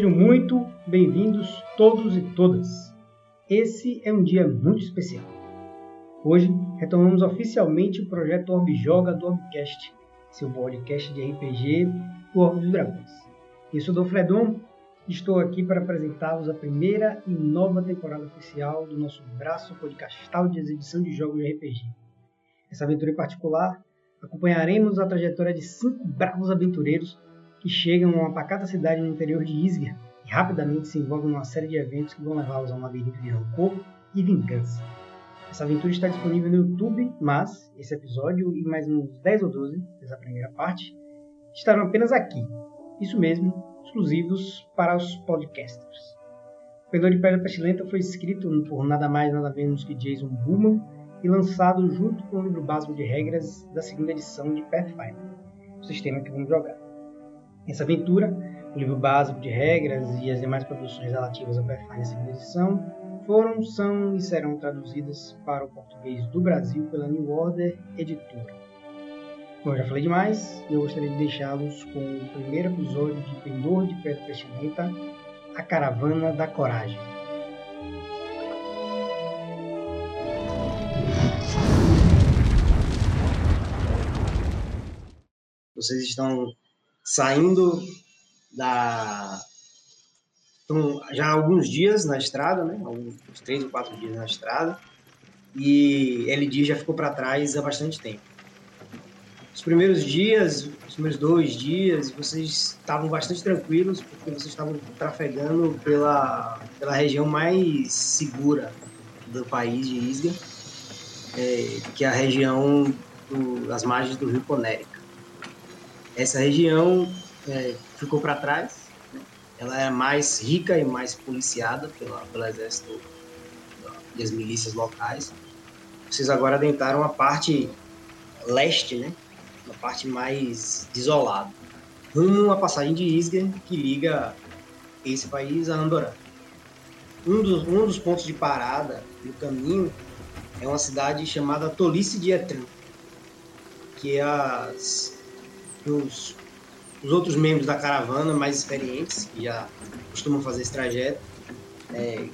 Sejam muito bem-vindos todos e todas. Esse é um dia muito especial. Hoje retomamos oficialmente o projeto Orb Joga do Orbcast, seu podcast de RPG do Orbe dos Dragões. Eu sou o Fredon e estou aqui para apresentar-vos a primeira e nova temporada oficial do nosso braço podcastal de exibição de jogos de RPG. Essa aventura em particular, acompanharemos a trajetória de cinco bravos aventureiros que chegam a uma pacata cidade no interior de Isger e rapidamente se envolvem numa série de eventos que vão levá-los a um labirinto de rancor e vingança. Essa aventura está disponível no YouTube, mas esse episódio e mais uns 10 ou 12 dessa primeira parte estarão apenas aqui. Isso mesmo, exclusivos para os podcasters. O Pendor de Pedra Pestilenta foi escrito por nada mais nada menos que Jason Bullman e lançado junto com o livro básico de regras da segunda edição de Pathfinder, o sistema que vamos jogar. Essa aventura, o livro básico de regras e as demais produções relativas ao Pathfinder segunda edição foram, são e serão traduzidas para o português do Brasil pela New Order Editora. Bom, já falei demais e eu gostaria de deixá-los com o primeiro episódio de Pendor de Pedra Pestilenta, A Caravana da Coragem. Vocês estão saindo da. Estão já há alguns dias na estrada, né? Uns três ou quatro dias na estrada. E LD já ficou para trás há bastante tempo. Os primeiros dias, os primeiros dois dias, vocês estavam bastante tranquilos, porque vocês estavam trafegando pela, pela região mais segura do país de Isga, é, que é a região do, das margens do rio Conérica. Essa região é, ficou para trás, né? ela é mais rica e mais policiada pela, pelo exército e as milícias locais. Vocês agora adentraram a parte leste, né? a parte mais desolada, rumo à passagem de Isger que liga esse país a Andorra. Um dos, um dos pontos de parada do caminho é uma cidade chamada Tolice de Etran, que é as, os, os outros membros da caravana mais experientes, que já costumam fazer esse trajeto, é,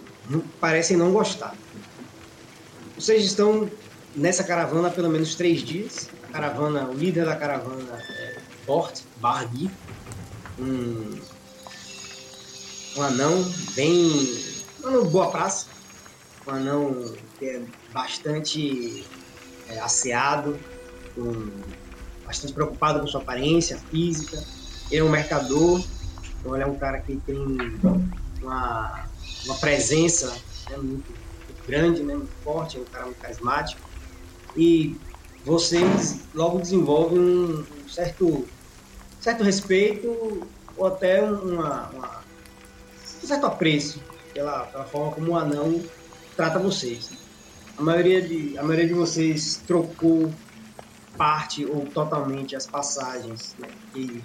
parecem não gostar. Vocês estão nessa caravana há pelo menos três dias. A caravana, o líder da caravana é Port Bargui, um, um anão bem. um anão boa praça, um anão que é bastante é, asseado, com bastante preocupado com sua aparência física. Ele é um mercador, então ele é um cara que tem uma, uma presença né, muito, muito, grande, né, muito forte, é um cara muito carismático. E vocês logo desenvolvem um, um certo, certo respeito ou até uma, uma, um certo apreço pela, pela forma como o anão trata vocês. A maioria de, a maioria de vocês trocou parte ou totalmente as passagens né, de,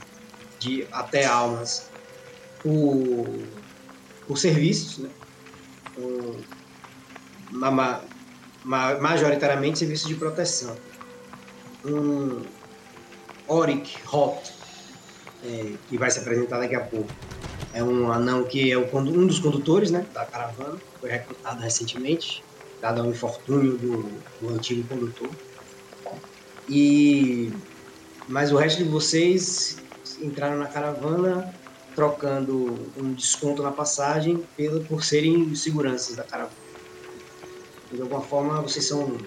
de até almas por, por serviços, né, por, ma, ma, majoritariamente serviços de proteção. Um Oric Hot, é, que vai se apresentar daqui a pouco, é um anão que é o, um dos condutores né, da caravana, foi recrutado recentemente, dado ao infortúnio do, do antigo condutor. E mas o resto de vocês entraram na caravana trocando um desconto na passagem pelo, por serem seguranças da caravana. De alguma forma, vocês são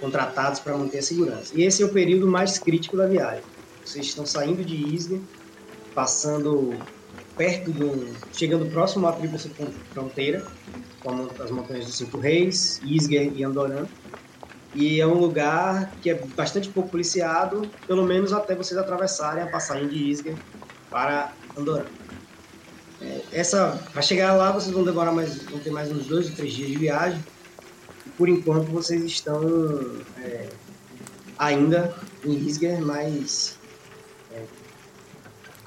contratados para manter a segurança. E esse é o período mais crítico da viagem. Vocês estão saindo de Isla, passando perto do. chegando próximo à tríplice fronteira, como as montanhas dos Cinco Reis, Isger e Andoran e é um lugar que é bastante pouco policiado, pelo menos até vocês atravessarem a passagem de Isger para Andorra. É, essa, para chegar lá, vocês vão demorar mais, vão ter mais uns dois ou três dias de viagem. Por enquanto, vocês estão é, ainda em Isger, mas é,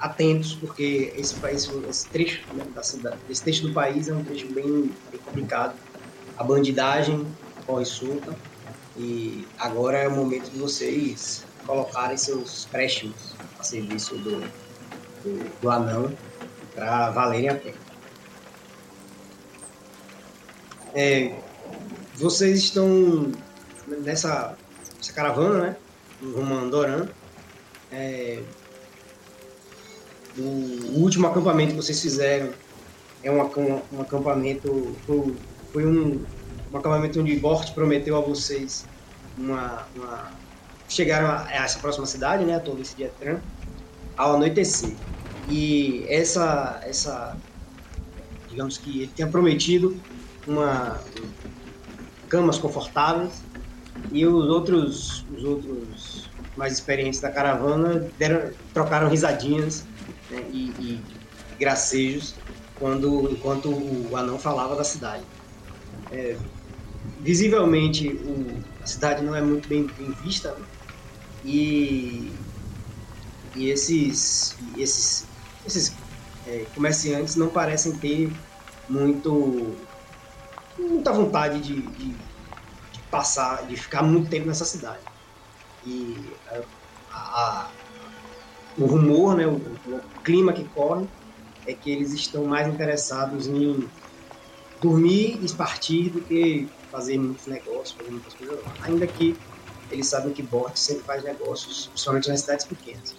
atentos, porque esse país, esse trecho né, da cidade, esse trecho do país é um trecho bem, bem complicado. A bandidagem corre solta e agora é o momento de vocês colocarem seus préstimos a serviço do, do, do anão para valerem a pena. É, vocês estão nessa, nessa caravana, né? Rumo a Andoran. É, o, o, último acampamento que vocês fizeram é um, um, um acampamento. Foi, foi um, um acampamento onde Bort prometeu a vocês uma, uma chegaram a essa próxima cidade, né, a Torrice de Etran, ao anoitecer. E essa, essa, digamos que ele tinha prometido uma camas confortáveis e os outros, os outros mais experientes da caravana deram, trocaram risadinhas né, e, e gracejos quando enquanto o anão falava da cidade. É, visivelmente o, a cidade não é muito bem, bem vista né? e, e esses, esses, esses é, comerciantes não parecem ter muito muita vontade de, de, de, passar, de ficar muito tempo nessa cidade. E a, a, o rumor, né, o, o clima que corre é que eles estão mais interessados em dormir e partir do que fazer muitos negócios, fazer muitas coisas lá. Ainda que eles sabem que Bort sempre faz negócios, principalmente nas cidades pequenas.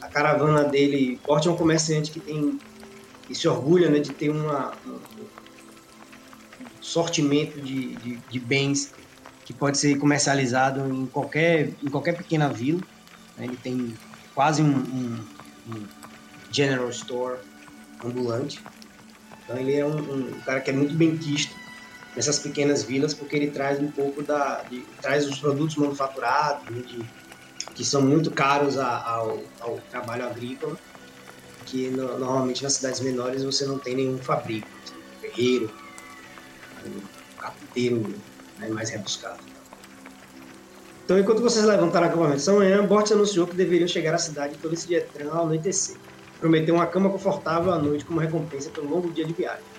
A caravana dele, Bort é um comerciante que tem que se orgulha né, de ter uma, um, sortimento de, de, de, bens que pode ser comercializado em qualquer, em qualquer pequena vila. Né? Ele tem quase um, um, um general store ambulante. Então ele é um, cara que é muito bem quisto nessas pequenas vilas, porque ele traz um pouco da. De, traz os produtos manufaturados, né, de, que são muito caros a, ao, ao, trabalho agrícola, que no, normalmente nas cidades menores você não tem nenhum fabrico, um ferreiro, um carpinteiro né, mais rebuscado. Então, enquanto vocês levantaram acampamento de São Leão, Bortes anunciou que deveriam chegar à cidade todo esse dia ao anoitecer. Prometeu uma cama confortável à noite como recompensa pelo longo dia de viagem.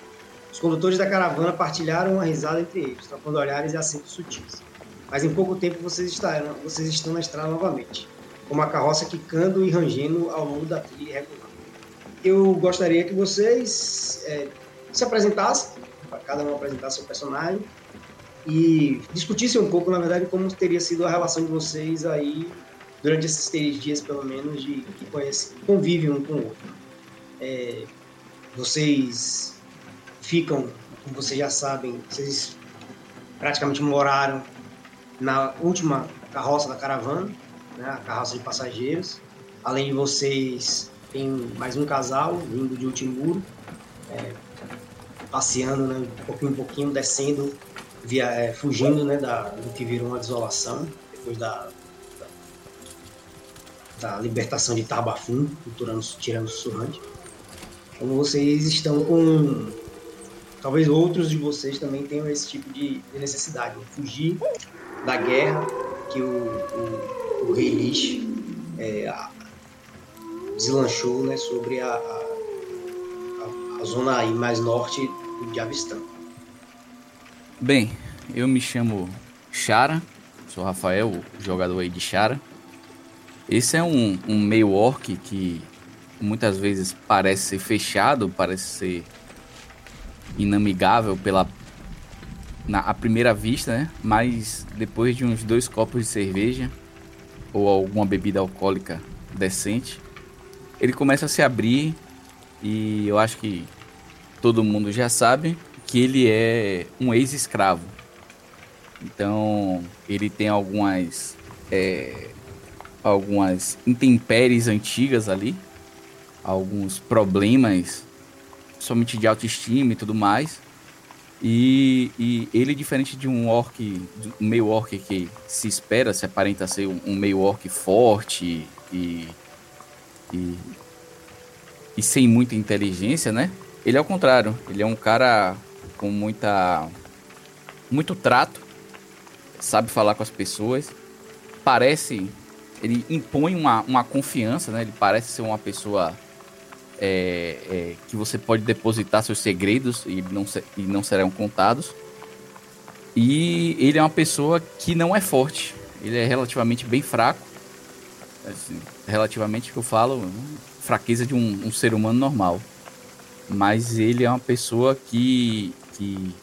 Os condutores da caravana partilharam uma risada entre eles, trocando olhares e acentos sutis. Mas em pouco tempo vocês, estarão, vocês estão na estrada novamente, com uma carroça quicando e rangendo ao longo da trilha irregular. Eu gostaria que vocês é, se apresentassem, cada um apresentasse seu personagem, e discutissem um pouco, na verdade, como teria sido a relação de vocês aí durante esses três dias, pelo menos, de que conhece, convivem um com o outro. É, vocês ficam, como vocês já sabem, vocês praticamente moraram na última carroça da caravana, né, a carroça de passageiros. Além de vocês, tem mais um casal vindo de Ultimuro, é, passeando né, pouquinho em pouquinho, descendo, via, é, fugindo né, da, do que virou uma desolação, depois da, da, da libertação de Tabafum, tirando, tirando Surrante. Então vocês estão com talvez outros de vocês também tenham esse tipo de, necessidade, de fugir da guerra que o, o, o rei Lish é, deslanchou né, sobre a, a, a, zona aí mais norte de Avistão. Bem, eu me chamo Chara, sou Rafael, jogador aí de Chara. Esse é um, um meio orc que muitas vezes parece ser fechado, parece ser inamigável pela na à primeira vista, né? Mas depois de uns dois copos de cerveja ou alguma bebida alcoólica decente, ele começa a se abrir e eu acho que todo mundo já sabe que ele é um ex-escravo. Então ele tem algumas é, algumas intempéries antigas ali, alguns problemas somente de autoestima e tudo mais. E, e ele, diferente de um orc, um meio orc que se espera, se aparenta ser um, um meio orc forte e, e, e sem muita inteligência, né? Ele é o contrário. Ele é um cara com muita muito trato, sabe falar com as pessoas, parece ele impõe uma, uma confiança, né? Ele parece ser uma pessoa é, é, que você pode depositar seus segredos e não, e não serão contados. E ele é uma pessoa que não é forte. Ele é relativamente bem fraco. Assim, relativamente que eu falo, fraqueza de um, um, ser humano normal. Mas ele é uma pessoa que, que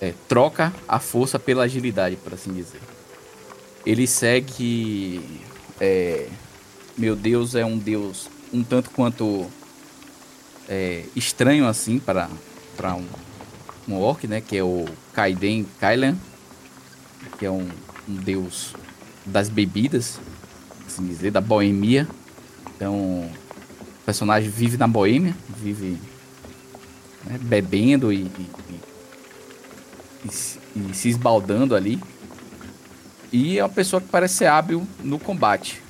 é, troca a força pela agilidade, por assim dizer. Ele segue. É, meu Deus é um Deus um tanto quanto é, estranho assim para um, um orc, né? Que é o Kaiden Kailan, que é um, um deus das bebidas, assim dizer, da boemia. Então, o personagem vive na boêmia, vive né, bebendo e, e, e, e, se esbaldando ali. E é uma pessoa que parece ser hábil no combate.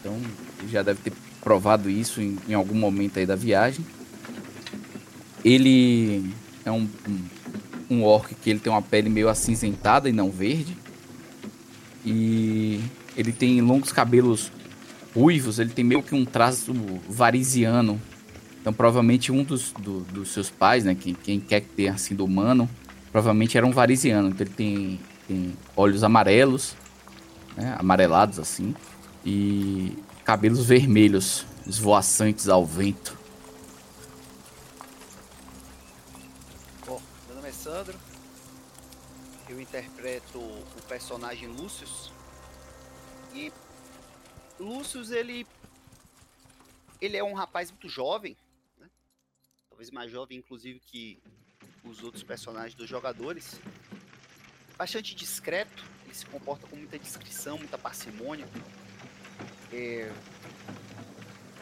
Então, já deve ter provado isso em, em algum momento aí da viagem. Ele é um, um, um orc que ele tem uma pele meio acinzentada e não verde. E ele tem longos cabelos ruivos, ele tem meio que um traço varisiano. Então provavelmente um dos, do, dos seus pais, né, quem, quem quer que tenha sido humano, provavelmente era um varisiano. Então ele tem, tem olhos amarelos, né, amarelados assim, e cabelos vermelhos, esvoaçantes ao vento. Sandro. Eu interpreto o personagem Lúcius. E Lúcius, ele ele é um rapaz muito jovem, né? talvez mais jovem inclusive que os outros personagens dos jogadores. Bastante discreto, ele se comporta com muita discrição, muita parcimônia. É...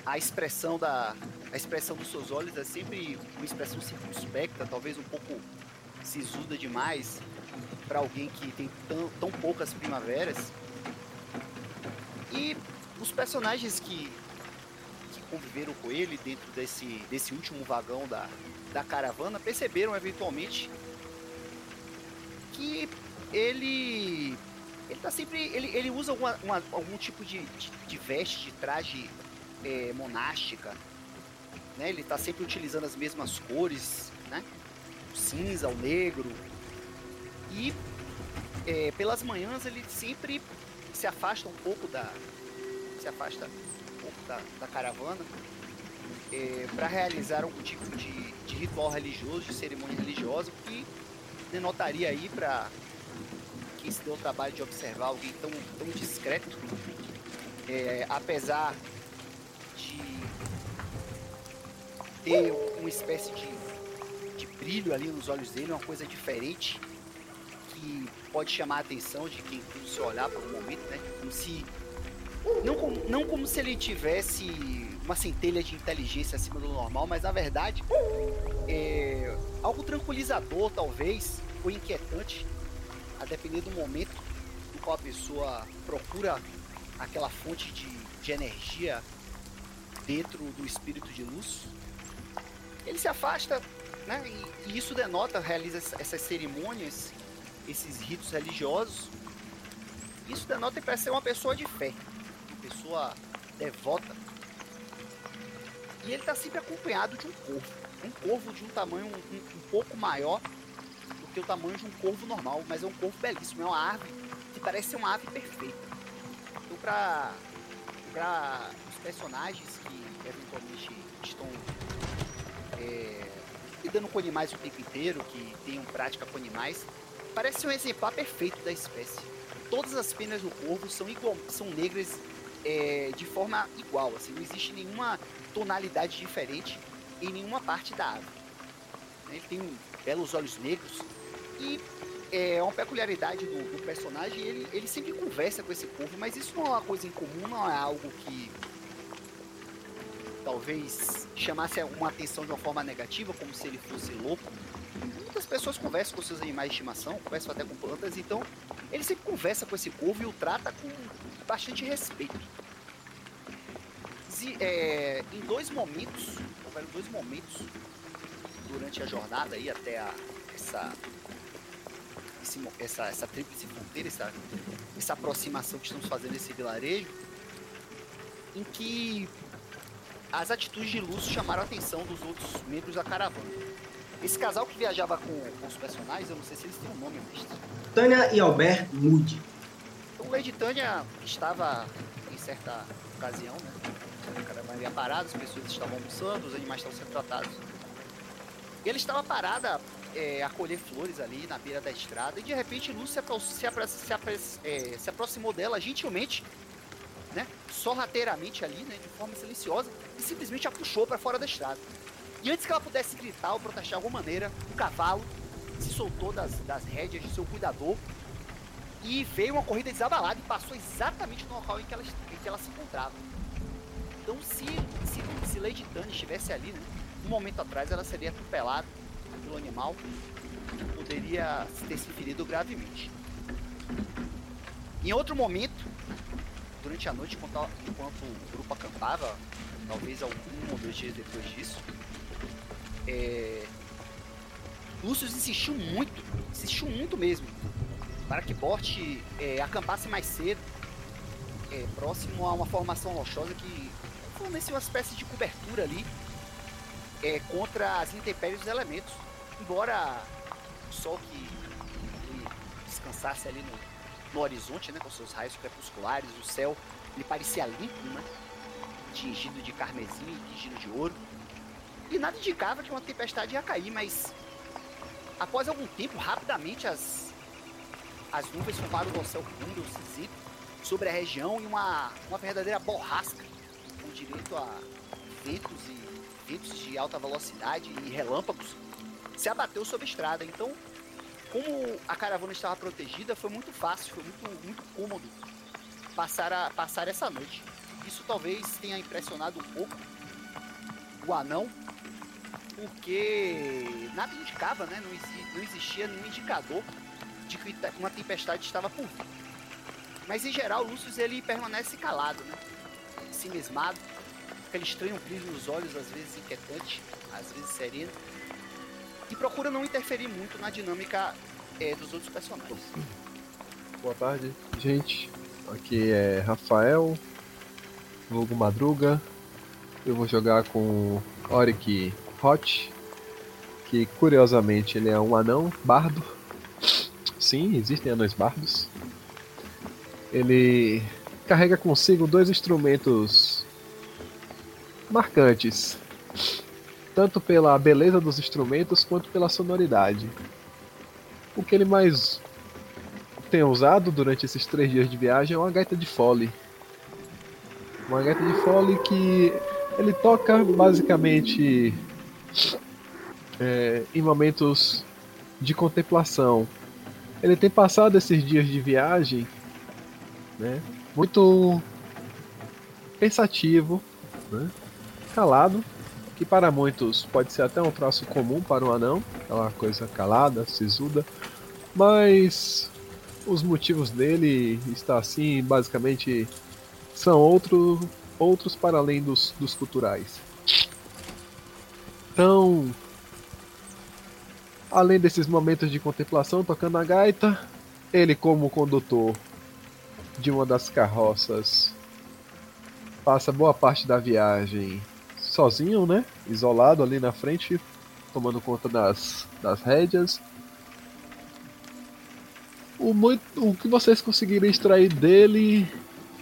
A expressão da a expressão dos seus olhos é sempre uma expressão circunspecta, talvez um pouco sisuda demais para alguém que tem tão, tão poucas primaveras. E os personagens que, que conviveram com ele dentro desse, desse último vagão da, da caravana perceberam eventualmente que ele ele tá sempre ele, ele usa uma, algum tipo de, de, de, veste de traje é, monástica né ele está sempre utilizando as mesmas cores né cinza, o negro. E é, pelas manhãs ele sempre se afasta um pouco da. se afasta um pouco da, da caravana é, para realizar algum tipo de, de, ritual religioso, de cerimônia religiosa, que denotaria aí para quem se deu o trabalho de observar alguém tão, tão discreto, é, apesar de ter uma espécie de brilho ali nos olhos dele, uma coisa diferente que pode chamar a atenção de quem se olhar por um momento, né? Como se não como, não como se ele tivesse uma centelha de inteligência acima do normal, mas na verdade é algo tranquilizador, talvez, ou inquietante, a depender do momento em qual a pessoa procura aquela fonte de, de energia dentro do espírito de luz. Ele se afasta né? E, e isso denota, realiza essas cerimônias, esses ritos religiosos. Isso denota para ser uma pessoa de fé, uma pessoa devota. E ele está sempre acompanhado de um corvo. Um corvo de um tamanho um, um, pouco maior que o tamanho de um corvo normal, mas é um corvo belíssimo, é uma ave que parece ser uma ave perfeita. Então, para os personagens que eventualmente estão é, lidando com animais o tempo inteiro, que tenham prática com animais, parece um exemplar perfeito da espécie. Todas as penas do corvo são, igual, são negras é, de forma igual, assim, não existe nenhuma tonalidade diferente em nenhuma parte da ave. Ele tem belos olhos negros e é uma peculiaridade do, do personagem, ele, ele sempre conversa com esse corvo, mas isso não é uma coisa incomum, não é algo que talvez chamasse uma atenção de uma forma negativa, como se ele fosse louco. Muitas pessoas conversam com seus animais de estimação, conversam até com plantas, então ele sempre conversa com esse povo e o trata com bastante respeito. É, em dois momentos, houveram dois momentos durante a jornada aí até a, essa, esse, essa, essa tríplice fronteira, essa, essa aproximação que estamos fazendo nesse vilarejo, em que as atitudes de Lúcio chamaram a atenção dos outros membros da caravana. Esse casal que viajava com, com os personagens, eu não sei se eles têm um nome mestre. Tânia e Albert Moody. O Lady Tânia estava em certa ocasião, né? A caravana havia parado, as pessoas estavam almoçando, os animais estavam sendo tratados. E ela estava parada é, a colher flores ali na beira da estrada e de repente Lúcia se, apro se, apro é, se aproximou dela gentilmente, né, sorrateiramente ali, né, de forma silenciosa e simplesmente a puxou para fora da estrada. E antes que ela pudesse gritar ou protestar de alguma maneira, o cavalo se soltou das, das rédeas de seu cuidador e veio uma corrida desabalada e passou exatamente no local em que ela, em que ela se encontrava. Então, se, se, se Lady Dani estivesse ali, né, um momento atrás ela seria atropelada pelo animal e poderia ter se ferido gravemente. Em outro momento, durante a noite, enquanto, o grupo acampava, talvez algum ou dois dias depois disso, é... Lúcio insistiu muito, insistiu muito mesmo, para que Bort é, acampasse mais cedo, é, próximo a uma formação rochosa que fornecesse uma espécie de cobertura ali é, contra as intempéries dos elementos. Embora o sol que descansasse ali no, no horizonte, né, com seus raios crepusculares, o céu ele parecia limpo, né, tingido de carmesim e tingido de ouro. E nada indicava que uma tempestade ia cair, mas após algum tempo, rapidamente as, as nuvens formaram do céu fundo, cinzento, sobre a região e uma, uma verdadeira borrasca, com direito a ventos e ventos de alta velocidade e relâmpagos, se abateu sobre a estrada. Então, como a caravana estava protegida, foi muito fácil, foi muito, muito cômodo passar, a, passar essa noite. Isso talvez tenha impressionado um pouco o anão, porque nada indicava, né? Não, existia nenhum indicador de que uma tempestade estava por vir. Mas em geral, Lúcio ele permanece calado, né? Si mesmado, aquele estranho brilho nos olhos, às vezes inquietante, às vezes sereno, e procura não interferir muito na dinâmica é, dos outros personagens. Boa tarde, gente. Aqui é Rafael, Hugo Madruga. Eu vou jogar com Oric Hot, que curiosamente ele é um anão bardo. Sim, existem anões bardos. Ele carrega consigo dois instrumentos marcantes, tanto pela beleza dos instrumentos quanto pela sonoridade. O que ele mais tem usado durante esses três dias de viagem é uma gaita de fole. Uma gaita de fole que ele toca basicamente é, em momentos de contemplação. Ele tem passado esses dias de viagem né, muito pensativo, né, calado, que para muitos pode ser até um traço comum para um anão, aquela coisa calada, sisuda, mas os motivos dele está assim, basicamente são outro, outros para além dos, dos culturais. Então, além desses momentos de contemplação tocando a gaita, ele como condutor de uma das carroças passa boa parte da viagem sozinho, né? Isolado ali na frente, tomando conta das, das rédeas. O, muito, o que vocês conseguiram extrair dele,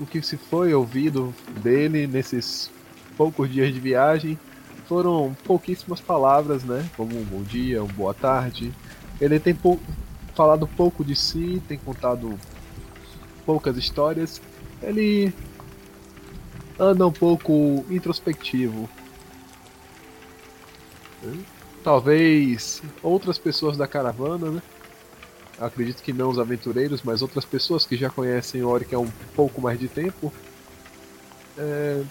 o que se foi ouvido dele nesses poucos dias de viagem, foram pouquíssimas palavras, né? Como um bom dia, uma boa tarde. Ele tem pou... falado pouco de si, tem contado poucas histórias. Ele anda um pouco introspectivo. Talvez outras pessoas da caravana, né? Acredito que não os aventureiros, mas outras pessoas que já conhecem o Oric há um pouco mais de tempo. É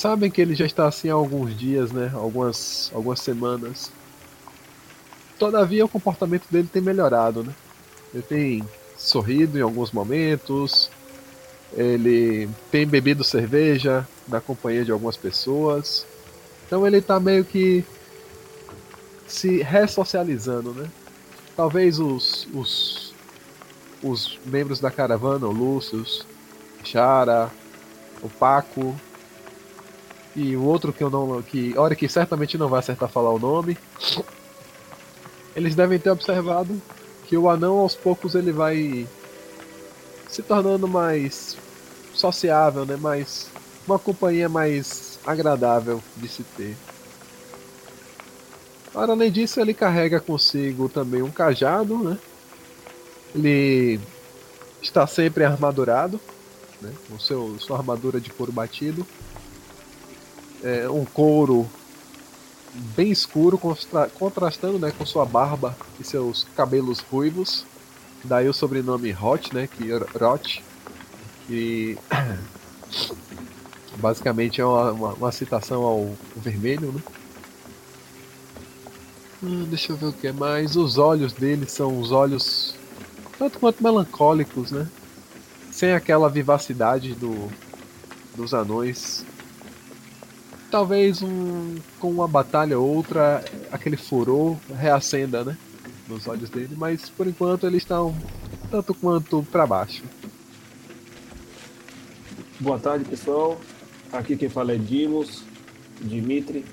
sabem que ele já está assim há alguns dias, né? Algumas, algumas semanas. Todavia, o comportamento dele tem melhorado, né? Ele tem sorrido em alguns momentos, ele tem bebido cerveja na companhia de algumas pessoas. Então ele está meio que se ressocializando, né? Talvez os, os, os membros da caravana, o Lúcio, Chara, o Paco, e o outro que eu não. que hora que certamente não vai acertar falar o nome. Eles devem ter observado que o anão aos poucos ele vai se tornando mais sociável, né? Mais uma companhia mais agradável de se ter. Além disso, ele carrega consigo também um cajado, né? Ele está sempre armadurado, né? com seu, sua armadura de couro batido. É, um couro bem escuro, contrastando né, com sua barba e seus cabelos ruivos. Daí o sobrenome Hot, né? Que Rot, que basicamente é uma, uma, uma citação ao vermelho, né? Hum, deixa eu ver o que é mais. Os olhos dele são os olhos tanto quanto melancólicos, né? Sem aquela vivacidade do, dos anões. Talvez um, com uma batalha ou outra, aquele furor reacenda, né? Nos olhos dele, mas por enquanto eles estão tanto quanto para baixo. Boa tarde, pessoal. Aqui quem fala é Dimos, Dimitri,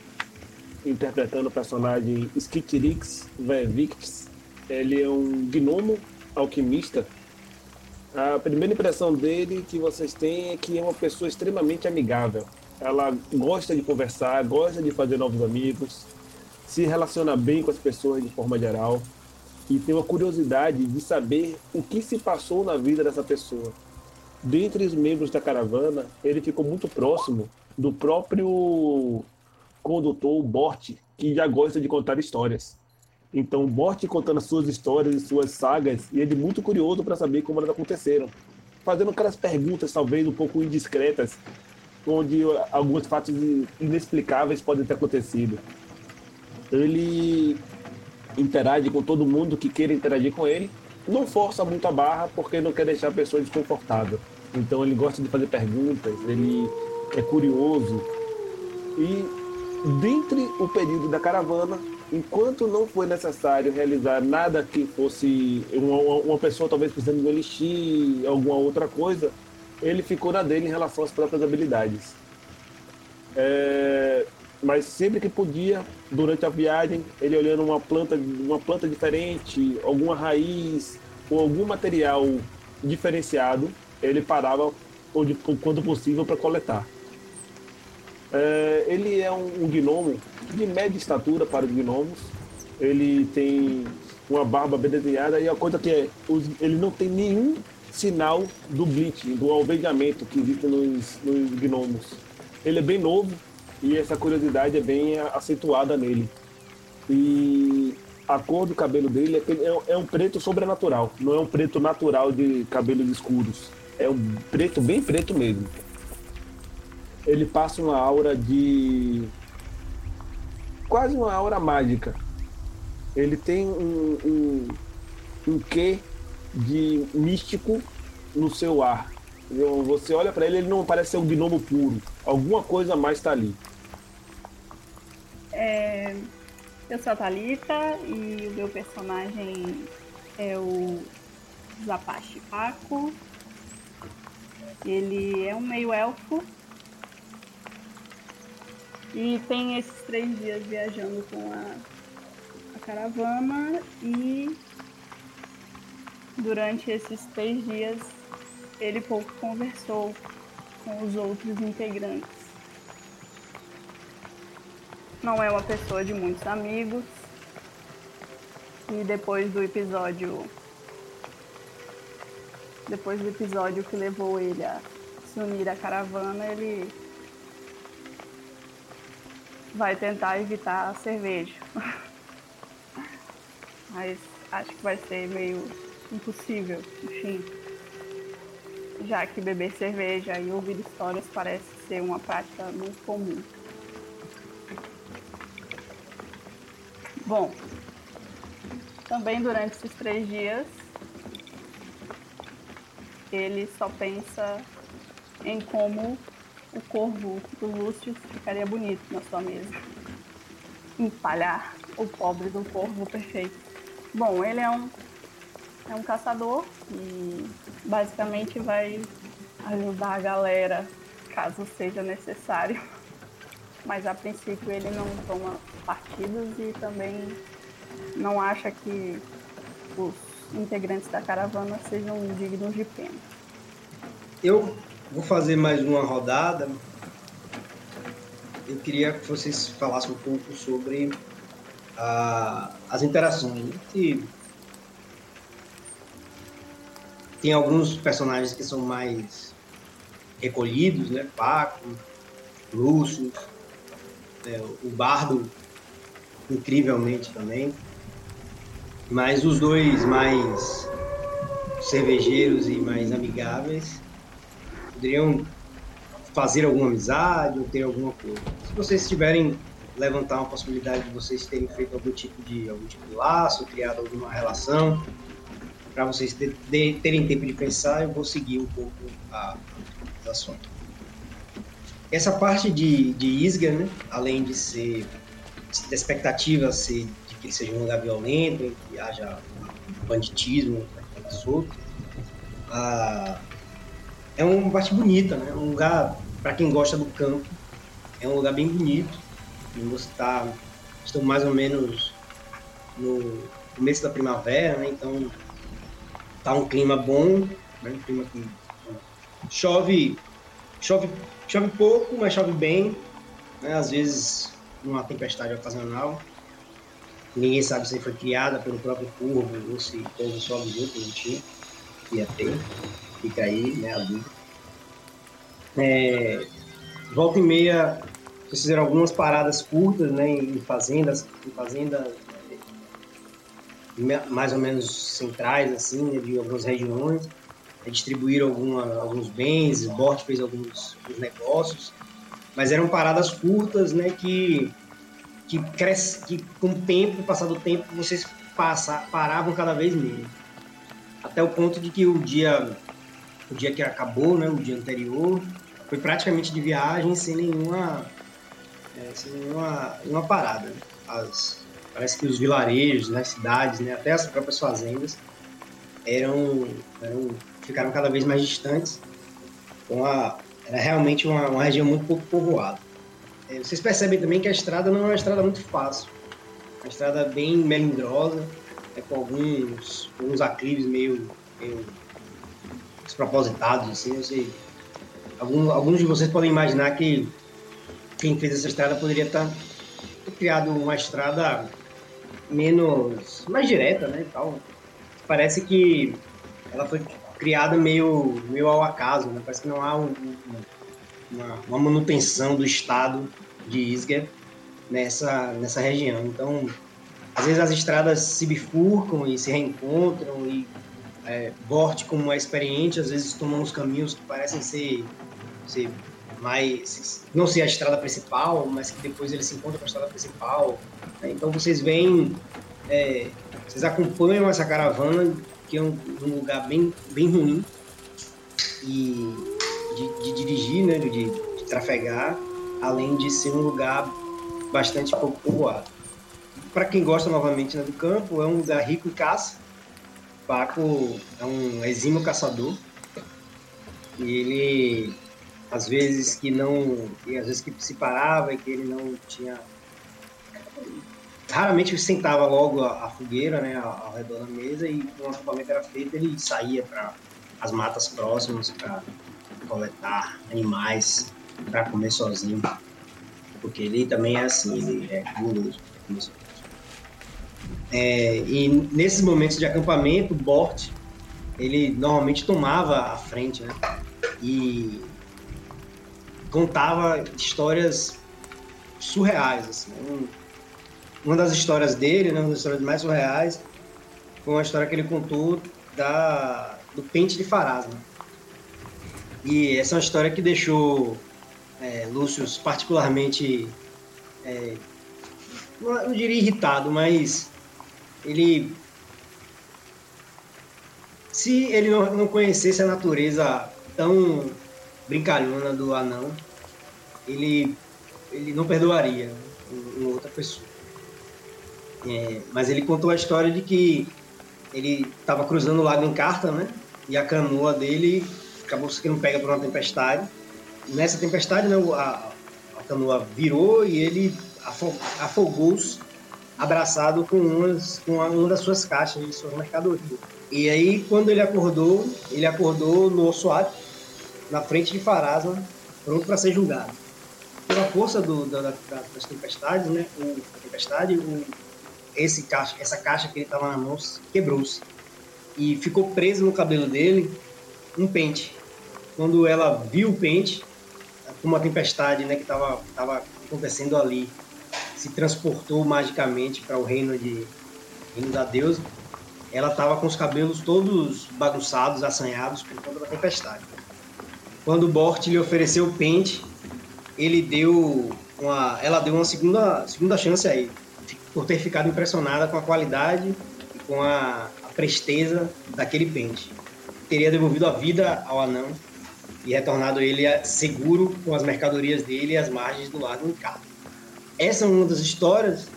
interpretando o personagem Skitirix Vevictis. Ele é um gnomo alquimista. A primeira impressão dele que vocês têm é que é uma pessoa extremamente amigável. Ela gosta de conversar, gosta de fazer novos amigos, se relaciona bem com as pessoas de forma geral e tem uma curiosidade de saber o que se passou na vida dessa pessoa. Dentre os membros da caravana, ele ficou muito próximo do próprio condutor, Bort, que já gosta de contar histórias. Então, Bort contando as suas histórias e suas sagas, e ele muito curioso para saber como elas aconteceram. Fazendo aquelas perguntas, talvez um pouco indiscretas, onde alguns fatos inexplicáveis podem ter acontecido. Ele interage com todo mundo que queira interagir com ele, não força muito a barra porque não quer deixar a pessoa desconfortável. Então ele gosta de fazer perguntas, ele é curioso. E dentre o período da caravana, enquanto não foi necessário realizar nada que fosse uma, uma pessoa talvez precisando de um elixir, alguma outra coisa, ele ficou na dele em relação às próprias habilidades. É, mas sempre que podia, durante a viagem, ele olhando uma planta, uma planta diferente, alguma raiz ou algum material diferenciado, ele parava onde, quando possível para coletar. É, ele é um, um gnomo de média estatura para os gnomos. Ele tem uma barba bem desenhada e a coisa que é, ele não tem nenhum sinal do bleaching, do alvejamento que existe nos, nos gnomos. Ele é bem novo, e essa curiosidade é bem acentuada nele. E a cor do cabelo dele é, é, é, um preto sobrenatural, não é um preto natural de cabelos escuros. É um preto, bem preto mesmo. Ele passa uma aura de. quase uma aura mágica. Ele tem um, um, um quê de místico no seu ar. Você olha para ele, ele não parece ser um gnomo puro. Alguma coisa mais está ali. É, eu sou a Thalita e o meu personagem é o Zapache Paco. Ele é um meio elfo. E tem esses três dias viajando com a, a caravana e durante esses três dias ele pouco conversou com os outros integrantes. Não é uma pessoa de muitos amigos. E depois do episódio. Depois do episódio que levou ele a se unir à caravana, ele vai tentar evitar a cerveja. Mas acho que vai ser meio impossível, enfim já que beber cerveja e ouvir histórias parece ser uma prática muito comum. Bom, também durante esses três dias, ele só pensa em como o corvo do Lúcio ficaria bonito na sua mesa. Empalhar o pobre do corvo perfeito. Bom, ele é um é um caçador e basicamente vai ajudar a galera caso seja necessário. Mas a princípio ele não toma partidos e também não acha que os integrantes da caravana sejam dignos de pena. Eu vou fazer mais uma rodada. Eu queria que vocês falassem um pouco sobre a, as interações. Né? Tem alguns personagens que são mais recolhidos, né? Paco, Lúcio, é, o Bardo, incrivelmente também. Mas os dois mais cervejeiros e mais amigáveis poderiam fazer alguma amizade ou ter alguma coisa. Se vocês tiverem levantar uma possibilidade de vocês terem feito algum tipo de algum tipo de laço, criado alguma relação, para vocês terem tempo de pensar, eu vou seguir um pouco a, a assunto. Essa parte de, de Isga, né, além de ser da expectativa ser de que ele seja um lugar violento, que haja banditismo, ah, é uma parte bonita, né? Um lugar para quem gosta do campo, é um lugar bem bonito. E tá, mais ou menos no começo da primavera, né? Então tá um clima bom, né? um clima que chove, chove, chove pouco, mas chove bem. Né? Às vezes uma tempestade ocasional. Ninguém sabe se foi criada pelo próprio curvo ou se pouso só avisou que não tinha, ia ter. Fica aí, né, a dúvida. É, volta e meia, fizeram algumas paradas curtas, né, em fazendas, em fazendas mais ou menos centrais, assim, né, de algumas regiões. Distribuíram alguma, alguns bens, o Bort fez alguns, alguns, negócios, mas eram paradas curtas, né, que, que, cresce, que com o tempo, passar do tempo, vocês passa, paravam cada vez menos. Até o ponto de que o dia, o dia que acabou, né, o dia anterior, foi praticamente de viagem sem nenhuma, é, sem nenhuma, nenhuma parada. As, parece que os vilarejos, as cidades, né, até as próprias fazendas eram, eram ficaram cada vez mais distantes. Então a, era realmente uma, uma região muito pouco povoada. É, vocês percebem também que a estrada não é uma estrada muito fácil. Uma estrada bem melindrosa, é, com alguns, alguns aclives meio, meio despropositados, assim, sei, alguns, alguns de vocês podem imaginar que quem fez essa estrada poderia estar criado uma estrada menos mais direta, né, tal. Parece que ela foi criada meio meio ao acaso, né? Parece que não há um, uma, uma, manutenção do estado de Isger nessa nessa região. Então, às vezes as estradas se bifurcam e se reencontram e é, como é experiente, às vezes toma uns caminhos que parecem ser, ser mais. não ser a estrada principal, mas que depois ele se encontra com a estrada principal. Né? Então vocês veem. É, vocês acompanham essa caravana, que é um, um lugar bem, bem ruim e de, de dirigir, né? De, de trafegar, além de ser um lugar bastante pouco povoado. Para quem gosta novamente né, do campo, é um lugar rico em caça Paco é um exímio caçador e ele às vezes que não e às vezes que se parava e que ele não tinha raramente sentava logo a, a fogueira né ao, redor da mesa e quando o acampamento era feito ele saía para as matas próximas para coletar animais para comer sozinho porque ele também é assim ele é guloso é, e nesses momentos de acampamento, Bort, ele normalmente tomava a frente, né? E contava histórias surreais, assim. Um, uma das histórias dele, né, uma das histórias mais surreais, foi uma história que ele contou da, do pente de Farasma. E essa é uma história que deixou é, Lúcio particularmente, é, não, diria irritado, mas ele se ele não, não conhecesse a natureza tão brincalhona do anão, ele, ele não perdoaria uma outra pessoa. É, mas ele contou a história de que ele estava cruzando o lago em Carta, né? E a canoa dele acabou sendo pega por uma tempestade. Nessa tempestade, né, a, a canoa virou e ele afogou-se abraçado com, umas, com uma das suas caixas de suas mercadorias. E aí, quando ele acordou, ele acordou no Ossuat, na frente de Farasma, pronto para ser julgado. Pela força do, da, da, das tempestades, né, o, a tempestade, o, esse caixa, essa caixa que ele estava na mão quebrou-se e ficou preso no cabelo dele um pente. Quando ela viu o pente, uma tempestade né, que estava tava acontecendo ali, se transportou magicamente para o reino de reino da deusa. Ela estava com os cabelos todos bagunçados, assanhados por conta da tempestade. Quando o Bort lhe ofereceu o pente, ele deu uma, ela deu uma segunda, segunda chance a ele, por ter ficado impressionada com a qualidade e com a, a presteza daquele pente. Teria devolvido a vida ao anão e retornado ele seguro com as mercadorias dele às margens do lago Encarno. Essa é uma das histórias,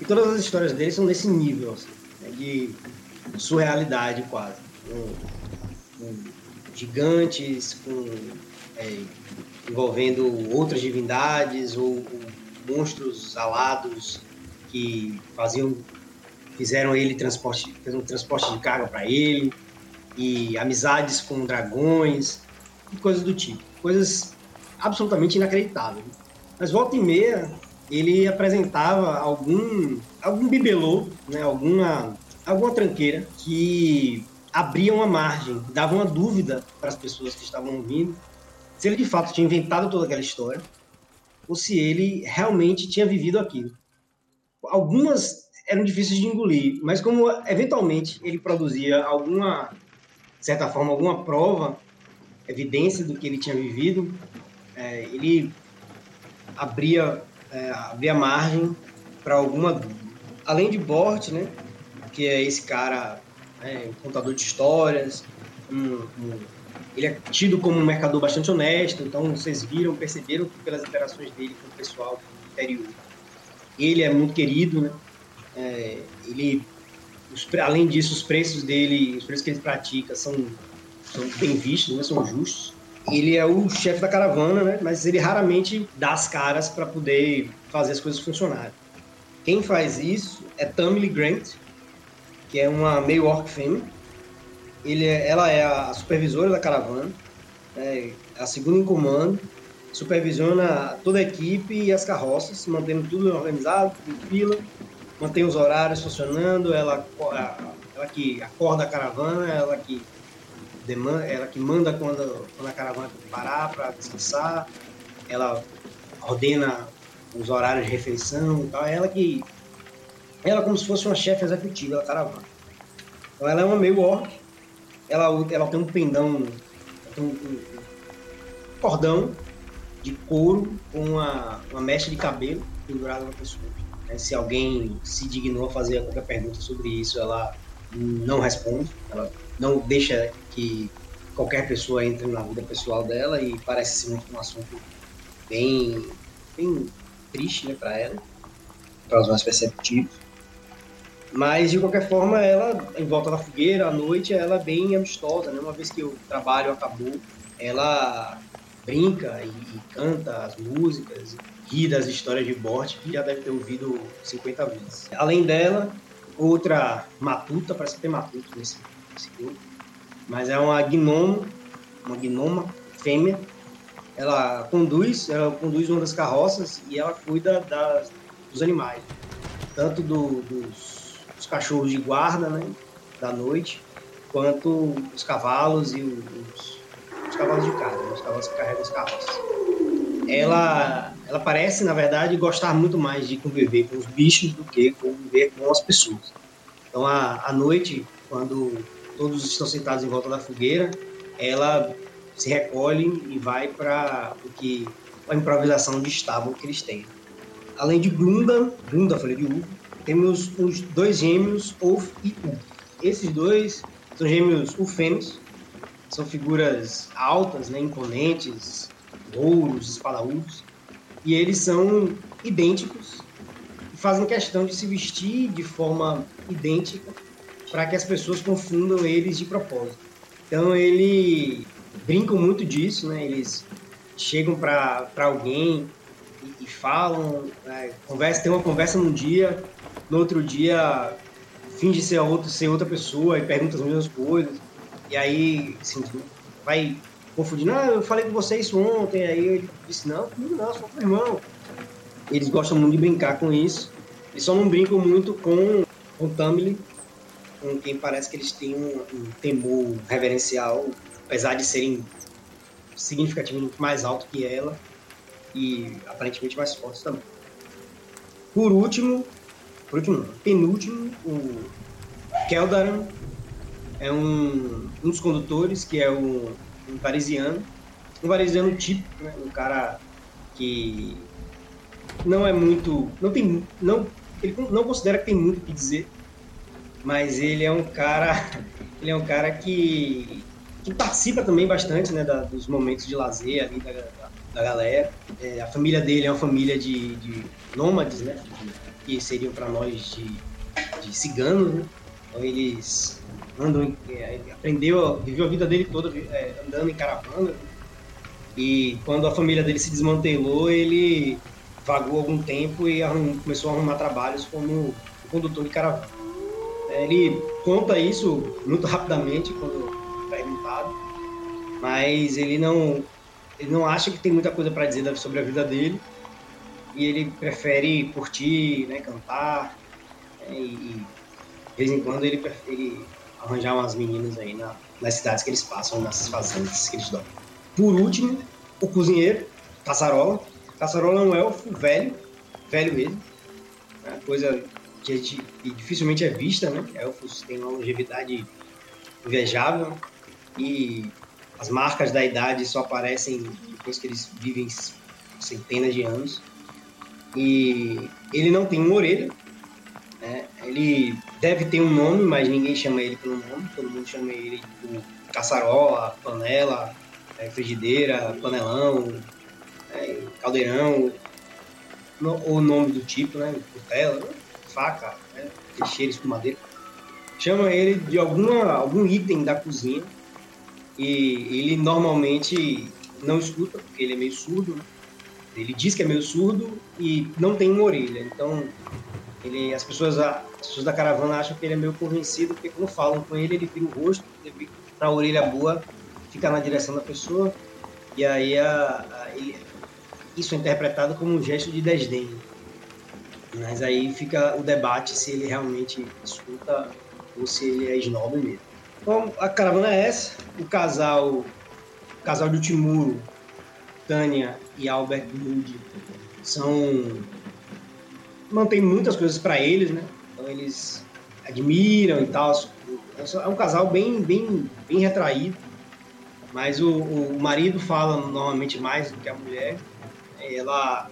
e todas as histórias dele são desse nível, assim, né, de surrealidade quase. Com, com gigantes, com é, envolvendo outras divindades ou, ou, monstros alados que faziam fizeram ele transporte um transporte de carga para ele e amizades com dragões e coisas do tipo. Coisas absolutamente inacreditáveis. Mas volta e meia ele apresentava algum algum bibelô né alguma alguma tranqueira que abria uma margem dava uma dúvida para as pessoas que estavam ouvindo se ele de fato tinha inventado toda aquela história ou se ele realmente tinha vivido aquilo. Algumas eram difíceis de engolir, mas como eventualmente ele produzia alguma, de certa forma, alguma prova, evidência do que ele tinha vivido, é, ele abria, é, abria margem para alguma Além de Bort, né, que é esse cara, né, um contador de histórias, um, um ele é tido como um mercador bastante honesto, então vocês viram, perceberam pelas interações dele com o pessoal do interior. Ele é muito querido, né? É, ele, os, além disso, os preços dele, os preços que ele pratica são, são bem vistos, né? são justos. Ele é o chefe da caravana, né? Mas ele raramente dá as caras para poder fazer as coisas funcionarem. Quem faz isso é Tammy Grant, que é uma meio orc fêmea, ele é, ela é a supervisora da caravana, é a segunda em comando, supervisiona toda a equipe e as carroças, mantendo tudo organizado, tudo em fila, mantém os horários funcionando, ela, ela que acorda a caravana, ela que demanda, ela que manda quando, quando a caravana parar para descansar, ela ordena os horários de refeição e tal, ela que ela como se fosse uma chefe executiva da caravana. Então ela é uma meio orc, ela, ela tem um pendão, um, um, cordão de couro com uma, uma mecha de cabelo pendurada na pessoa. Se alguém se dignou a fazer qualquer pergunta sobre isso, ela não responde, ela não deixa que qualquer pessoa entre na vida pessoal dela e parece ser um assunto bem, bem triste né, para ela, para os mais perceptivos. Mas, de qualquer forma, ela, em volta da fogueira, à noite, ela é bem amistosa, né? Uma vez que o trabalho acabou, ela brinca e, canta as músicas, ri das histórias de Bort, que já deve ter ouvido 50 vezes. Além dela, outra matuta, parece que tem matuto nesse, nesse grupo, mas é uma gnomo, uma gnoma fêmea. Ela conduz, ela conduz uma das carroças e ela cuida das, dos animais, tanto do, dos os cachorros de guarda, né, da noite, quanto os cavalos e os, os cavalos de carga, né, os cavalos que carregam os carros. Ela, ela parece, na verdade, gostar muito mais de conviver com os bichos do que conviver com as pessoas. Então, à, noite, quando todos estão sentados em volta da fogueira, ela se recolhe e vai para o que a improvisação de estábulo que eles têm. Além de Gunda, Gunda, falei de uva, temos os dois gêmeos Ulf e U. Esses dois são gêmeos ufêmeos, são figuras altas, né, imponentes, louros, espadaúdos, e eles são idênticos e fazem questão de se vestir de forma idêntica para que as pessoas confundam eles de propósito. Então ele brincam muito disso, né? Eles chegam para alguém e, e falam, né? conversa, tem uma conversa num dia no outro dia finge ser, outro, ser outra pessoa e pergunta as mesmas coisas. E aí, assim, vai confundindo, ah, eu falei com você isso ontem, aí ele disse, não, comigo não, sou meu irmão. Eles gostam muito de brincar com isso. E só não brinco muito com o Tamlin, com quem parece que eles têm um, um temor reverencial, apesar de serem significativamente mais alto que ela e aparentemente mais fortes também. Por último, por último, penúltimo, o Keldaran é um, um dos condutores que é um, um parisiano, um parisiano típico, né? um cara que não é muito, não tem, não, ele não considera que tem muito o que dizer, mas ele é um cara, ele é um cara que, que participa também bastante, né, da, dos momentos de lazer ali da, da, da galera. É, a família dele é uma família de, de nômades, né, que seriam para nós de, de ciganos, né? Então eles andam, é, aprendeu, viveu a vida dele toda é, andando em caravana. E quando a família dele se desmantelou, ele vagou algum tempo e arrum, começou a arrumar trabalhos como condutor de caravana. É, ele conta isso muito rapidamente quando perguntado, mas ele não, ele não acha que tem muita coisa para dizer sobre a vida dele e ele prefere curtir, né, cantar né, e, de vez em quando ele prefere arranjar umas meninas aí na, nas cidades que eles passam, nessas fazendas que eles dão. Por último, o cozinheiro, Caçarola. Caçarola é um elfo velho, velho mesmo, né, coisa que, a gente, que dificilmente é vista, né? Elfos têm uma longevidade invejável e as marcas da idade só aparecem depois que eles vivem centenas de anos. E ele não tem uma orelha, né? ele deve ter um nome, mas ninguém chama ele pelo nome, todo mundo chama ele por caçarola, panela, é, frigideira, panelão, é, caldeirão, o nome do tipo, né? Cutela, né? faca, né? Com madeira. Chama ele de alguma, algum item da cozinha e ele normalmente não escuta, porque ele é meio surdo. Né? Ele diz que é meio surdo e não tem uma orelha. Então, ele, as, pessoas, as pessoas da caravana acham que ele é meio convencido, porque quando falam com ele, ele vira o rosto, a orelha boa, fica na direção da pessoa, e aí a, a, ele, isso é interpretado como um gesto de desdém. Mas aí fica o debate se ele realmente escuta ou se ele é snob mesmo. Então, a caravana é essa. O casal, o casal de Timuro, Tânia e Albert Lud são mantém muitas coisas para eles, né? Então eles admiram e tal. É um casal bem bem bem retraído, mas o, o marido fala normalmente mais do que a mulher. Ela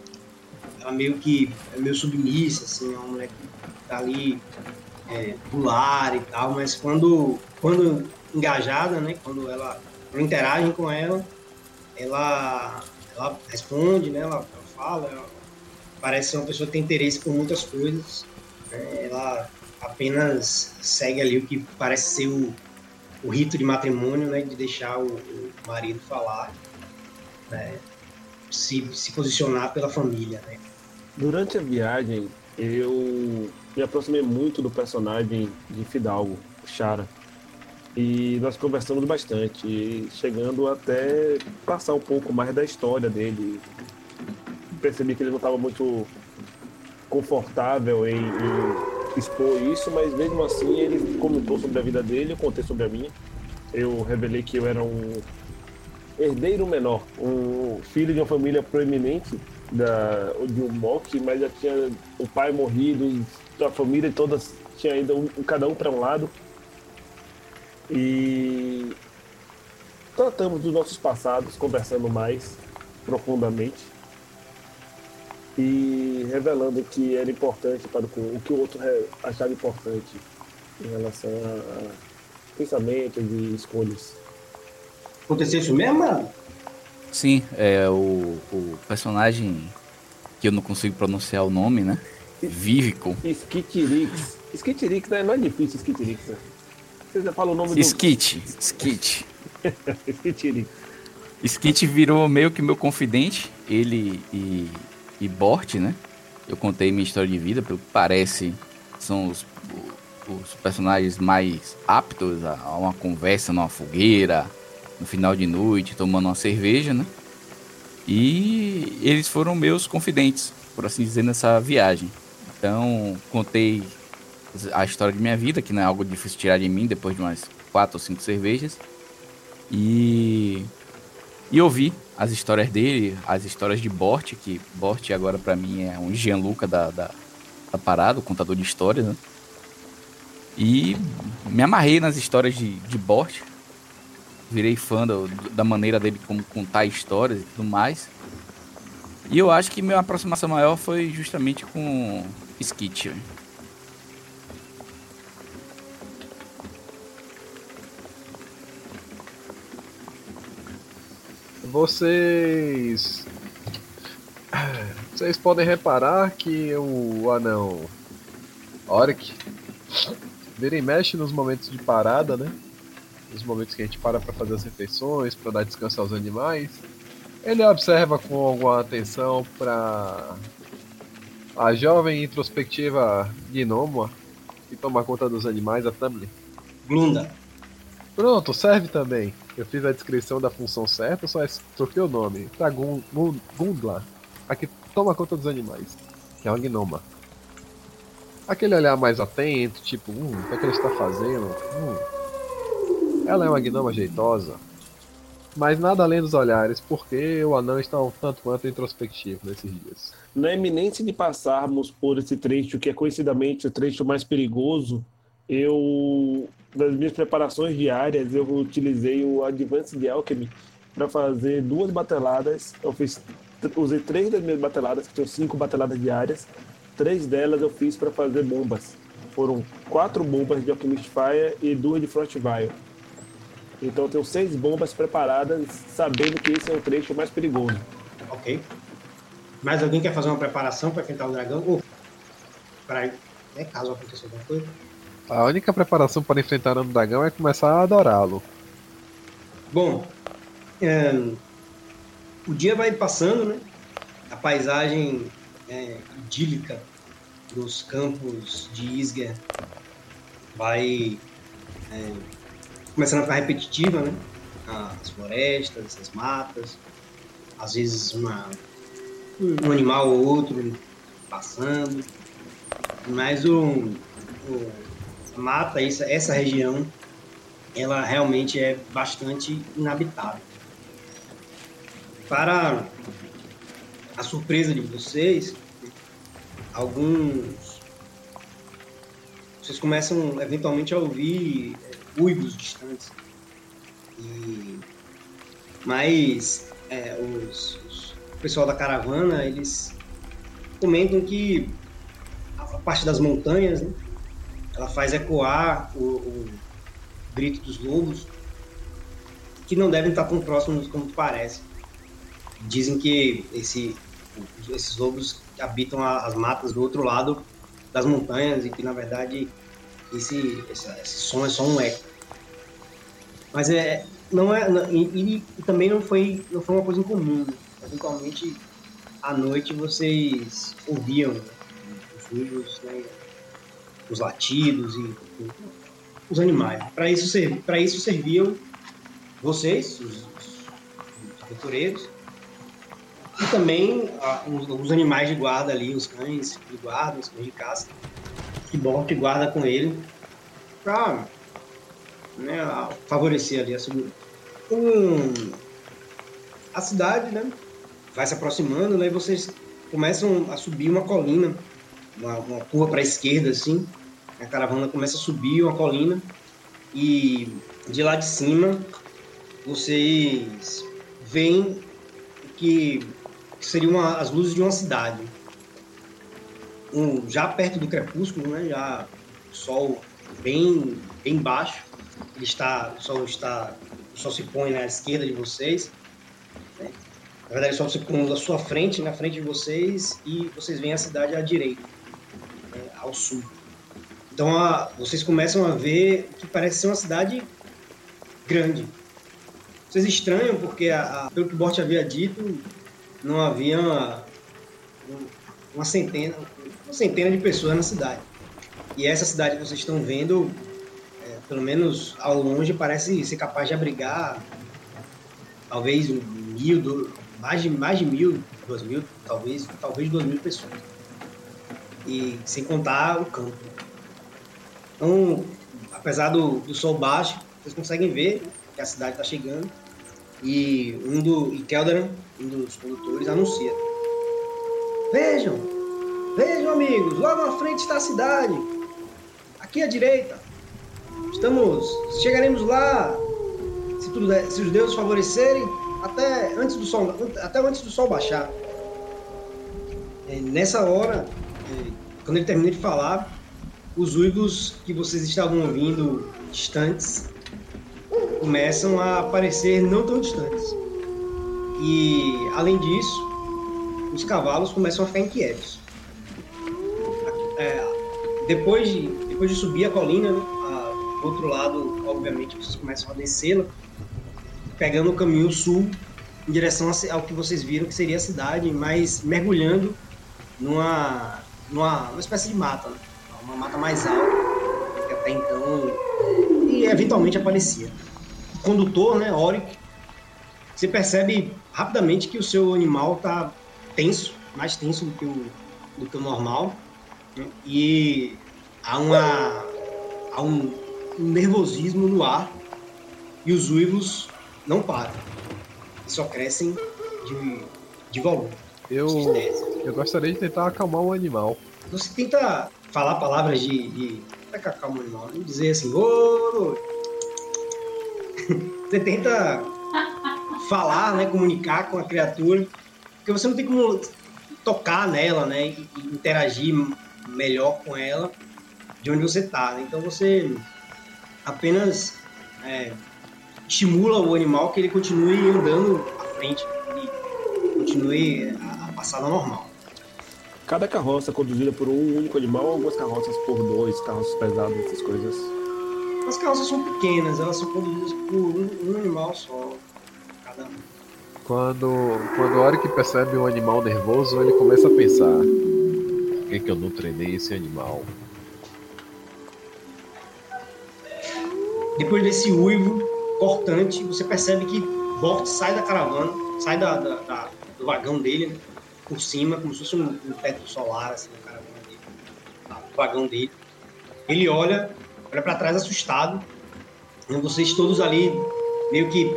ela meio que é meio submissa, assim, é uma mulher que tá ali é, pular e tal, mas quando, quando engajada, né, quando ela quando interagem com ela, ela, ela responde, né, ela, ela fala, ela parece ser uma pessoa que tem interesse por muitas coisas, né, ela apenas segue ali o que parece ser o, o rito de matrimônio, né, de deixar o, o marido falar, né, se, se posicionar pela família, né. Durante a viagem, eu me aproximei muito do personagem de Fidalgo, Chara. E nós conversamos bastante, chegando até passar um pouco mais da história dele. Percebi que ele não estava muito confortável em, em, expor isso, mas mesmo assim ele comentou sobre a vida dele, eu contei sobre a minha. Eu revelei que eu era um herdeiro menor, um filho de uma família proeminente da, de um mock, mas já tinha o pai morrido, a família toda tinha ido um, cada um para um lado. E tratamos dos nossos passados, conversando mais profundamente e revelando que era importante para o, o que o outro achava importante em relação a, a pensamentos e escolhas. Aconteceu isso mesmo, mano? Sim, é o, o personagem que eu não consigo pronunciar o nome, né? Vívico. Skitirix. Skitirix né? não é difícil, Skitirix. Né? Você já fala o nome Skit. do... Skit. Skitirix. Skit virou meio que meu confidente, ele e, e Bort, né? Eu contei minha história de vida, pelo que parece, são os, os personagens mais aptos a uma conversa numa fogueira, no final de noite, tomando uma cerveja, né? E eles foram meus confidentes, por assim dizer, nessa viagem. Então, contei a história de minha vida, que não é algo difícil tirar de mim depois de umas quatro ou cinco cervejas. E e ouvi as histórias dele, as histórias de Bort, que Bort agora para mim é um Gianluca da, da, da parada, o contador de histórias, né? E me amarrei nas histórias de, de Bort. Virei fã do, da maneira dele como contar histórias e tudo mais. E eu acho que minha aproximação maior foi justamente com Skit. Vocês. Vocês podem reparar que o anão Oric vira e mexe nos momentos de parada, né? Nos momentos que a gente para para fazer as refeições, para dar descanso aos animais. Ele observa com alguma atenção para a jovem introspectiva Gnoma que toma conta dos animais, a Tamlin. Glunda. Pronto, serve também. Eu fiz a descrição da função certa, só troquei o nome. Pra Gundla, a que toma conta dos animais, que é uma gnoma. Aquele olhar mais atento, tipo, hum, o que, é que ele está fazendo? Hum. Ela é uma gnoma jeitosa. Mas nada além dos olhares, porque o anão está um tanto quanto introspectivo nesses dias. Na iminência de passarmos por esse trecho, que é conhecidamente o trecho mais perigoso, eu das minhas preparações diárias, eu utilizei o Advanced Alchemy para fazer duas bateladas. Eu fiz, usei três das minhas bateladas, que tinham cinco bateladas diárias. Três delas eu fiz para fazer bombas. Foram quatro bombas de Alchemist Fire e duas de Frostfire. Então eu tenho seis bombas preparadas, sabendo que esse é o trecho mais perigoso. Ok. Mais alguém quer fazer uma preparação para enfrentar o dragão? Ou para né, caso aconteça alguma coisa? A única preparação para enfrentar o dragão é começar a adorá-lo. Bom, é, o dia vai passando, né? A paisagem é, idílica dos campos de Isger vai é, começando a ficar repetitiva, né? As florestas, as matas, às vezes uma, um animal ou outro passando, mas o, o mata essa, essa região, ela realmente é bastante inabitável. Para a surpresa de vocês, alguns vocês começam eventualmente a ouvir é, uivos distantes. E, mas é, os, os, o pessoal da caravana, eles comentam que a parte das montanhas, né, ela faz ecoar o, o grito dos lobos, que não devem estar tão próximos como parece. Dizem que esse, esses lobos habitam as matas do outro lado das montanhas e que na verdade esse, esse, esse som é só um eco. Mas é não é e, e, também não foi não foi uma coisa incomum. Eventualmente à noite vocês ouviam os ruídos, né? Os latidos e, os animais. Para isso, para isso serviam vocês, os, os, aventureiros, e também ah, os, os, animais de guarda ali, os cães de guarda, os cães de caça, que que guarda com ele, para né, favorecer ali a segurança. Um, a cidade, né, vai se aproximando, né, e vocês começam a subir uma colina, uma, uma curva para a esquerda, assim, a caravana começa a subir uma colina e de lá de cima vocês veem que seriam as luzes de uma cidade. Um, já perto do crepúsculo, né, já o sol bem, bem baixo, ele está, o sol está, o sol se põe na esquerda de vocês. Né? Na verdade, o sol se põe na sua frente, na frente de vocês, e vocês veem a cidade à direita, né, ao sul. Então a, vocês começam a ver que parece ser uma cidade grande. Vocês estranham porque, a, a, pelo que o Bort havia dito, não havia uma, uma, centena, uma centena de pessoas na cidade. E essa cidade que vocês estão vendo, é, pelo menos ao longe, parece ser capaz de abrigar talvez mil, do, mais de mais de mil, duas mil, talvez, talvez duas mil pessoas. E sem contar o campo. Então, apesar do, do sol baixo, vocês conseguem ver que a cidade está chegando. E um do. E um dos condutores, anuncia. Vejam! Vejam, amigos! Logo à frente está a cidade! Aqui à direita! Estamos. Chegaremos lá, se, tudo se os deuses favorecerem, até antes do sol, até antes do sol baixar. É, nessa hora, é, quando ele termina de falar, os uivos que vocês estavam ouvindo distantes começam a aparecer não tão distantes. E, além disso, os cavalos começam a ficar inquietos. É, depois, de, depois de subir a colina, né, a, do outro lado, obviamente, vocês começam a descê-la, pegando o caminho sul em direção ao que vocês viram que seria a cidade, mas mergulhando numa, numa, numa espécie de mata, né? Uma mata mais alta, que até então e eventualmente aparecia. O condutor, né, Oric, você percebe rapidamente que o seu animal está tenso, mais tenso do que o, do que o normal, né? e há, uma, há um, um nervosismo no ar e os uivos não param, só crescem de, de volume. Eu, eu gostaria de tentar acalmar o animal. Você tenta falar palavras de. de é acalmar o animal, não dizer assim, ô. Você tenta falar, né, comunicar com a criatura, porque você não tem como tocar nela, né, e, interagir melhor com ela de onde você está. Né? Então você apenas é, estimula o animal que ele continue andando à frente, e continue a, a passar normal. Cada carroça é conduzida por um único animal ou algumas carroças por dois, carroças pesados, essas coisas? As carroças são pequenas, elas são conduzidas por um, um animal só, cada um. Quando, quando a hora que percebe um animal nervoso, ele começa a pensar: por que, que eu não treinei esse animal? Depois desse uivo cortante, você percebe que Bort sai da caravana, sai da, da, da, do vagão dele, né? Por cima, como se fosse um, um teto solar, assim, na caravana dele, no vagão dele. Ele olha, olha para trás assustado, e vocês todos ali meio que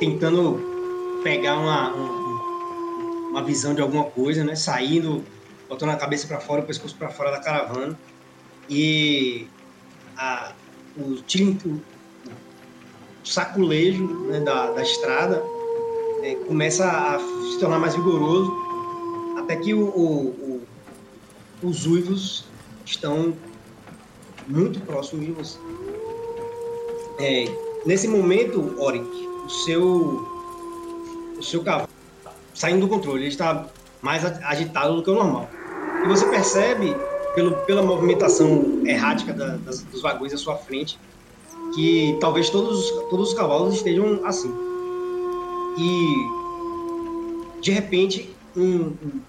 tentando pegar uma, uma, uma visão de alguma coisa, né? Saindo, botando a cabeça para fora, o pescoço para fora da caravana. E a, o, o, saculejo né, da, da estrada é, começa a se tornar mais vigoroso, até que o, o, o, os uivos estão muito próximos de você. É, nesse momento, Oric, o seu, o seu cavalo saindo do controle, ele está mais agitado do que o normal. E você percebe, pelo, pela movimentação errática da, das, dos vagões à sua frente, que talvez todos, todos os cavalos estejam assim. E de repente um, um,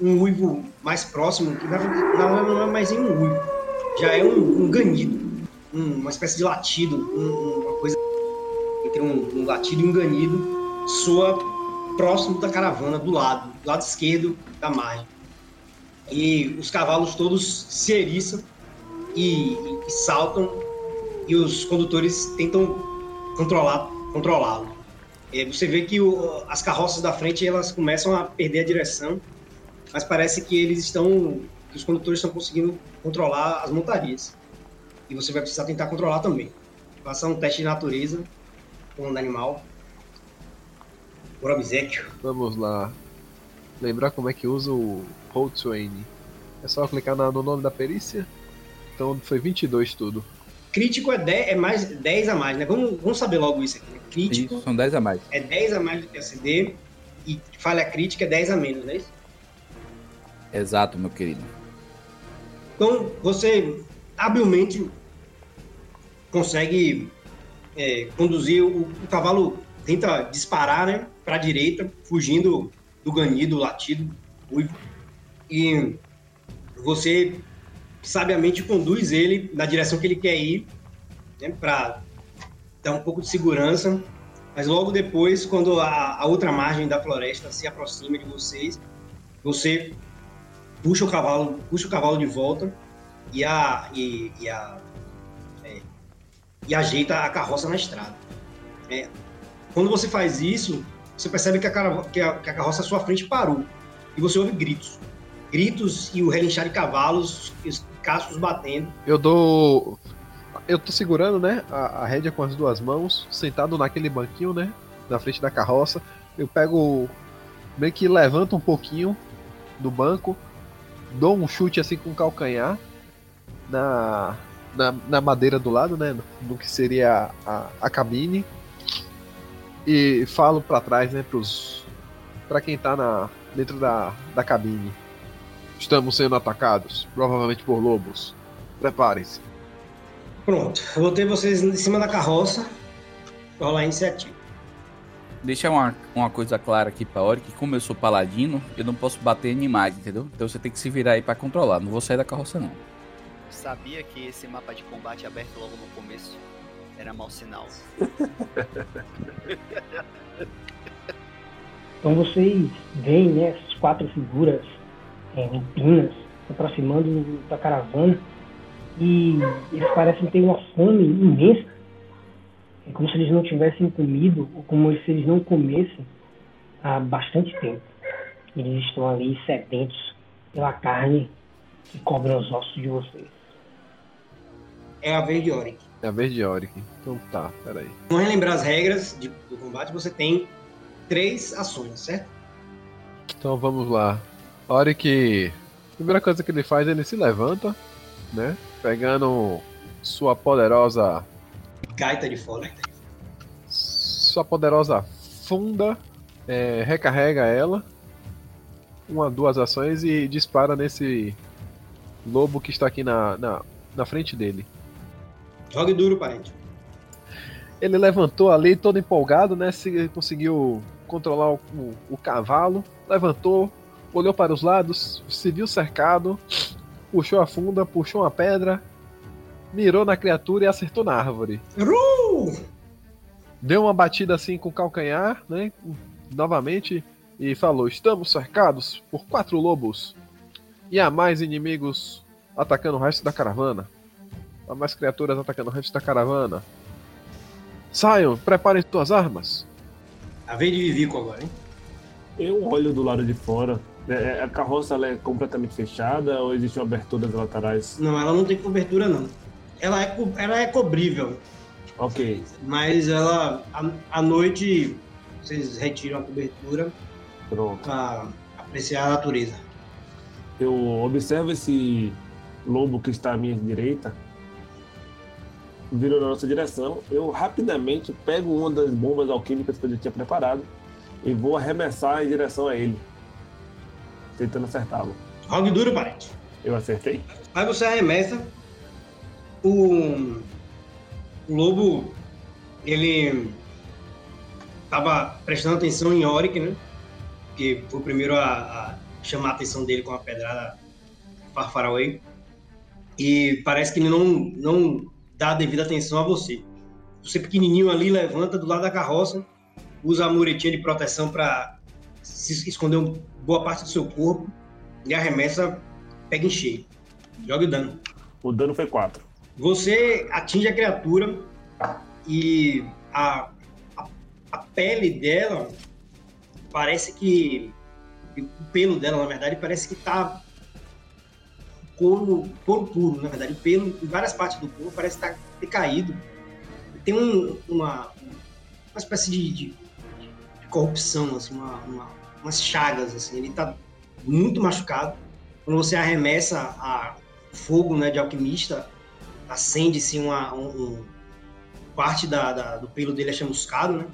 um uivo mais próximo, que não é mais um uivo, já é um, um ganido, um, uma espécie de latido, uma coisa entre um, latido e um ganido, soa próximo da caravana, do lado, do lado esquerdo da margem. E os cavalos todos se eriçam e, e, e saltam e os condutores tentam controlá-lo. É, você vê que o, as carroças da frente elas começam a perder a direção, mas parece que eles estão, que os condutores estão conseguindo controlar as montarias. E você vai precisar tentar controlar também. Faça um teste de natureza com um animal. Por obsequio. Vamos lá. Lembrar como é que usa o Hold É só clicar no nome da perícia. Então foi 22 tudo. Crítico é, 10, é mais 10 a mais, né? Vamos, vamos saber logo isso aqui. Né? Crítico. Isso, são 10 a mais. É 10 a mais do que a CD. E falha crítica é 10 a menos, não é isso? Exato, meu querido. Então, você habilmente consegue é, conduzir o, o, cavalo, tenta disparar, né? Para a direita, fugindo do ganido, latido, uivo. E você sabiamente conduz ele na direção que ele quer ir, né, para dar um pouco de segurança. Mas logo depois, quando a, a, outra margem da floresta se aproxima de vocês, você puxa o cavalo, puxa o cavalo de volta e a e, e a é, e ajeita a carroça na estrada. É, quando você faz isso, você percebe que a, que a, que a carroça à sua frente parou e você ouve gritos, gritos e o relinchar de cavalos, cascos batendo. Eu dou eu tô segurando, né, a, a rédea com as duas mãos, sentado naquele banquinho, né, na frente da carroça. Eu pego, meio que levanto um pouquinho do banco, dou um chute assim com o calcanhar na, na, na madeira do lado, né, no, que seria a, a cabine. E falo para trás, né, pros, pra quem tá na, dentro da, da cabine. Estamos sendo atacados, provavelmente por lobos. Preparem-se. Pronto, ter vocês em cima da carroça rolar a iniciativa. Deixa uma, uma coisa clara aqui pra Ori, que como eu sou paladino, eu não posso bater animais, entendeu? Então você tem que se virar aí pra controlar, não vou sair da carroça não. Sabia que esse mapa de combate aberto logo no começo era mau sinal. então vocês veem né, essas quatro figuras é, em pinas se aproximando da caravana e eles parecem ter uma fome imensa. É como se eles não tivessem comido, ou como se eles não comessem há bastante tempo. Eles estão ali sedentos pela carne que cobre os ossos de vocês. É a vez de Oric. É a vez de Oric. Então tá, peraí. Vamos relembrar as regras de, do combate. Você tem três ações, certo? Então vamos lá. Oric, a primeira coisa que ele faz, ele se levanta, né? Pegando sua poderosa. Gaita de fora. Sua poderosa funda. É, recarrega ela. Uma, duas ações e dispara nesse lobo que está aqui na, na, na frente dele. Jogue duro, parente. Ele levantou ali todo empolgado, né? Se, conseguiu controlar o, o, o cavalo. Levantou, olhou para os lados, se viu cercado puxou a funda, puxou uma pedra, mirou na criatura e acertou na árvore. Deu uma batida assim com o calcanhar, né? Novamente, e falou: Estamos cercados por quatro lobos. E há mais inimigos atacando o resto da caravana. Há mais criaturas atacando o resto da caravana. Saiam, preparem suas armas. A vez de Vivico agora, hein? Eu olho do lado de fora é, é, a carroça ela é completamente fechada ou existem aberturas laterais? Não, ela não tem cobertura não. Ela é, ela é cobrível. Ok. Mas ela, à noite, vocês retiram a cobertura para apreciar a natureza. Eu observo esse lobo que está à minha direita, vindo na nossa direção. Eu rapidamente pego uma das bombas alquímicas que eu já tinha preparado e vou arremessar em direção a ele tentando acertá-lo. Rogue duro, parente. Eu acertei? Aí você arremessa. O, lobo, ele tava prestando atenção em Oric, né? Que foi o primeiro a, a chamar a atenção dele com a pedrada Far Far Away. E parece que ele não, não dá a devida atenção a você. Você pequenininho ali levanta do lado da carroça, usa a muretinha de proteção para se esconder boa parte do seu corpo e arremessa, pega em cheio. Joga o dano. O dano foi 4. Você atinge a criatura e a, a, a pele dela parece que. O pelo dela, na verdade, parece que tá couro, couro puro, na verdade. O pelo em várias partes do corpo parece estar tá decaído. Tem um, uma, uma espécie de, de, de corrupção, assim, uma, uma umas chagas, assim, ele tá muito machucado. Quando você arremessa a fogo né, de alquimista, acende-se uma um, um, parte da, da, do pelo dele é chamuscado, né?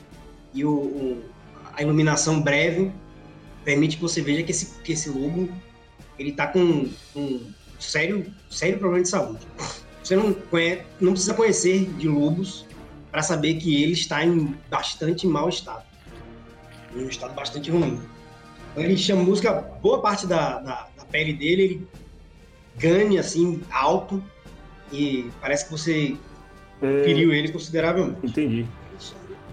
E o, o, a iluminação breve permite que você veja que esse, que esse lobo ele tá com um sério, sério problema de saúde. Você não, conhece, não precisa conhecer de lobos para saber que ele está em bastante mau estado. Em um estado bastante ruim. Ele chama música, boa parte da, da, da pele dele, ele ganha assim, alto, e parece que você é... feriu ele consideravelmente. Entendi.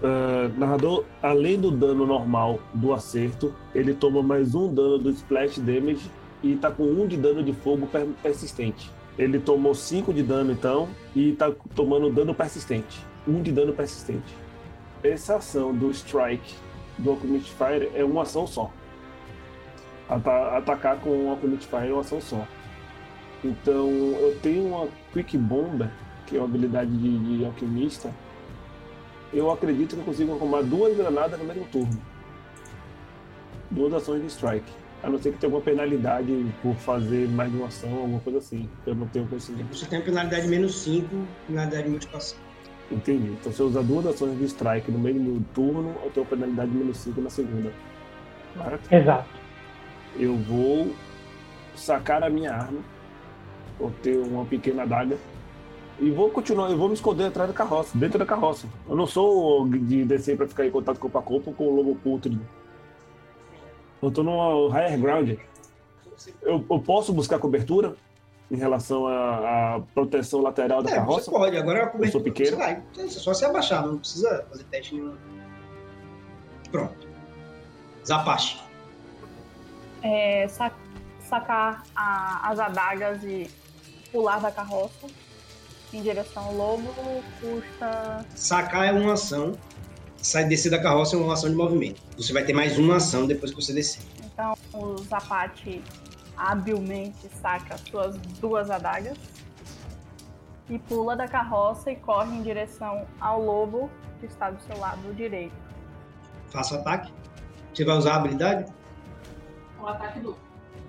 Uh, narrador, além do dano normal do acerto, ele toma mais um dano do splash damage e tá com um de dano de fogo per- persistente. Ele tomou 5 de dano então e tá tomando dano persistente. Um de dano persistente. Essa ação do Strike do Alchemist Fire é uma ação só. Ata- atacar com o Alchemist Fire é uma ação só. Então eu tenho uma Quick Bomber, que é uma habilidade de, de alquimista. Eu acredito que eu consigo arrumar duas granadas no mesmo turno. Duas ações de strike. A não ser que tenha alguma penalidade por fazer mais de uma ação, alguma coisa assim. Eu não tenho conhecimento. Você tem a penalidade menos 5, penalidade de multiplicação. Entendi. Então se eu usar duas ações de strike no mesmo turno, eu tenho penalidade de menos 5 na segunda. Certo? Exato. Eu vou sacar a minha arma. Vou ter uma pequena adaga. E vou continuar, eu vou me esconder atrás da carroça, dentro da carroça. Eu não sou de descer pra ficar em contato corpo a corpo com o lobo pútrido. Eu tô no higher ground. Eu, eu posso buscar cobertura em relação à, proteção lateral da É, você carroça? pode. Agora a cobertura. sou pequeno. Você vai. É só se abaixar, não precisa fazer teste nenhum. Pronto. Zapache. É, sa- sacar a- as adagas e pular da carroça em direção ao lobo custa. Sacar é uma ação. Sai descer da carroça é uma ação de movimento. Você vai ter mais uma ação depois que você descer. Então o Zapate habilmente saca suas duas adagas e pula da carroça e corre em direção ao lobo que está do seu lado direito. Faça o ataque. Você vai usar a habilidade? O ataque do.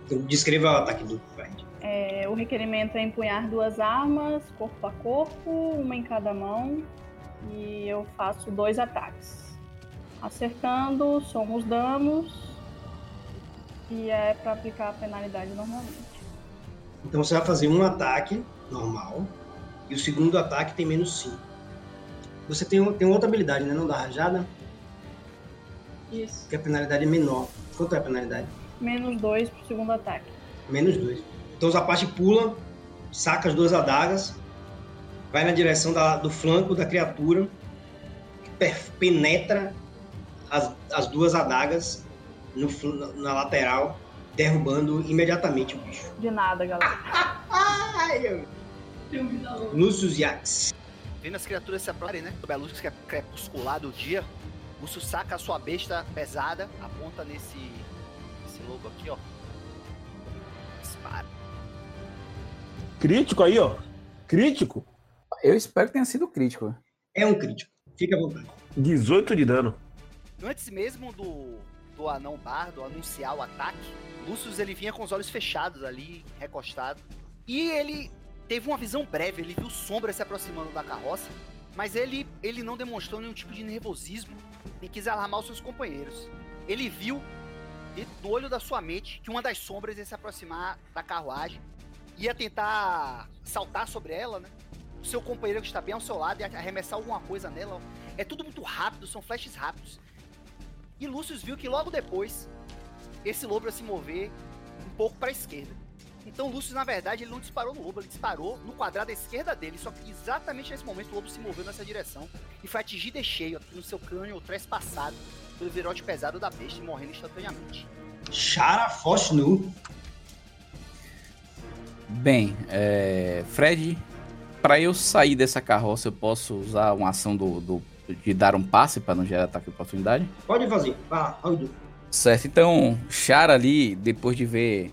Então, descreva o ataque do Fight. É, o requerimento é empunhar duas armas, corpo a corpo, uma em cada mão, e eu faço dois ataques. Acertando, somo os danos, e é para aplicar a penalidade normalmente. Então você vai fazer um ataque normal. E o segundo ataque tem menos 5. Você tem, tem outra habilidade, né? Não da rajada, Isso. que a penalidade é menor. Quanto é a penalidade? Menos dois pro segundo ataque. Menos 2. Então o Zapache pula, saca as duas adagas, vai na direção da- do flanco da criatura, penetra as, as duas adagas no na lateral, derrubando imediatamente o bicho. De nada, galera. Ai. Lucius Yax. Vendo as criaturas se aproximarem, né? Sob a luz cre- crepuscular do dia, Lúcio saca a sua besta pesada, aponta nesse, nesse lobo aqui, ó. Dispara. Crítico aí, ó. Crítico. Eu espero que tenha sido crítico. É um crítico. Fica à vontade. 18 de dano. Antes mesmo do, do anão bardo anunciar o ataque, Lúcio ele vinha com os olhos fechados ali, recostado. E ele teve uma visão breve, ele viu sombras se aproximando da carroça, mas ele, ele não demonstrou nenhum tipo de nervosismo, nem quis alarmar os seus companheiros. Ele viu, dentro do olho da sua mente, que uma das sombras ia se aproximar da carruagem, ia tentar saltar sobre ela, né? O seu companheiro que está bem ao seu lado ia arremessar alguma coisa nela. É tudo muito rápido, são flashes rápidos. E Lúcio viu que logo depois esse lobo ia se mover um pouco para a esquerda. Então Lúcio, na verdade, ele não disparou no lobo, ele disparou no quadrado à esquerda dele. Só que exatamente nesse momento o lobo se moveu nessa direção e foi atingir de cheio no seu crânio trespassado pelo virote pesado da besta e morrendo instantaneamente. Shara Foshnu. Bem, é, Fred, para eu sair dessa carroça, eu posso usar uma ação do, do- de dar um passe para não gerar ataque de oportunidade? Pode fazer. Vai lá, Raul. Certo, então, Chara ali, depois de ver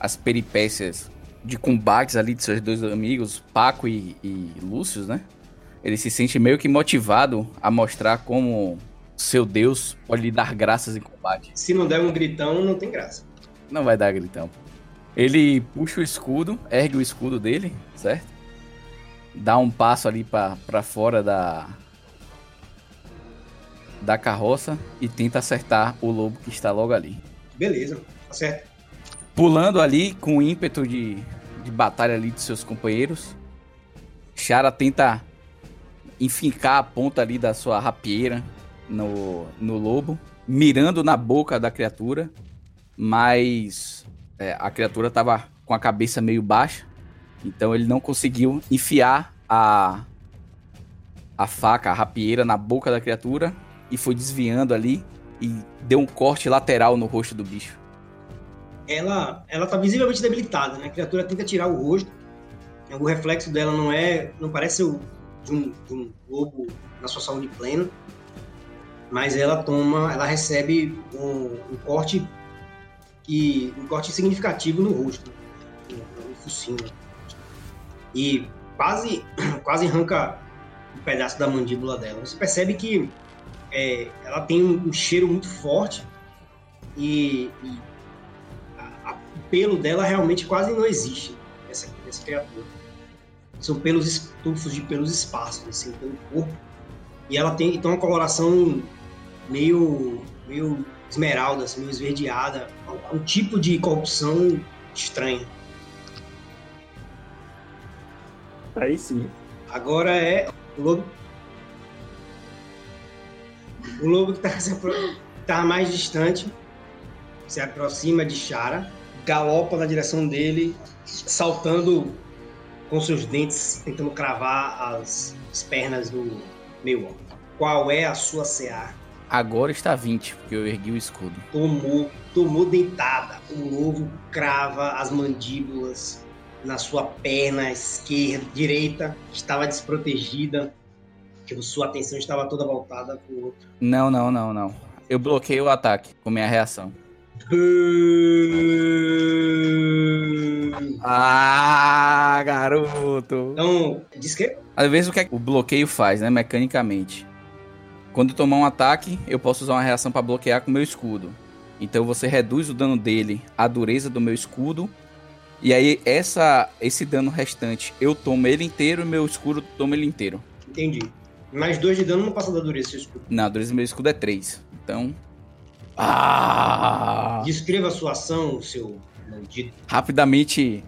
as peripécias de combates ali de seus dois amigos, Paco e, e Lúcio, né? Ele se sente meio que motivado a mostrar como seu Deus pode lhe dar graças em combate. Se não der um gritão, não tem graça. Não vai dar gritão. Ele puxa o escudo, ergue o escudo dele, certo? Dá um passo ali pra pra fora da da carroça e tenta acertar o lobo que está logo ali. Beleza, tá certo. Pulando ali com o ímpeto de, de batalha ali de seus companheiros, Chara tenta enfincar a ponta ali da sua rapieira no, no lobo, mirando na boca da criatura, mas é, a criatura tava com a cabeça meio baixa, então ele não conseguiu enfiar a, a faca, a rapieira na boca da criatura e foi desviando ali e deu um corte lateral no rosto do bicho. ela ela tá visivelmente debilitada, né? A criatura tenta tirar o rosto. O reflexo dela não é, não parece o de um, de um lobo na sua saúde plena, mas ela toma, ela recebe um, um corte que um corte significativo no rosto, no, no focinho, e quase quase arranca um pedaço da mandíbula dela. Você percebe que é, ela tem um, um cheiro muito forte e, e a, a, o pelo dela realmente quase não existe essa criatura. São pelos estufos de pelos esparsos assim pelo corpo e ela tem então uma coloração meio meio esmeralda, assim, meio esverdeada, um tipo de corrupção estranha. Aí sim. Agora é o lobo. O lobo que está tá mais distante se aproxima de Chara, galopa na direção dele, saltando com seus dentes, tentando cravar as, as pernas do meu homem. Qual é a sua CA? Agora está 20, porque eu ergui o escudo. Tomou, tomou dentada. O lobo crava as mandíbulas na sua perna esquerda, direita, que estava desprotegida, que sua atenção estava toda voltada para o outro. Não, não, não, não. Eu bloqueei o ataque com minha reação. Ah, garoto! Então, diz que? Às vezes o que é que o bloqueio faz, né, mecanicamente? Quando tomar um ataque, eu posso usar uma reação para bloquear com meu escudo. Então você reduz o dano dele à dureza do meu escudo. E aí essa, esse dano restante eu tomo ele inteiro e meu escudo toma ele inteiro. Entendi. Mais dois de dano não passa da dureza do escudo. Não, a dureza do meu escudo é 3. Então. Ah! Descreva a sua ação, seu maldito. Rapidamente,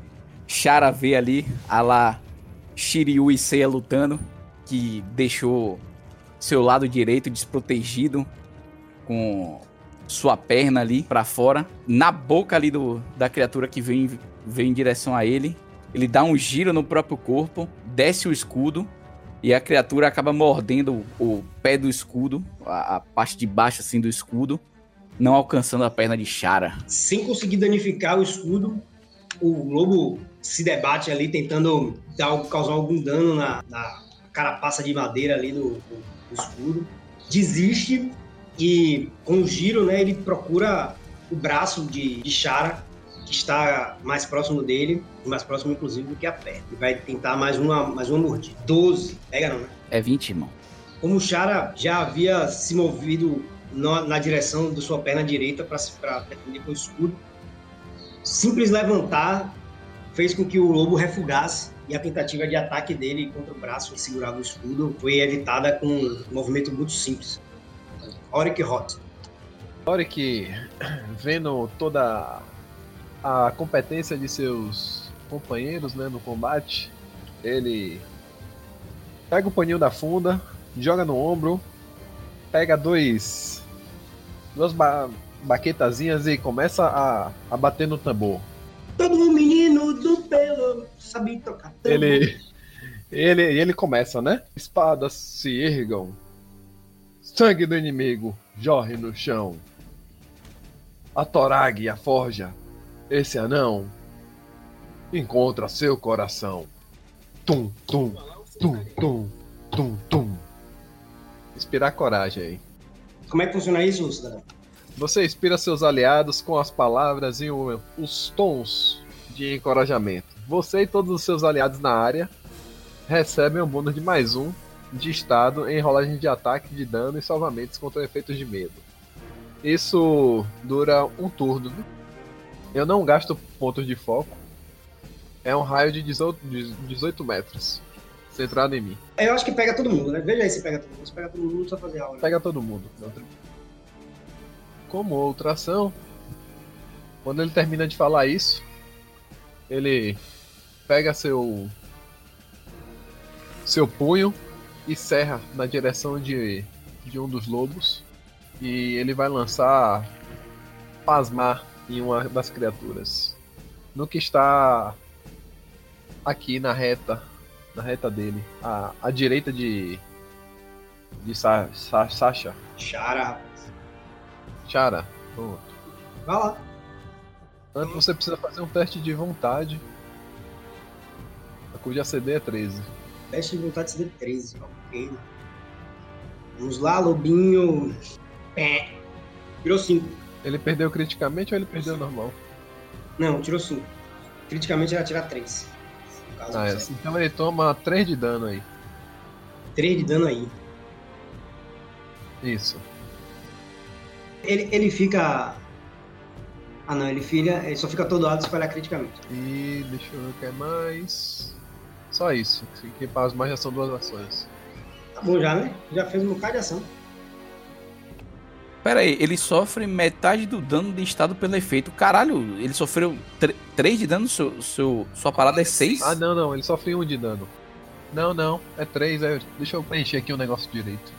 Chara vê ali a lá Shiryu e Seiya lutando, que deixou seu lado direito desprotegido, com sua perna ali para fora, na boca ali do, da criatura que vem, vem em direção a ele. Ele dá um giro no próprio corpo, desce o escudo e a criatura acaba mordendo o, o pé do escudo, a, a, parte de baixo assim do escudo, não alcançando a perna de Chara. Sem conseguir danificar o escudo, o lobo se debate ali tentando dar, causar algum dano na, na carapaça de madeira ali do, do escudo, desiste e com o giro, né, ele procura o braço de, de Chara, que está mais próximo dele, mais próximo inclusive do que a perna. E vai tentar mais uma, mais uma mordida. 12. Pega não, né? É 20, irmão. Como o Chara já havia se movido na, na direção da sua perna direita para defender com o escudo, simples levantar fez com que o lobo refugasse e a tentativa de ataque dele contra o braço que segurava o escudo foi evitada com um movimento muito simples. Oric Hot. Oric, vendo toda a competência de seus companheiros né, no combate, ele pega o paninho da funda, joga no ombro, pega dois duas ba baquetazinhas e começa a, a bater no tambor. Todo menino do pelo sabe tocar tambor. Ele, ele, ele começa, né? Espadas se ergam, sangue do inimigo jorre no chão. A Torag e a forja, esse anão, encontra seu coração. Tum, tum, tum, tum, tum, tum. Inspirar coragem aí. Como é que funciona isso, cidadão? Você inspira seus aliados com as palavras e os tons de encorajamento. Você e todos os seus aliados na área recebem um bônus de mais um de estado em rolagem de ataque, de dano e salvamentos contra efeitos de medo. Isso dura um turno. Eu não gasto pontos de foco. É um raio de 18 de 18 metros. Centrado em mim. Eu acho que pega todo mundo, né? Veja aí se pega todo mundo. Se pega todo mundo, só fazer aula. Pega todo mundo. não Como outra ação, quando ele termina de falar isso, ele pega seu seu punho e serra na direção de, de um dos lobos e ele vai lançar pasmar em uma das criaturas. No que está aqui na reta, na reta dele, à, à direita de de Sa Sa Sasha, Chara. Chara. Pronto. Vai lá. Antes você precisa fazer um teste de vontade. A cuja CD é 13. Teste de vontade CD 13, ok. Vamos lá, Lobinho. Pé. Tirou 5. Ele perdeu criticamente ou ele perdeu normal? Não, tirou 5. Criticamente ela tira 3. No caso, Ah, é. Então ele toma 3 de dano aí. 3 de dano aí. Isso. Ele, ele fica. Ah não, ele fica. Ele só fica atordoado se falhar criticamente. E deixa eu ver o que é mais. Só isso. Que para as mais já são duas ações. Tá bom já, né? Já fez um bocado de ação. Pera aí, ele sofre metade do dano de estado pelo efeito. Caralho, ele sofreu 3 de dano, seu, seu, sua parada é 6? Ah, não, não. Ele sofre 1 de dano. Não, não. É 3. É... Deixa eu preencher aqui o negócio direito.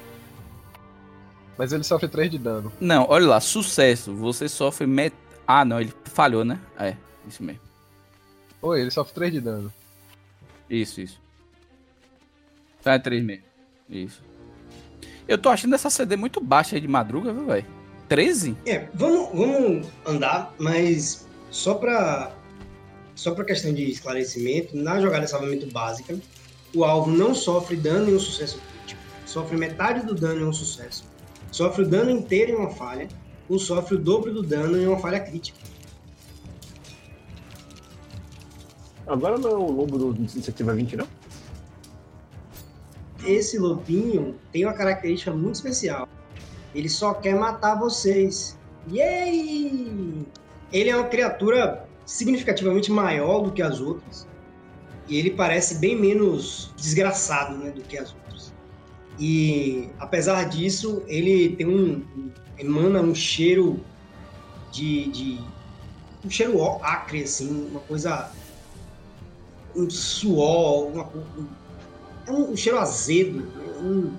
Mas ele sofre 3 de dano. Não, olha lá, sucesso. Você sofre met... Ah, não, ele falhou, né? É, isso mesmo. Oi, ele sofre 3 de dano. Isso, isso. Tá, é 3 mesmo. Isso. Eu tô achando essa CD muito baixa aí de madruga, viu, velho? 13? É, vamos, vamos andar, mas só pra. Só pra questão de esclarecimento, na jogada de salvamento básica, o alvo não sofre dano em um sucesso crítico. Sofre metade do dano em um sucesso. Sofre o dano inteiro em uma falha. Ou sofre o dobro do dano em uma falha crítica. Agora não é o lobo do Iniciativa 20, não? Esse lobinho tem uma característica muito especial. Ele só quer matar vocês. Yay! Ele é uma criatura significativamente maior do que as outras. E ele parece bem menos desgraçado né, do que as outras. E apesar disso, ele tem um. emana um cheiro de. de um cheiro acre, assim, uma coisa. Um suor, uma, co- um, é um cheiro azedo, né, um-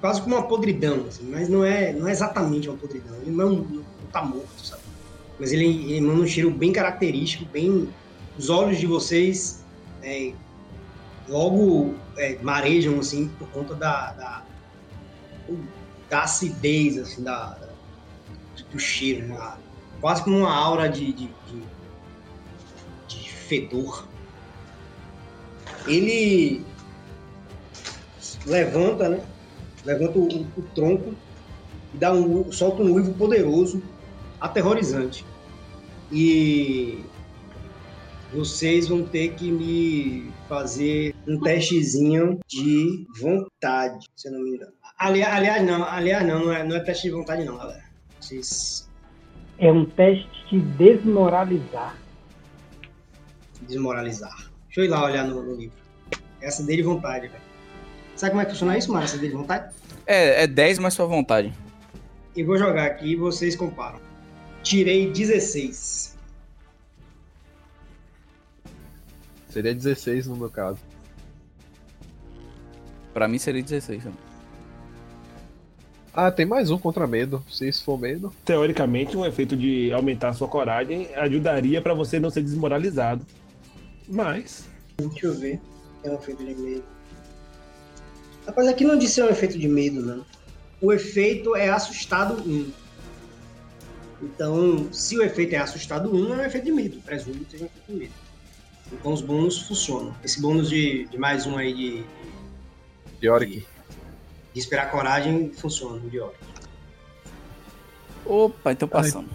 quase como uma podridão, assim, mas não é, não é exatamente uma podridão. Ele não, é não tá morto, sabe? Mas ele, ele emana um cheiro bem característico, bem. Os olhos de vocês é, logo é, marejam assim por conta da, da, da acidez assim, da, da- do cheiro, né? quase como uma aura de, de, de, de fedor. Ele levanta, né? Levanta o, o tronco e dá um, solta um uivo poderoso, aterrorizante. E vocês vão ter que me fazer um testezinho de vontade, se eu não me engano. Aliás, aliás não, aliás, não, não é, não é teste de vontade, não, galera. Vocês É um teste de desmoralizar. desmoralizar. Deixa eu ir lá olhar no, no livro. Essa dele vontade, velho. Sabe como é que funciona isso, Mara? Essa dele vontade? É, é 10 mais sua vontade. Eu vou jogar aqui e vocês comparam. Tirei 16. Seria 16 no meu caso. Pra mim seria 16 também. Ah, tem mais um contra medo. Se isso for medo. Teoricamente, um efeito de aumentar a sua coragem ajudaria pra você não ser desmoralizado. Mas, Deixa eu ver. É um efeito de medo. Rapaz, aqui não disse é um efeito de medo, não. O efeito é assustado 1. Então, se o efeito é assustado 1, é um efeito de medo. Presumo que seja um efeito de medo. Então os bônus funcionam. Esse bônus de, de mais um aí de, Yorick. de esperar coragem funciona, de hora. Opa, então passamos.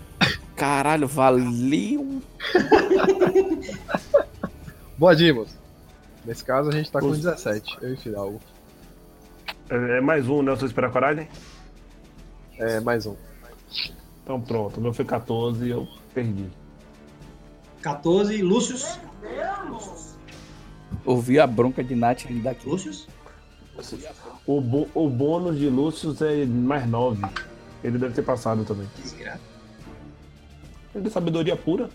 Caralho, valeu. Boa, Dimos. Nesse caso a gente tá com Os- 17. Eu e Fidalgo. é é mais um, né? Você esperar coragem? É, mais um. Então pronto, o meu foi 14 e eu perdi. 14, Lúcius. Ouvi a bronca de Nath ele daqui. Lúcius? O, bo- o bônus de Lúcio é mais 9. Ele deve ter passado também. Desgraça. Ele é sabedoria pura.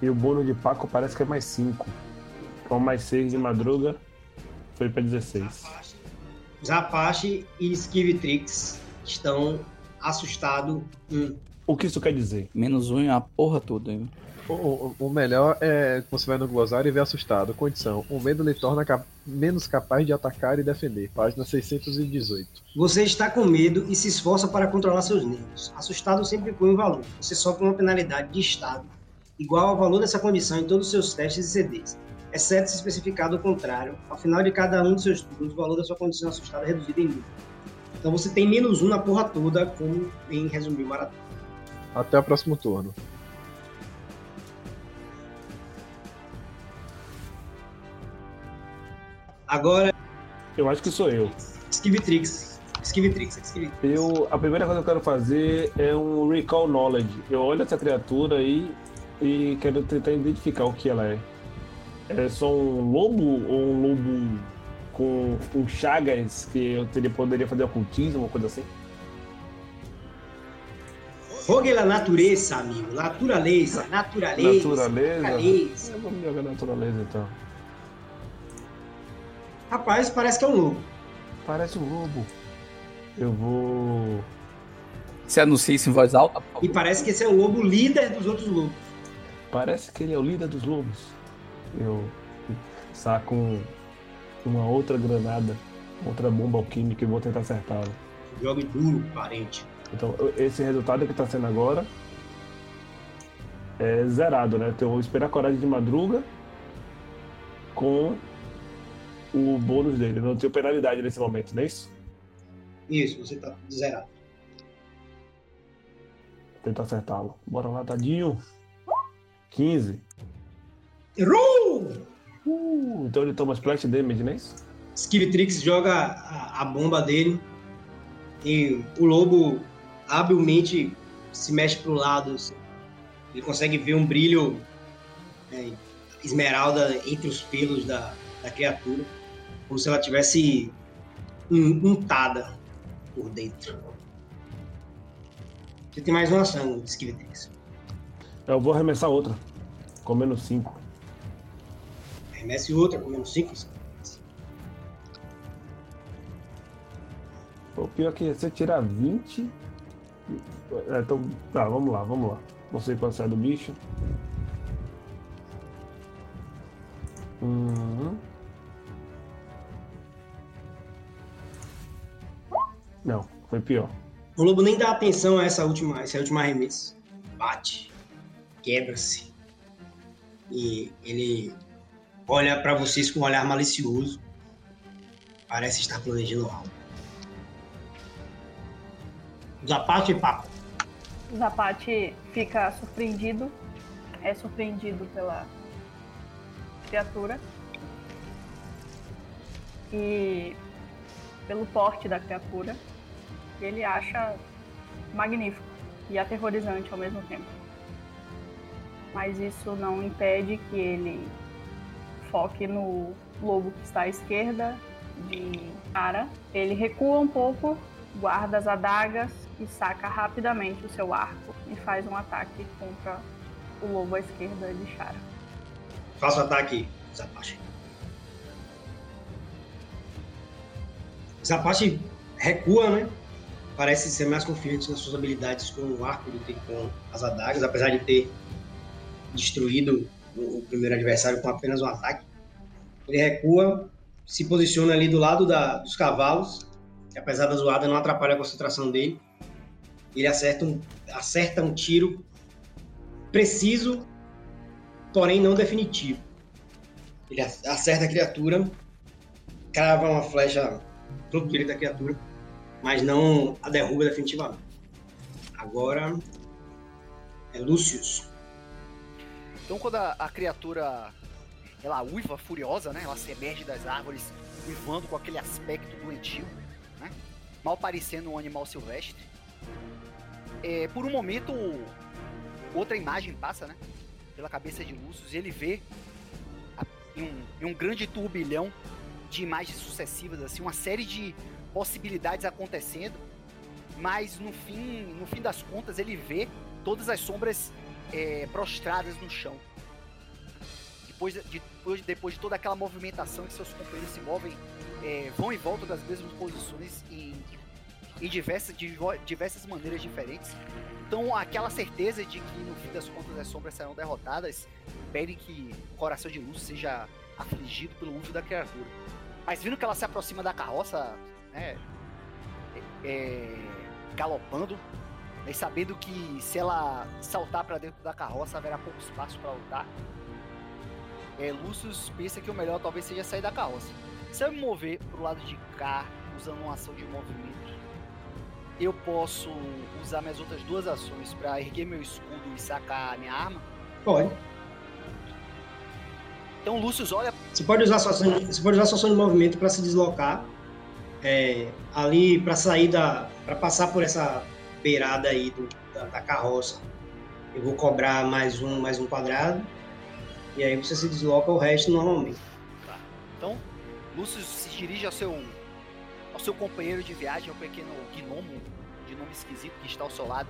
E o bônus de Paco parece que é mais 5. Então mais 6 de madruga foi pra 16. Zapache e Skivitrix estão assustados. Hum. O que isso quer dizer? Menos um e a porra toda. hein? O, o- melhor é que você vai no glossário e vê assustado. Condição: o medo lhe torna ca- menos capaz de atacar e defender. Página 618. Você está com medo e se esforça para controlar seus nervos. Assustado sempre põe um valor. Você sofre uma penalidade de estado igual ao valor dessa condição em todos os seus testes e CDs, exceto se especificado o contrário. Ao final de cada um dos seus turnos, o valor da sua condição assustada é reduzido em mil. Então você tem menos um na porra toda, como em resumir o maratona. Até o próximo turno. Agora, Eu acho que sou eu. Skivitrix. Skivitrix, Skivitrix. Eu, a primeira coisa que eu quero fazer é um recall knowledge. Eu olho essa criatura aí e quero tentar identificar o que ela é. É só um lobo ou um lobo com um chagas que eu teria, poderia fazer ocultismo, uma coisa assim? Rogue la natureza, amigo. Naturaleza, naturaleza. Naturaleza? naturaleza. Eu vou me jogar naturaleza então. Rapaz, parece que é um lobo. Parece um lobo. Eu vou. Você anuncia isso em voz alta? E parece que esse é o lobo líder dos outros lobos. Parece que ele é o líder dos lobos. Eu saco um- uma outra granada, outra bomba alquímica e vou tentar acertá-lo. Jogue duro, parente. Então, esse resultado que tá sendo agora é zerado, né? Então, eu vou esperar a coragem de madruga com o bônus dele. Eu não tenho penalidade nesse momento, não é isso? Isso, você tá zerado. Tentar acertá-lo. Bora lá, tadinho. 15. Errou! Uh, então ele toma splash damage, não é isso? Skivitrix joga a, a bomba dele e o lobo habilmente se mexe pro lado. assim. Ele consegue ver um brilho é, esmeralda entre os pelos da, da criatura, como se ela tivesse un- untada por dentro. Você tem mais uma ação, Skivitrix. Eu vou arremessar outra. Com menos 5. Arremesse outra com menos 5. O pior é que se você tirar 20. É, então, tá, vamos lá, vamos lá. Não sei quanto sai do bicho. Uhum. Não, foi pior. O lobo nem dá atenção a essa última, essa última arremesso. Bate, quebra-se. E ele olha pra vocês com um olhar malicioso. Parece estar planejando algo. Zapate e papo. Zapate fica surpreendido, é surpreendido pela criatura e pelo porte da criatura. Ele acha magnífico e aterrorizante ao mesmo tempo. Mas isso não impede que ele foque no lobo que está à esquerda de cara. Ele recua um pouco, guarda as adagas e saca rapidamente o seu arco e faz um ataque contra o lobo à esquerda de Chara. Faça o ataque, Zapate. Zapate recua, né? Parece ser mais confiante nas suas habilidades com o arco do que com as adagas, apesar de ter destruído o, primeiro adversário com apenas um ataque. Ele recua, se posiciona ali do lado da- dos cavalos, apesar da zoada não atrapalha a concentração dele. Ele acerta um, acerta um tiro preciso, porém não definitivo. Ele ac- acerta a criatura, crava uma flecha no direito da criatura, mas não a derruba definitivamente. Agora é Lucius. Então quando a, a criatura ela uiva furiosa, né? Ela se emerge das árvores, uivando com aquele aspecto doentio, né? Mal parecendo um animal silvestre. É, por um momento, outra imagem passa, né? Pela cabeça de Lucius e ele vê em, um, um grande turbilhão de imagens sucessivas, assim, uma série de possibilidades acontecendo, mas no fim, no fim das contas ele vê todas as sombras é, prostradas no chão. Depois de, depois, depois de toda aquela movimentação que seus companheiros se movem, é, vão e voltam das mesmas posições em, em diversas, de diversas maneiras diferentes. Então, aquela certeza de que no fim das contas as sombras serão derrotadas impede que o coração de Lúcio seja afligido pelo uso da criatura. Mas vindo que ela se aproxima da carroça, né, é, é, galopando, e sabendo que se ela saltar para dentro da carroça haverá pouco espaço para lutar, é, Lúcio pensa que o melhor talvez seja sair da carroça. Se eu me mover pro lado de cá, usando uma ação de movimento, eu posso usar minhas outras duas ações para erguer meu escudo e sacar minha arma? Pode. Então Lúcio olha. Você pode usar sua ação, você pode usar sua ação de movimento para se deslocar é, ali para sair da, para passar por essa beirada aí do, da, da carroça. Eu vou cobrar mais um, mais um quadrado e aí você se desloca o resto normalmente. Tá. Então Lúcio se dirige ao seu ao seu companheiro de viagem, ao pequeno gnomo de nome esquisito que está ao seu lado.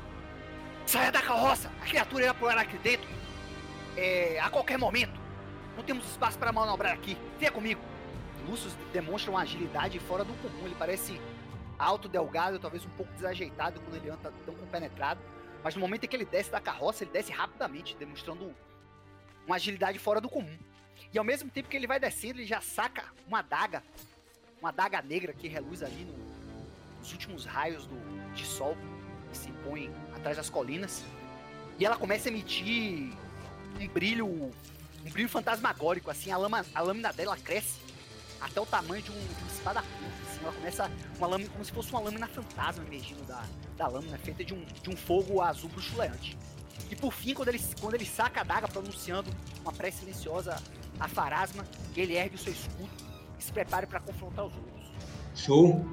Saia da carroça! A criatura irá pular aqui dentro é, a qualquer momento. Não temos espaço para manobrar aqui. Venha comigo. Lúcio demonstra uma agilidade fora do comum. Ele parece alto, delgado, talvez um pouco desajeitado quando ele anda tão compenetrado. Mas no momento em que ele desce da carroça, ele desce rapidamente, demonstrando uma agilidade fora do comum. E ao mesmo tempo que ele vai descendo, ele já saca uma adaga, uma adaga negra que reluz ali no, nos últimos raios do, de sol que se põem atrás das colinas. E ela começa a emitir um brilho, um brilho fantasmagórico, assim, a, lama, a lâmina dela cresce até o tamanho de, um, de uma espada curta, assim, ela começa uma lâmina como se fosse uma lâmina fantasma emergindo da, da lâmina, feita de um, de um fogo azul bruxuleante. E por fim, quando ele, quando ele saca a daga pronunciando uma prece silenciosa a Farasma, ele ergue o seu escudo e se prepare para confrontar os outros. Show.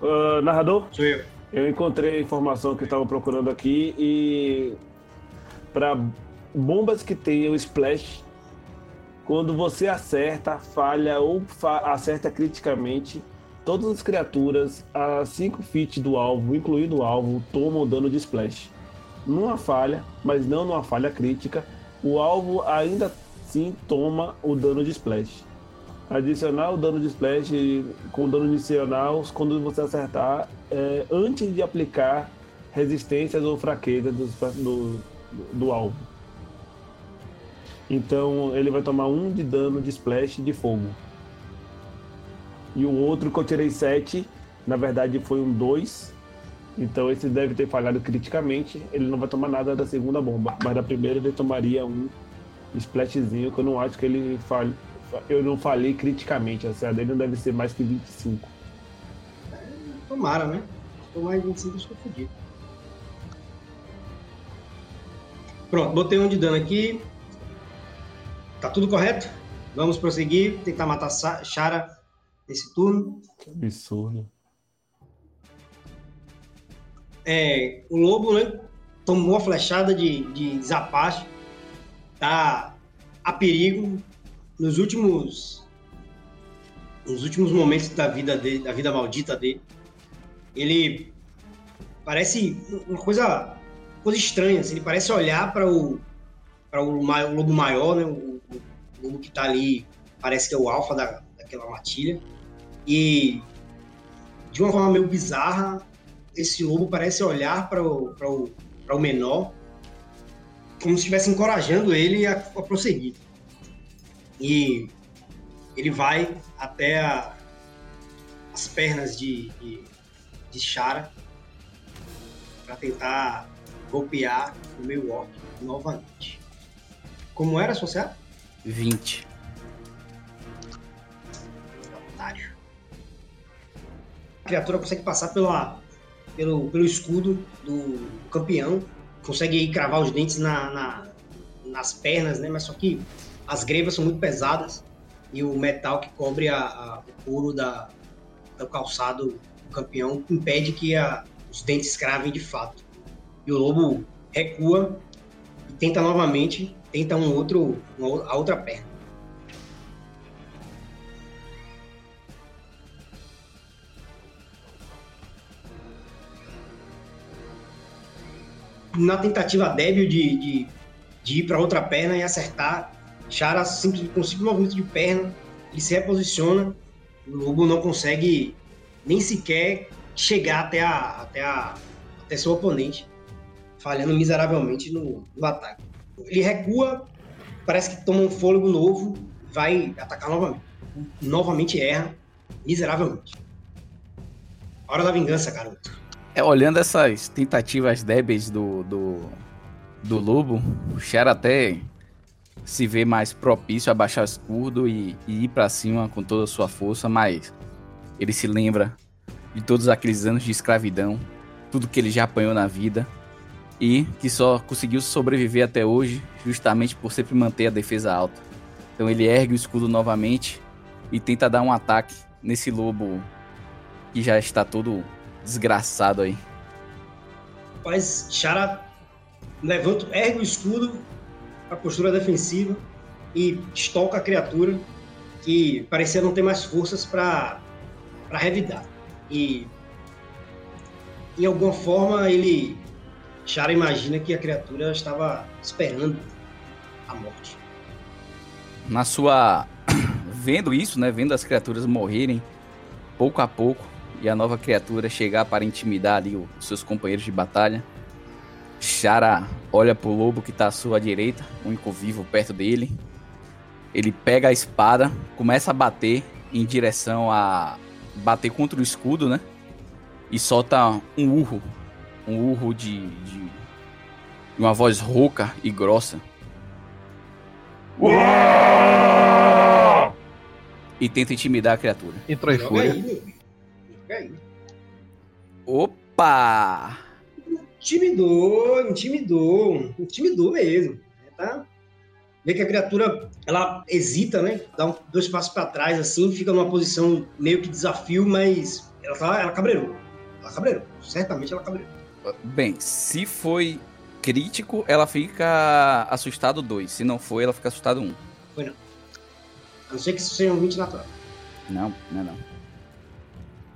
Uh, narrador? Sou eu. Eu encontrei a informação que eu estava procurando aqui e para bombas que tenham splash, quando você acerta, falha ou fa acerta criticamente, todas as criaturas a 5 feet do alvo, incluindo o alvo, tomam dano de splash. Numa falha, mas não numa falha crítica, o alvo ainda assim toma o dano de splash. Adicionar o dano de splash com dano adicional quando você acertar é, antes de aplicar resistências ou fraquezas do, do, do alvo. Então ele vai tomar um de dano de splash de fogo. E o outro que eu tirei 7, na verdade foi um 2. Então esse deve ter falhado criticamente. Ele não vai tomar nada da segunda bomba. Mas da primeira ele tomaria um splashzinho que eu não acho que ele falhe. Eu não falei criticamente. A CA dele não deve ser mais que 25. Tomara, né? Mais 25, acho que eu fodi. Pronto, botei um de dano aqui. Tá tudo correto? Vamos prosseguir, tentar matar Shara nesse turno. Absurdo. É, o lobo, né? Tomou a flechada de, de Zapaste. Tá a perigo nos últimos nos últimos momentos da vida dele, da vida maldita dele. Ele parece uma coisa coisa estranha, assim, ele parece olhar para o para o, o lobo maior, né? O, o lobo que tá ali, parece que é o alfa da, daquela matilha. E de uma forma meio bizarra, esse lobo parece olhar para o, o, o menor como se estivesse encorajando ele a, a prosseguir. E ele vai até a- as pernas de, de, de Shara para tentar golpear o meio orc novamente. Como era associado? 20. Otário. A criatura consegue passar pela, pelo, pelo escudo do campeão, consegue aí cravar os dentes na, na- nas pernas, né? Mas só que as grevas são muito pesadas e o metal que cobre a, a- o couro da, do calçado do campeão impede que a- os dentes cravem de fato. E o lobo recua e tenta novamente, tenta um outro, a outra perna. na tentativa débil de, de, de ir para outra perna e acertar, Chara simples, com um simples movimento de perna, ele se reposiciona, o lobo não consegue nem sequer chegar até, a, até, a, até seu oponente. falhando miseravelmente no, no ataque. Ele recua, parece que toma um fôlego novo, vai atacar novamente. Novamente erra, miseravelmente. Hora da vingança, garoto. É, olhando essas tentativas débeis do, do, do lobo, o Cher até se vê mais propício a baixar o escudo e, e ir pra cima com toda a sua força, mas ele se lembra de todos aqueles anos de escravidão, tudo que ele já apanhou na vida e que só conseguiu sobreviver até hoje justamente por sempre manter a defesa alta. Então ele ergue o escudo novamente e tenta dar um ataque nesse lobo que já está todo desgraçado aí. Mas Chara levanta, ergue o escudo, a postura defensiva e estoca a criatura que parecia não ter mais forças para revidar. E de alguma forma ele Chara imagina que a criatura estava esperando a morte. Na sua vendo isso, né, vendo as criaturas morrerem pouco a pouco e a nova criatura chegar para intimidar ali os seus companheiros de batalha, Chara olha pro lobo que tá à sua direita, único vivo perto dele. Ele pega a espada, começa a bater em direção a bater contra o escudo, né? E solta um urro, um urro de, de, uma voz rouca e grossa. E tenta intimidar a criatura. Entrou em fúria. aí, aí. Opa! Intimidou, intimidou, intimidou mesmo. Tá? Vê que a criatura ela hesita, né? Dá um- dois passos para trás, assim, fica numa posição meio que desafio, mas ela, tá, ela cabreirou. Ela cabreirou. Certamente ela cabreirou. Bem, se foi crítico, ela fica assustado 2. Se não foi, ela fica assustado 1. Um. A não ser que isso seja um 20 natural. Não, não é não.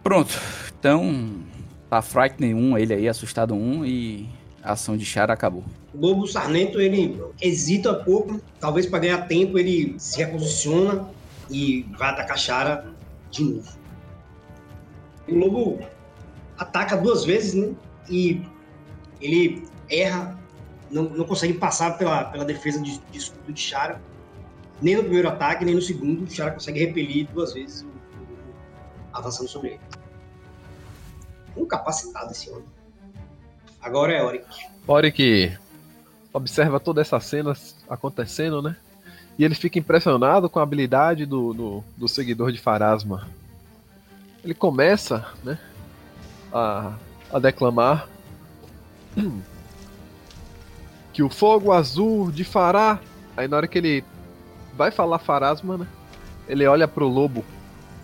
Pronto. Então, tá Frightening 1, ele aí, assustado 1 e a ação de Chara acabou. O lobo sarnento ele hesita um pouco, talvez para ganhar tempo ele se reposiciona e vai atacar Chara de novo. O lobo ataca duas vezes, né? E ele erra, não, não consegue passar pela, pela defesa de, de escudo de Chara. Nem no primeiro ataque, nem no segundo. O Chara consegue repelir duas vezes, o- o- avançando sobre ele. Um capacitado esse homem. Agora é Oric. Oric observa toda essa cena acontecendo, né? E ele fica impressionado com a habilidade do, do, do seguidor de Farasma. Ele começa, né? A, a declamar que o fogo azul de Fará. Aí na hora que ele vai falar Farasma, né? Ele olha pro lobo,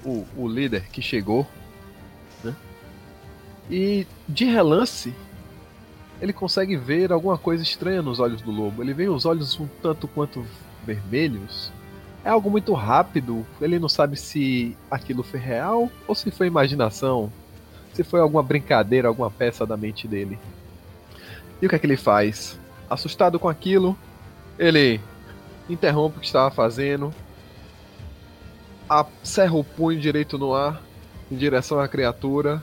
o, o líder que chegou, né? E de relance ele consegue ver alguma coisa estranha nos olhos do lobo. Ele vê os olhos um tanto quanto vermelhos. É algo muito rápido. Ele não sabe se aquilo foi real ou se foi imaginação. Se foi alguma brincadeira, alguma peça da mente dele. E o que é que ele faz? Assustado com aquilo, ele interrompe o que estava fazendo, acerra o punho direito no ar em direção à criatura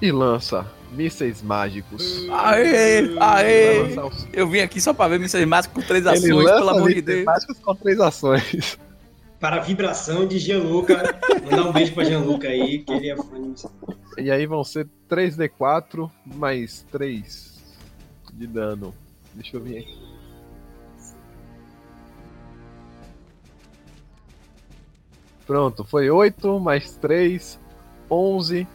e lança mísseis mágicos. Aê! Aê! os- Eu vim aqui só pra ver Mr. Mágico com três ações, pelo amor de mísseis Deus. mágicos com três ações. Para a vibração de Gianluca. Mandar um beijo para Gianluca aí, que ele é fã. E aí vão ser 3d4 mais 3 de dano. Deixa eu ver aqui. Pronto, foi 8 mais 3, 11,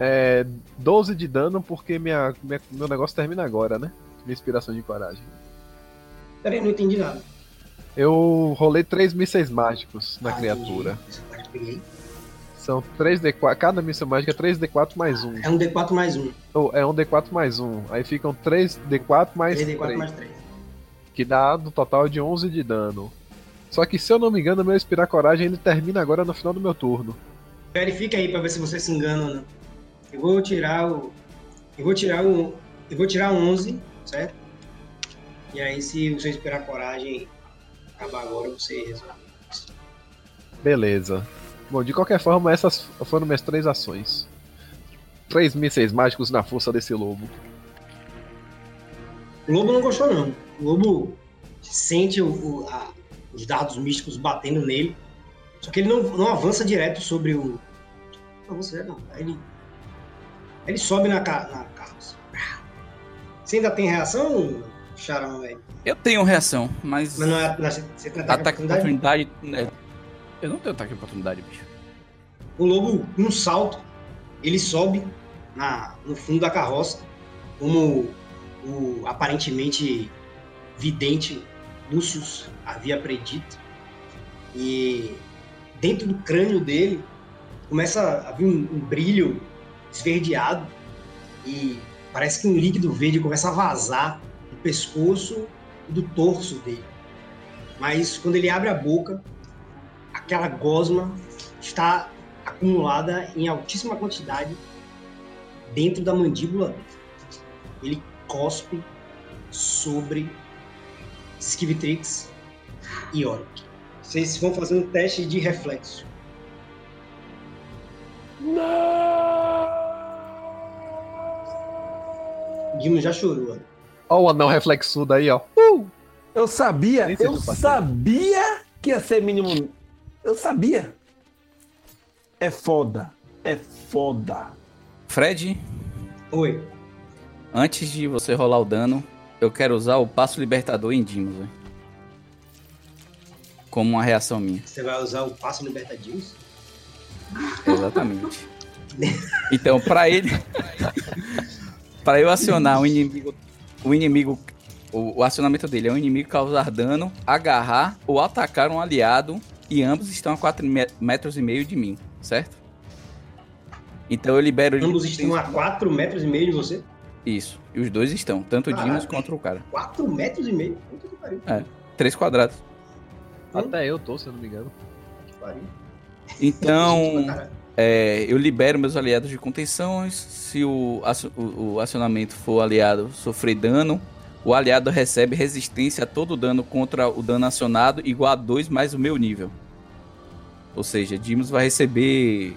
é, 12 de dano, porque minha, minha- meu negócio termina agora, né? Minha inspiração de coragem. Peraí, não entendi nada. Eu rolei 3 mísseis mágicos na Ah, criatura. peguei. São 3d4, cada míssil mágico é 3d4 mais 1. É um D4 mais um. Ou é um d4 mais 1. Aí ficam 3d4 mais 3D4 3. mais 3. que dá no total de 11 de dano. Só que se eu não me engano, meu Inspirar Coragem ele termina agora no final do meu turno. Verifica aí para ver se você se engana ou não. Eu vou tirar o. Eu vou tirar o. Eu vou tirar 11, certo? E aí, se você esperar coragem acabar agora, você resolve. Beleza. Bom, de qualquer forma, essas foram minhas três ações. Três mísseis mágicos na força desse lobo. O lobo não gostou, não. O lobo sente o- o- a- os dardos místicos batendo nele. Só que ele não, não avança direto sobre o. Não avança direto, não. Ele, ele sobe na, ca- na carroça. Você ainda tem reação, Velho? Eu tenho reação, mas. Mas não é. Não, você você tem ataque, Ataque de de oportunidade? oportunidade. né? Eu não tenho ataque de oportunidade, bicho. O lobo, num salto, ele sobe na, no fundo da carroça, como o aparentemente vidente Lúcius havia predito. E dentro do crânio dele começa a vir um, um brilho esverdeado e parece que um líquido verde começa a vazar pescoço e do torso dele. Mas quando ele abre a boca, aquela gosma está acumulada em altíssima quantidade dentro da mandíbula dele. Ele cospe sobre Skivitrix e Oric. Vocês vão fazer um teste de reflexo. Dimo já chorou. Olha. Ó o anão reflexudo aí, ó. Eu sabia, Nem eu sabia que ia ser mínimo. Eu sabia. É foda. É foda. Fred, Oi. antes de você rolar o dano, eu quero usar o passo libertador em Dimos, velho. Como uma reação minha. Você vai usar o passo libertadinhos? Exatamente. Então, pra ele. pra eu acionar o inimigo. O inimigo. O, o acionamento dele é um inimigo causar dano, agarrar ou atacar um aliado. E ambos estão a 4 metros e meio de mim, certo? Então eu libero. Ambos estão a 4 metros e meio de você? Isso. E os dois estão, tanto o Caraca. quanto o cara. 4 metros e meio? Puta que pariu. Três quadrados. Até eu tô, se eu não me engano. Que pariu. Então. É, eu libero meus aliados de contenções. Se o, o- o acionamento for aliado sofrer dano, o aliado recebe resistência a todo dano contra o dano acionado igual a 2 mais o meu nível. Ou seja, Dimos vai receber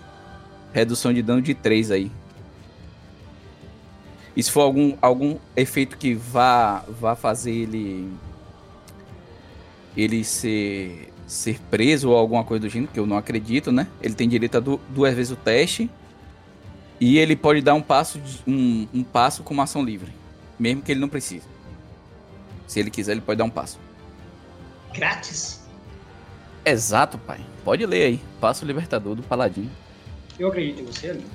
redução de dano de 3 aí. E se for algum, algum efeito que vá, vá fazer ele ele ser, ser preso ou alguma coisa do gênero, que eu não acredito, né? Ele tem direito a du- duas vezes o teste. E ele pode dar um passo, um, um passo com uma ação livre. Mesmo que ele não precise. Se ele quiser, ele pode dar um passo. Grátis? Exato, pai. Pode ler aí. Passo libertador do paladino. Eu acredito em você, amigo.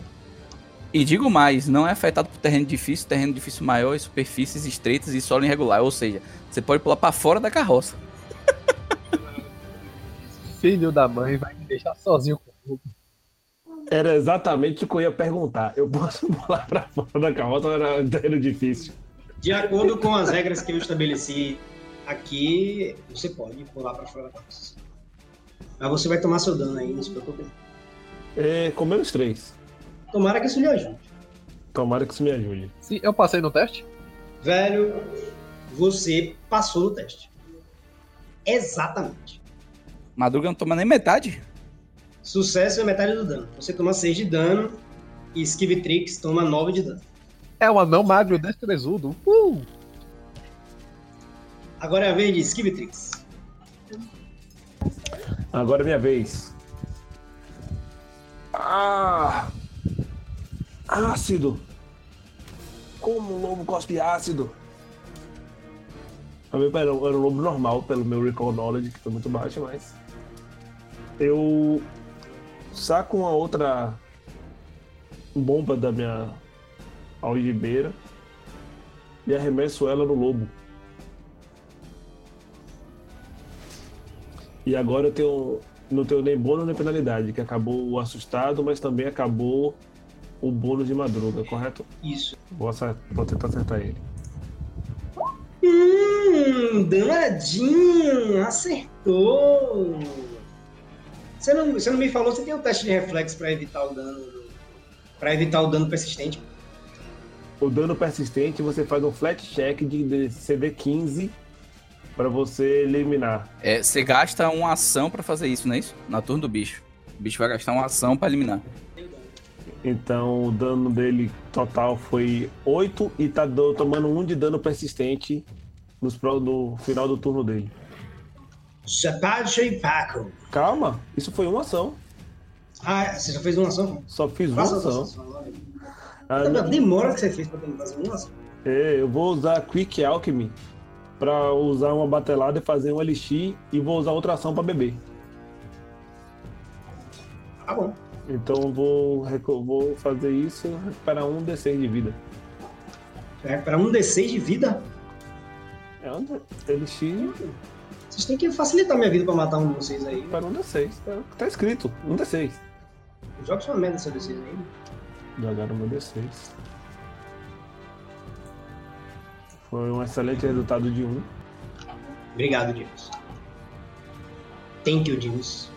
E digo mais, não é afetado por terreno difícil, terreno difícil maior, superfícies estreitas e solo irregular. Ou seja, você pode pular pra fora da carroça. Filho da mãe vai me deixar sozinho com o fogo. Era exatamente o que eu ia perguntar. Eu posso pular pra fora da carroça ou era terreno difícil? De acordo com as regras que eu estabeleci aqui, você pode pular pra fora da carroça. Mas você vai tomar seu dano aí, não se preocupe. É, com menos três. Tomara que isso lhe ajude. Tomara que isso me ajude. Sim, eu passei no teste? Velho, você passou no teste. Exatamente. Madruga não toma nem metade. Sucesso é metade do dano. Você toma 6 de dano e Skivitrix toma 9 de dano. É um anão magro destrezudo. Uh! Agora é a vez de Skivitrix. Agora é minha vez. Ah! Ácido! Como um lobo cospe ácido? Também era, era um lobo normal, pelo meu recall knowledge, que foi muito baixo, mas. Eu saco uma outra bomba da minha algibeira e arremesso ela no lobo. E agora eu tenho, não tenho nem bônus nem penalidade, que acabou o assustado, mas também acabou o bônus de madruga, correto? Isso. Vou, acer- vou tentar acertar ele. Hum, danadinho, acertou. Você não, você não me falou, você tem um teste de reflexo pra evitar o dano, para evitar o dano persistente. O dano persistente você faz um flat check de CD 15 para você eliminar. É, você gasta uma ação pra fazer isso, não é isso? Na turno do bicho. O bicho vai gastar uma ação pra eliminar. Então o dano dele total foi 8 e tá do- tomando 1 de dano persistente nos no final do turno dele. Chapacho e Paco. Calma, isso foi uma ação. Ah, você já fez uma ação? Só fiz uma Faça ação. Ah, A demora que você fez pra fazer uma ação. é, eu vou usar Quick Alchemy pra usar uma batelada e fazer um elixir e vou usar outra ação pra beber. Tá bom. Então eu vou, vou fazer isso recuperar um D6 de vida. É, para um D6 de vida, É um elixir vocês têm que facilitar minha vida pra matar um de vocês aí. para um D6. Tá, tá escrito, um D6. Joga sua merda seu D6 aí. Jogaram meu D6. Foi um excelente resultado de 1. Obrigado, James. Thank you, James.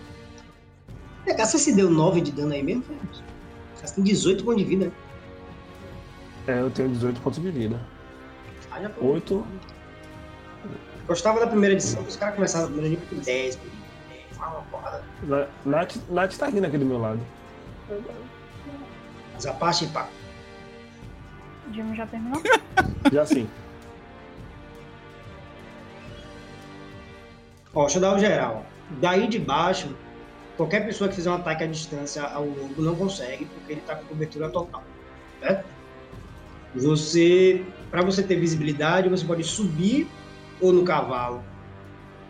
É, cara, você se deu 9 de dano aí mesmo? Você tem 18 pontos de vida. É, eu tenho 18 pontos de vida. Ah, já foi. 8. Gostava da primeira edição, os caras começavam a primeira nível com 10, com 10, uma porrada. Na- Nath, Nath tá rindo aqui do meu lado. Zapache e pá. O Jimmy já terminou? Já sim. Ó, deixa eu dar o geral. Daí de baixo, qualquer pessoa que fizer um ataque à distância ao lobo não consegue, porque ele tá com cobertura total. Certo? Você, para você ter visibilidade, você pode subir ou no cavalo.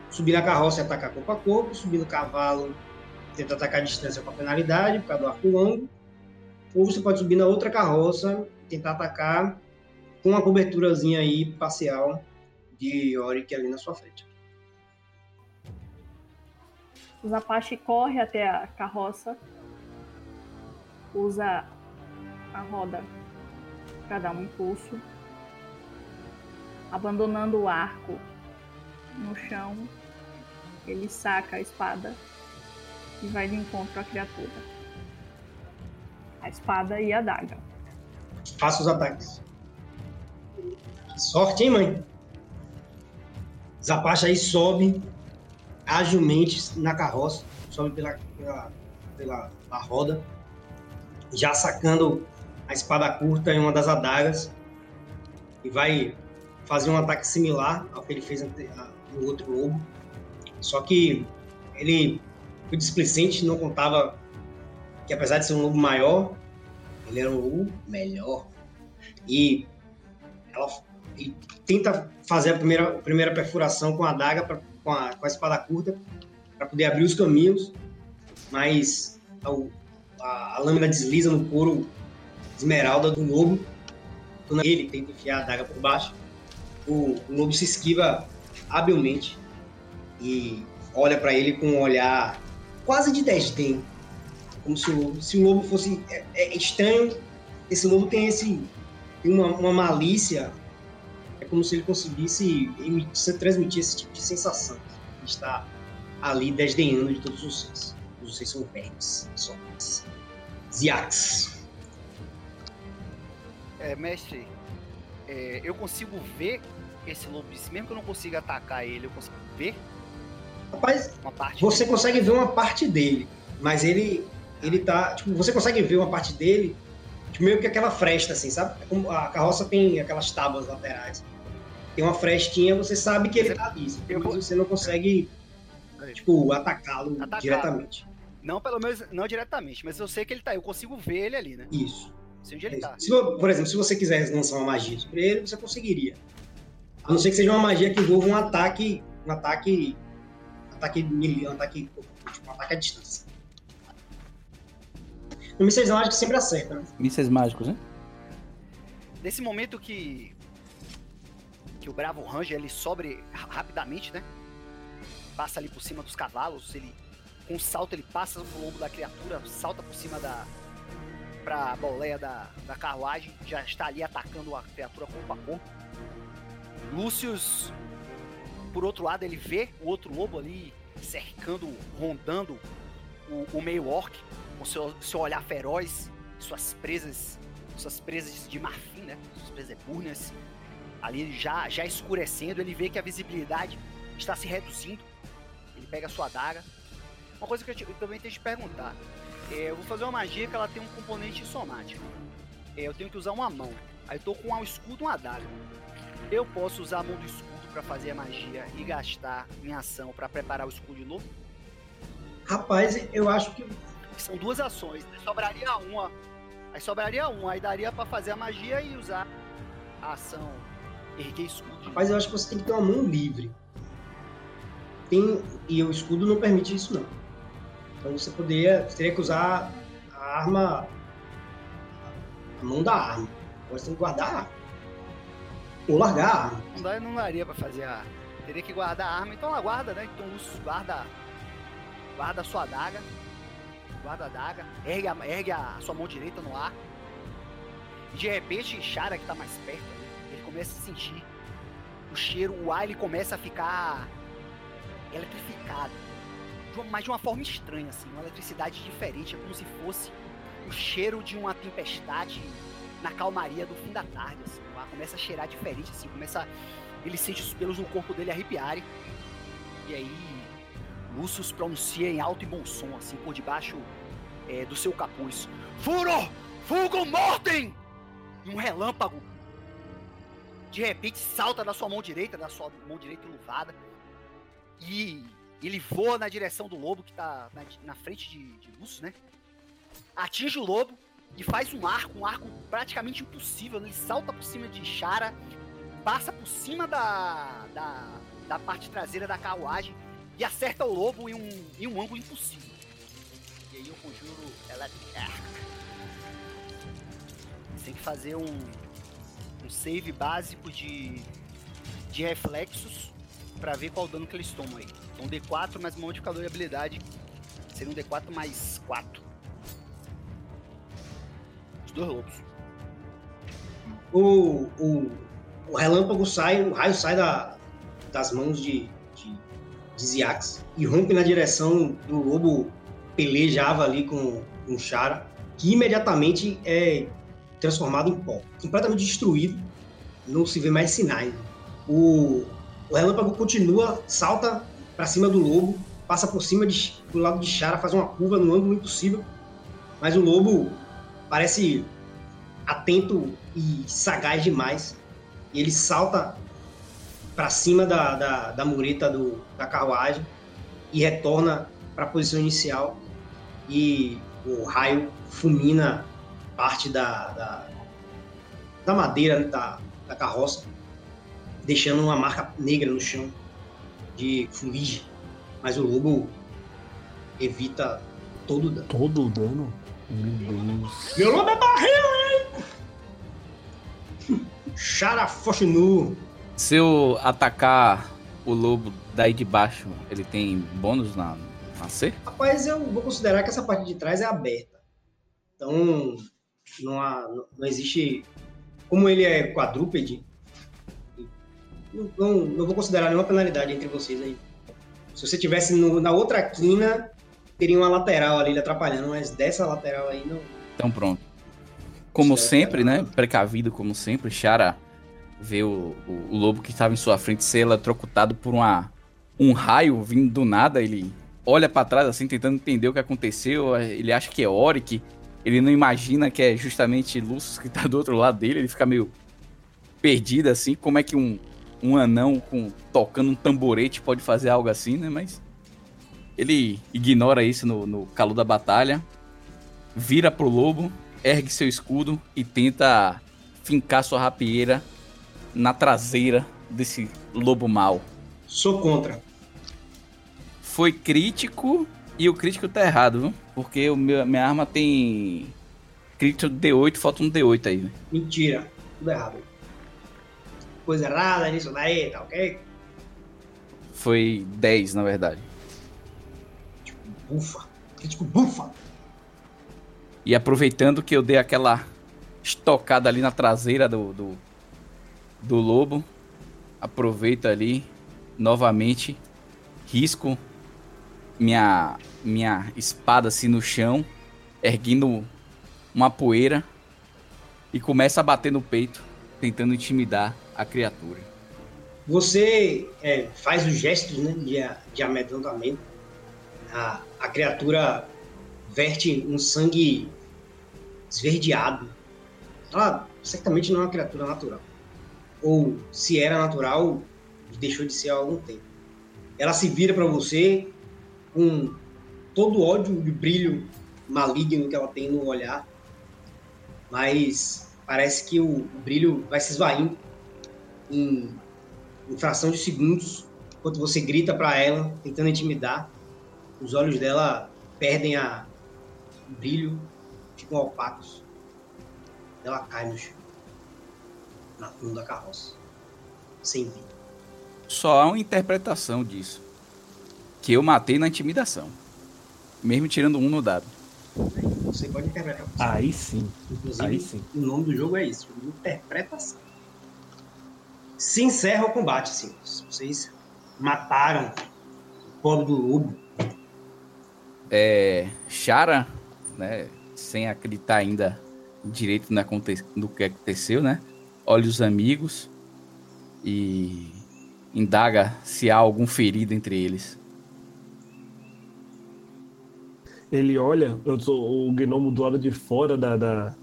Subir na carroça e atacar corpo a corpo, subir no cavalo, tentar atacar à distância com a penalidade, por causa do arco longo. Ou você pode subir na outra carroça tentar atacar com uma coberturazinha aí parcial de Yorick ali na sua frente. O Zapache corre até a carroça, usa a roda para dar um impulso, abandonando o arco no chão, ele saca a espada e vai de encontro à criatura. A espada e a daga. Faça os ataques. Sorte, hein, mãe? Zapacha aí sobe agilmente na carroça, sobe pela, pela, pela a roda, já sacando a espada curta em uma das adagas e vai fazer um ataque similar ao que ele fez no outro lobo. Só que ele foi displicente, não contava que apesar de ser um lobo maior, ele era um lobo melhor. E ela e tenta fazer a primeira, a primeira perfuração com a adaga, pra- com, a, com a espada curta, para poder abrir os caminhos, mas a, a- a lâmina desliza no couro esmeralda do lobo. Ele tenta enfiar a adaga por baixo, o, lobo se esquiva habilmente e olha para ele com um olhar quase de desdém, como se o, se o lobo fosse é, é estranho. Esse lobo tem esse uma, uma malícia, é como se ele conseguisse emitir, transmitir esse tipo de sensação. Ele está ali desdenhando de todos os seres. Todos vocês são vermes, só Ziax. É, mestre, é, eu consigo ver esse lobo, mesmo que eu não consiga atacar ele, eu consigo ver Rapaz, você dele. consegue ver uma parte dele, mas ele ele tá, tipo, você consegue ver uma parte dele, tipo, meio que aquela fresta assim, sabe? É a carroça tem aquelas tábuas laterais. Tem uma frestinha, você sabe que ele tá ali, Eu mas vou- você não consegue É. tipo atacá-lo Atacá-lo. diretamente. Não, pelo menos, não diretamente, mas eu sei que ele tá aí, eu consigo ver ele ali, né? Isso. Sei onde ele tá. Se, por exemplo, se você quiser lançar uma magia sobre ele, você conseguiria. A não ser que seja uma magia que envolva um ataque, um ataque, ataque melee, um ataque, tipo, um ataque à distância. No mísseis mágicos sempre acerta, né? Mísseis mágicos, né? Nesse momento que que o Bravo Ranger ele sobe ra- rapidamente, né? Passa ali por cima dos cavalos, ele com um salto ele passa no lombo da criatura, salta por cima da pra boleia da, da carruagem, já está ali atacando a criatura corpo a corpo. Lúcius, por outro lado, ele vê o outro lobo ali cercando, rondando o, o meio orc, com seu, seu olhar feroz, suas presas, suas presas de marfim, né? Suas presas epúrneas. Ali já, já escurecendo, ele vê que a visibilidade está se reduzindo. Ele pega a sua adaga. Uma coisa que eu, te- eu também tenho que te perguntar. É, eu vou fazer uma magia que ela tem um componente somático. É, eu tenho que usar uma mão. Aí eu tô com um escudo e uma adaga. Eu posso usar a mão do escudo pra fazer a magia e gastar minha ação pra preparar o escudo de novo? Rapaz, eu acho que São duas ações. Aí sobraria uma. Aí sobraria uma. Aí daria pra fazer a magia e usar a ação erguer escudo. Rapaz, eu acho que você tem que ter uma mão livre. Tem, e o escudo não permite isso, não. Então você poderia, você teria que usar a arma, a mão da arma. Agora você tem que guardar a arma. Ou largar a arma. Não, dá, não daria pra fazer a. Teria que guardar a arma, então ela guarda, né? Então Lúcio guarda. Guarda a sua adaga. Guarda a adaga. Ergue a, ergue a sua mão direita no ar. E de repente, Chara, que tá mais perto, ali, ele começa a sentir o cheiro, o ar ele começa a ficar eletrificado. Mas de uma forma estranha, assim, uma eletricidade diferente. É como se fosse o cheiro de uma tempestade na calmaria do fim da tarde, assim. O ar começa a cheirar diferente, assim, começa. Ele sente os pelos no corpo dele arrepiarem. E aí, Lúcio pronuncia em alto e bom som, assim, por debaixo é, do seu capuz. Furo! Fulgum mortem! E um relâmpago de repente salta da sua mão direita, da sua mão direita enluvada, e ele voa na direção do lobo que tá na, na frente de, de Lúcio, né? Atinge o lobo e faz um arco, um arco praticamente impossível. né? Ele salta por cima de Chara, passa por cima da, da, da parte traseira da carruagem e acerta o lobo em um, em um ângulo impossível. E aí eu conjuro ela. Você tem que fazer um, um save básico de, de reflexos pra ver qual dano que eles tomam aí. Então D4 mais um modificador de habilidade. Seria um D4 mais 4. Os dois lobos. O, o, o relâmpago sai, o raio sai da, das mãos de, de, de Ziax e rompe na direção do lobo pelejava ali com, com Chara, que imediatamente é transformado em pó, completamente destruído, não se vê mais sinais. O, o relâmpago continua, salta para cima do lobo, passa por cima de, do lado de Chara, faz uma curva no ângulo impossível, mas o lobo parece atento e sagaz demais. E ele salta para cima da, da, da mureta do, da carruagem e retorna para a posição inicial. E o raio fulmina parte da, da, da madeira né, da, da carroça, deixando uma marca negra no chão de fuligem. Mas o lobo evita todo o dano. Todo o dano? Meu Deus. Meu lobo é barril, hein? Charafoshinu. Se eu atacar o lobo daí de baixo, ele tem bônus na, na C? Rapaz, eu vou considerar que essa parte de trás é aberta. Então, não, há, não, não existe. Como ele é quadrúpede, não, não, não vou considerar nenhuma penalidade entre vocês aí. Se você tivesse no- na outra quina, teria uma lateral ali atrapalhando, mas dessa lateral aí não. Então pronto. Como Certo. sempre, né? Precavido como sempre, Chara vê o, o- o lobo que estava em sua frente ser eletrocutado por uma, um raio vindo do nada. Ele olha pra trás assim, tentando entender o que aconteceu. Ele acha que é Oric. Ele não imagina que é justamente Lucius que tá do outro lado dele. Ele fica meio perdido assim. Como é que um, um anão com, tocando um tamborete pode fazer algo assim, né? Mas ele ignora isso no, no calor da batalha vira pro lobo, ergue seu escudo e tenta fincar sua rapieira na traseira desse lobo mau. Sou contra. Foi crítico e o crítico tá errado, viu? Porque o meu, minha arma tem crítico D8, falta um D8 aí. né? Mentira. Tudo errado. Coisa errada nisso daí, tá ok? Foi 10, na verdade. Bufa. Crítico bufa. E aproveitando que eu dei aquela estocada ali na traseira do, do, do lobo, aproveito ali novamente, risco minha, minha espada assim no chão, erguendo uma poeira e começa a bater no peito, tentando intimidar a criatura. Você é, faz os gestos né, de, de amedrontamento. A, a criatura verte um sangue esverdeado. Ela certamente não é uma criatura natural. Ou se era natural, deixou de ser há algum tempo. Ela se vira para você com todo o ódio e brilho maligno que ela tem no olhar, mas parece que o brilho vai se esvaindo em, em fração de segundos enquanto você grita para ela, tentando intimidar. Os olhos dela perdem a, o brilho, ficam opacos. Ela cai no chão, na fundo da carroça, sem vida. Só há uma interpretação disso. Que eu matei na intimidação. Mesmo tirando um no dado. Você pode interpretar. Aí sim. Inclusive, Aí sim. o nome do jogo é isso, interpretação. Se encerra o combate, senhores. Vocês mataram o pobre do lobo. É, Shara, né, sem acreditar ainda direito no que aconteceu, né? Olha os amigos e indaga se há algum ferido entre eles. Ele olha, eu sou o gnomo do lado de fora da, da,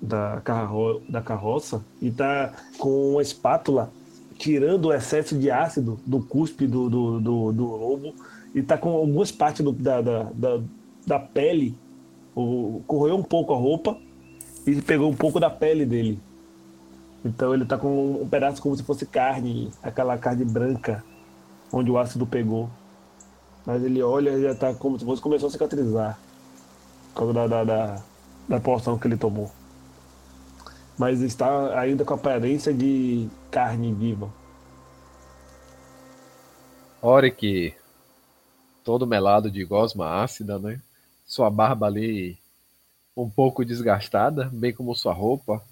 da, carro, da carroça e tá com uma espátula tirando o excesso de ácido do cuspe do, do, do, do lobo e tá com algumas partes do- da, da, da, da pele, o, corroeu um pouco a roupa e pegou um pouco da pele dele. Então ele tá com um pedaço como se fosse carne, aquela carne branca onde o ácido pegou. Mas ele olha e já tá como se fosse começou a cicatrizar. Por causa da, da, da, da porção que ele tomou. Mas está ainda com a aparência de carne viva. Oric, todo melado de gosma ácida, né? Sua barba ali um pouco desgastada, bem como sua roupa.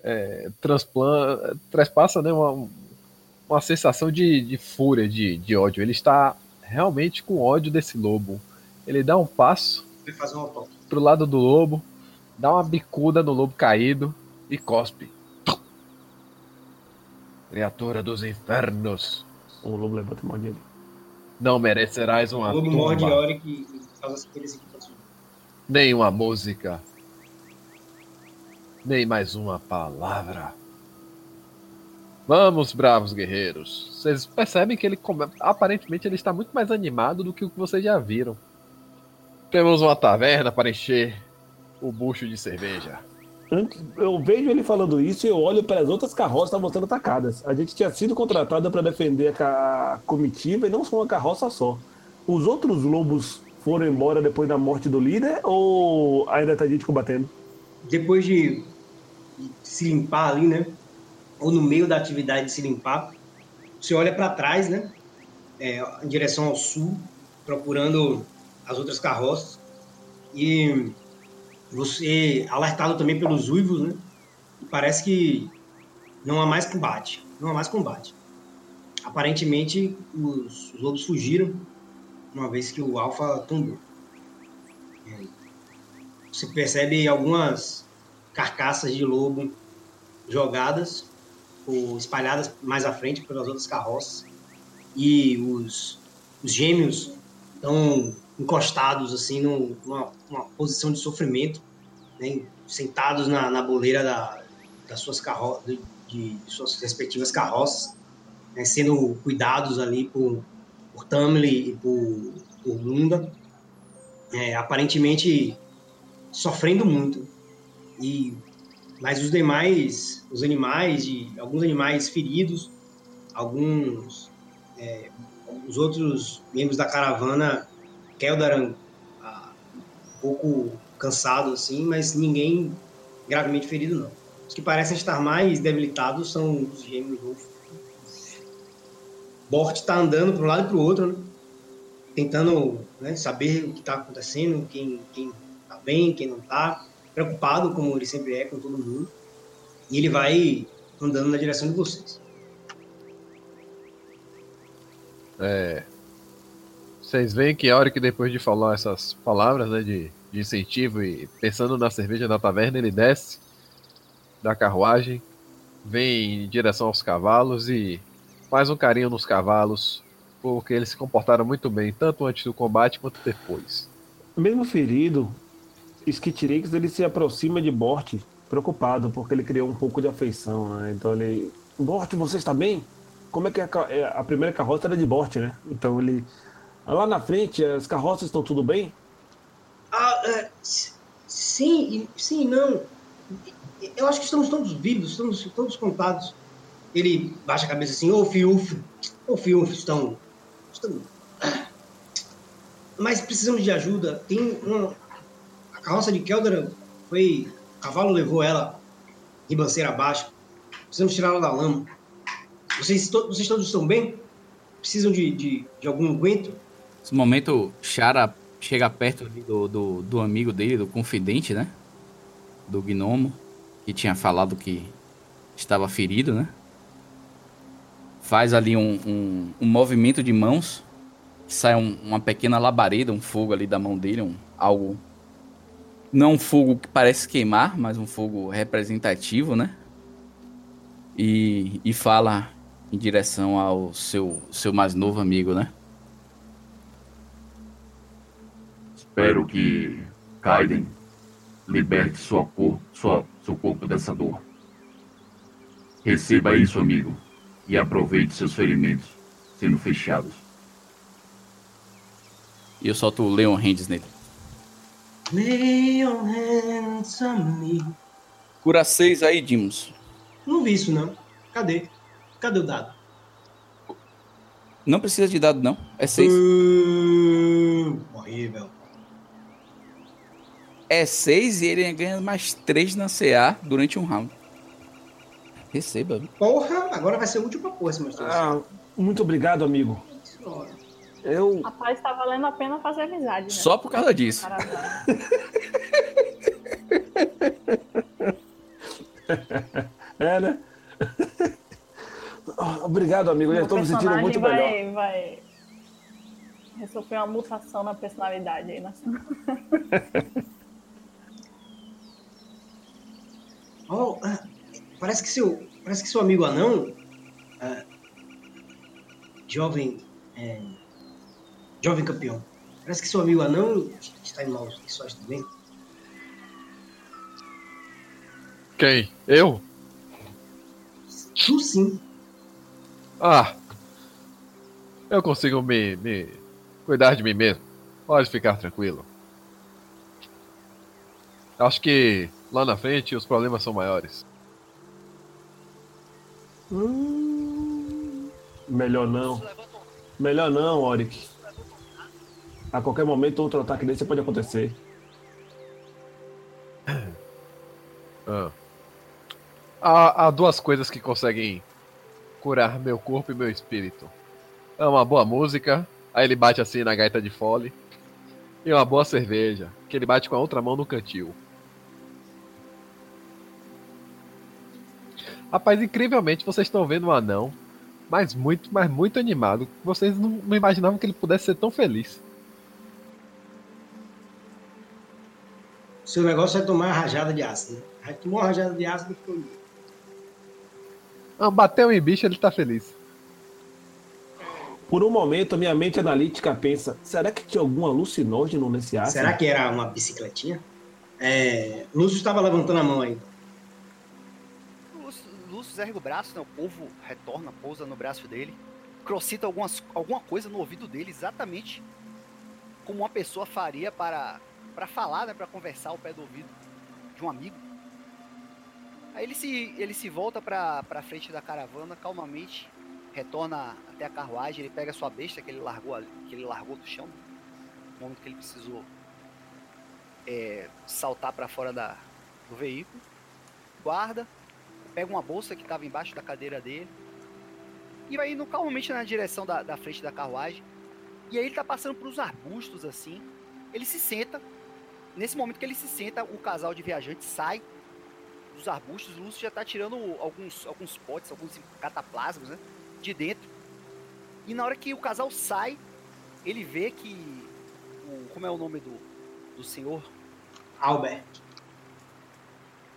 É, transplan- trespassa né, uma, uma sensação de, de fúria, de, de ódio. Ele está realmente com ódio desse lobo. Ele dá um passo autópsia. pro lado do lobo, dá uma bicuda no lobo caído e cospe. Criatura dos infernos, O lobo levanta a mão dele. não merecerás uma O lobo morde a hora que faz aqueles aqui pra subir. nem uma música, nem mais uma palavra. Vamos, bravos guerreiros. Vocês percebem que ele come- aparentemente ele está muito mais animado do que o que vocês já viram. Temos uma taverna para encher o bucho de cerveja. Antes, eu vejo ele falando isso e eu olho para as outras carroças que estavam sendo atacadas. A gente tinha sido contratado para defender a comitiva e não só uma carroça só. Os outros lobos foram embora depois da morte do líder ou ainda tá gente combatendo? Depois de de se limpar ali, né? Ou no meio da atividade de se limpar, você olha para trás, né? É, em direção ao sul, procurando as outras carroças. E você, alertado também pelos uivos, né? Parece que não há mais combate. Não há mais combate. Aparentemente, os, os lobos fugiram, uma vez que o Alpha tombou. É, Você percebe algumas carcaças de lobo jogadas ou espalhadas mais à frente pelas outras carroças. E os, os gêmeos estão encostados assim num- numa, numa posição de sofrimento, né, sentados na, na boleira da, das suas carro de, de suas respectivas carroças, né, sendo cuidados ali por, por Tamley e por, por Lunda, é, aparentemente sofrendo muito. E mas os demais, os animais, de, alguns animais feridos, alguns é, os outros membros da caravana, Keldaran, ah, um pouco cansado assim, mas ninguém gravemente ferido não. Os que parecem estar mais debilitados são os gêmeos Wolf. Bort está andando para um lado e para o outro, né? tentando né, saber o que está acontecendo, quem está bem, quem não está, preocupado como ele sempre é com todo mundo. E ele vai andando na direção de vocês. É. Vocês veem que a hora que depois de falar essas palavras né, de, de incentivo e pensando na cerveja da taverna, ele desce da carruagem, vem em direção aos cavalos e faz um carinho nos cavalos, porque eles se comportaram muito bem, tanto antes do combate quanto depois. mesmo ferido, Skitirix ele se aproxima de Bort, preocupado, porque ele criou um pouco de afeição, né? Então ele. Bort, você está bem? Como é que a, ca- é, a primeira carroça era de Bort, né? Então ele. Lá na frente, as carroças estão tudo bem? Ah, é, sim, sim, não. Eu acho que estamos todos vivos, estamos todos contados. Ele baixa a cabeça assim, ô Fiuf, ô Fiuf, estão, estão... Mas precisamos de ajuda. Tem uma... A carroça de Keldor foi... O cavalo levou ela ribanceira abaixo. Precisamos tirá-la da lama. Vocês, to- vocês todos estão bem? Precisam de, de, de algum aguento? Nesse momento, Chara chega perto do, do, do amigo dele, do confidente, né? Do gnomo, que tinha falado que estava ferido, né? Faz ali um, um, um movimento de mãos, sai um- uma pequena labareda, um fogo ali da mão dele, um, algo. Não um fogo que parece queimar, mas um fogo representativo, né? E, e fala em direção ao seu, seu mais novo amigo, né? Espero que Kaiden liberte sua cor, sua, seu corpo dessa dor. Receba isso, amigo, e aproveite seus ferimentos sendo fechados. E eu solto o Leon Hands nele. Your hands me. Cura 6 aí, Dimos. Não vi isso, não. Cadê? Cadê o dado? Não precisa de dado, não. É 6. Hum, horrível. É 6 e ele ganha mais 3 na CA durante um round. Receba. Porra, agora vai ser útil pra porra esse. Ah, muito obrigado, amigo. Eu. Rapaz, tá valendo a pena fazer amizade, né? Só por causa disso. É, né? Obrigado, amigo. Eu estou me sentindo muito vai, melhor. vai sofrer uma mutação na personalidade aí. Na... Oh, ah, parece que seu, parece que seu amigo anão, ah, jovem, é, jovem campeão, parece que seu amigo anão está em maus lençóis também. Quem? Eu? Tu sim. Ah. Eu consigo me, me cuidar de mim mesmo. Pode ficar tranquilo. Acho que lá na frente os problemas são maiores. Hum, melhor não. Melhor não, Oric. A qualquer momento outro ataque desse pode acontecer. Ah. Há, há duas coisas que conseguem curar meu corpo e meu espírito. É uma boa música, aí ele bate assim na gaita de fole. E uma boa cerveja, que ele bate com a outra mão no cantil. Rapaz, incrivelmente vocês estão vendo um anão, mas muito, mas muito animado. Vocês não, não imaginavam que ele pudesse ser tão feliz. Seu negócio é tomar rajada de ácido. Né? Aí tomou uma rajada de ácido e ficou. Ah, bateu em bicho, ele tá feliz. Por um momento, a minha mente analítica pensa: será que tinha algum alucinógeno nesse ácido? Será que era uma bicicletinha? É, Lúcio estava levantando a mão aí. Ergue o braço, né? O povo retorna, pousa no braço dele. Crocita algumas, alguma coisa no ouvido dele, exatamente como uma pessoa faria para, para falar, né? Para conversar ao pé do ouvido de um amigo. Aí ele se, ele se volta para a frente da caravana, calmamente, retorna até a carruagem, ele pega a sua besta que ele largou, que ele largou do chão, no momento que ele precisou é, saltar para fora da, do veículo, guarda, pega uma bolsa que estava embaixo da cadeira dele e vai indo calmamente na direção da, da frente da carruagem. E aí ele tá passando por uns arbustos assim. Ele se senta. Nesse momento que ele se senta, o casal de viajantes sai dos arbustos. O Lúcio já tá tirando alguns, alguns potes, alguns cataplasmas, né? De dentro. E na hora que o casal sai, ele vê que. O, como é o nome do, do senhor? Albert.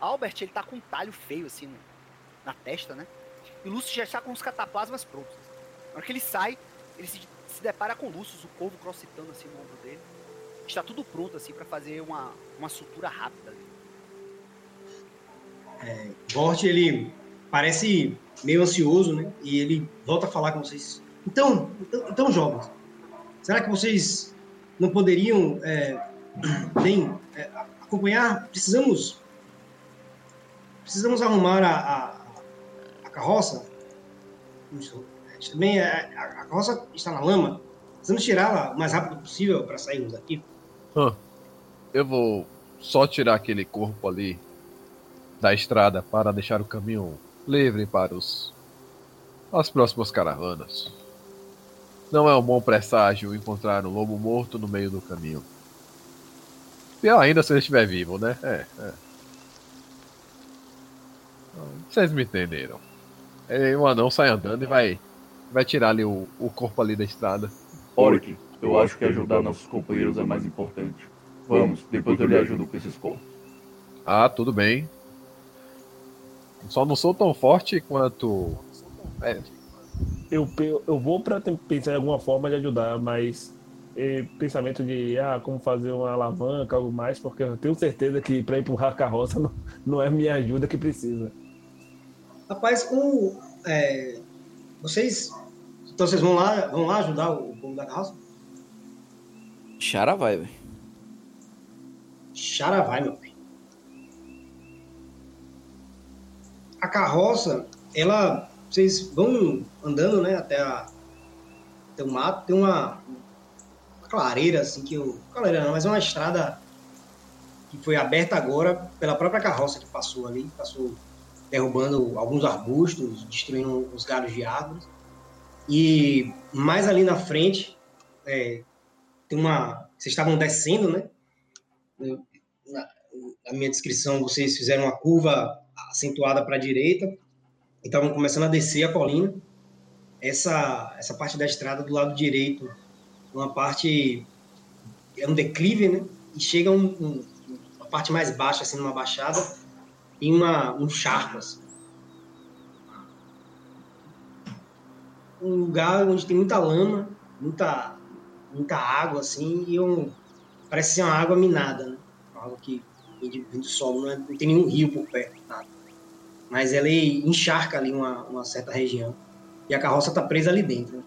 Albert, ele tá com um talho feio assim na testa, né? E o Lúcio já está com os cataplasmas prontos. Na hora que ele sai, ele se, se depara com Lúcio, o corvo crossitando assim no ombro dele. está tudo pronto assim para fazer uma, uma sutura rápida. ali. Vort, ele parece meio ansioso, né? E ele volta a falar com vocês. Então, então, então jovens, será que vocês não poderiam, é, bem, é, acompanhar? Precisamos, precisamos arrumar a, a, a carroça. Isso. Também a, a, a carroça está na lama. Precisamos tirá-la o mais rápido possível para sairmos daqui. Eu vou só tirar aquele corpo ali da estrada para deixar o caminho livre para os as próximas caravanas. Não é um bom presságio encontrar um lobo morto no meio do caminho. Pior ainda se ele estiver vivo, né? É, é. Vocês me entenderam. Aí o anão sai andando e vai, vai tirar ali o, o corpo ali da estrada. Oric, eu acho que ajudar nossos companheiros é mais importante. Vamos, depois eu lhe ajudo com esses corpos. Ah, tudo bem. Só não sou tão forte quanto. É, Eu, eu vou pra ten- pensar em alguma forma de ajudar, mas eh, pensamento de ah, como fazer uma alavanca, algo mais, porque eu tenho certeza que para empurrar a carroça não, não é minha ajuda que precisa. Rapaz, o, é, vocês, então vocês vão lá, vão lá ajudar o povo da carroça? Chara vai, velho. Chara vai, meu filho. A carroça, ela, vocês vão andando, né, até, a, até o mato, tem uma, uma clareira, assim, que eu, clareira não, mas é uma estrada que foi aberta agora pela própria carroça que passou ali, passou derrubando alguns arbustos, destruindo os galhos de árvores. E mais ali na frente, é, tem uma, vocês estavam descendo, né, na, na minha descrição, vocês fizeram uma curva acentuada para a direita e estavam começando a descer a colina. Essa, essa parte da estrada do lado direito, uma parte é um declive, né? E chega um, um, uma parte mais baixa, assim, numa baixada, e uma, um charco, assim. Um lugar onde tem muita lama, muita, muita água, assim, e um, parece ser uma água minada, né? Água que vem do solo, não, é- não tem nenhum rio por perto, nada. Mas ela encharca ali uma, uma certa região. E a carroça está presa ali dentro. né?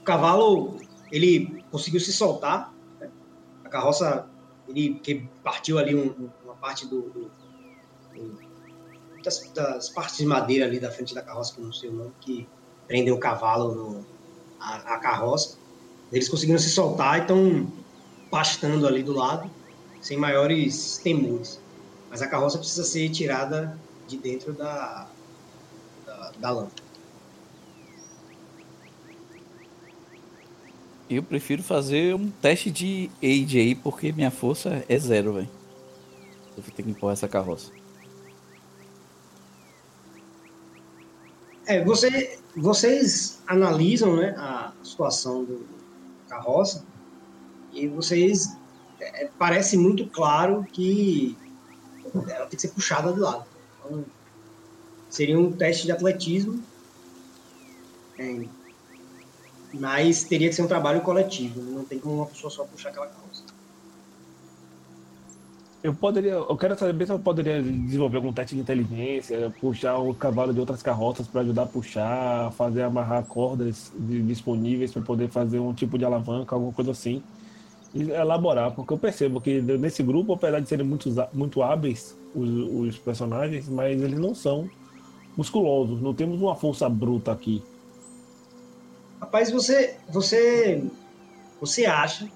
O cavalo, ele conseguiu se soltar. né? A carroça, ele que partiu ali um- uma parte do, do- do- das, das partes de madeira ali da frente da carroça, que eu não sei o nome, que prendeu o cavalo no, a, a carroça. Eles conseguiram se soltar e estão pastando ali do lado sem maiores temores. Mas a carroça precisa ser tirada de dentro da, da, da lama. Eu prefiro fazer um teste de age aí, porque minha força é zero, velho. Eu vou ter que empurrar essa carroça. É, você, vocês analisam né, a situação do carroça e vocês é, parece muito claro que ela tem que ser puxada do lado. Então, seria um teste de atletismo, é, mas teria que ser um trabalho coletivo. Não tem como uma pessoa só puxar aquela carroça. Eu poderia, eu quero saber se eu poderia desenvolver algum teste de inteligência, puxar o cavalo de outras carroças para ajudar a puxar, fazer amarrar cordas di- disponíveis para poder fazer um tipo de alavanca, alguma coisa assim. E elaborar, porque eu percebo que nesse grupo, apesar de serem muito, muito hábeis os, os personagens, mas eles não são musculosos, não temos uma força bruta aqui. Rapaz, você, você, você acha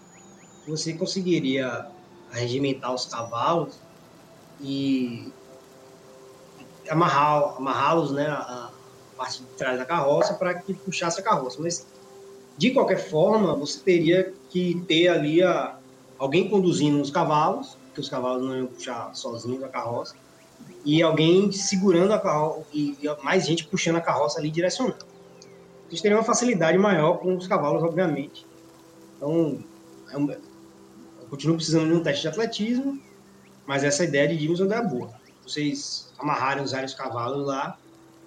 que você conseguiria regimentar os cavalos e amarrar, amarrá-los, né, a, parte de trás da carroça para que puxasse a carroça. Mas de qualquer forma, você teria que ter ali a, alguém conduzindo os cavalos, porque os cavalos não iam puxar sozinhos a carroça, e alguém segurando a carroça e, e mais gente puxando a carroça ali direcionando vocês teriam uma facilidade maior com os cavalos, obviamente. Então, é um- continuo precisando de um teste de atletismo, mas essa ideia de Dimos é boa. Vocês amarrarem, usarem os cavalos lá,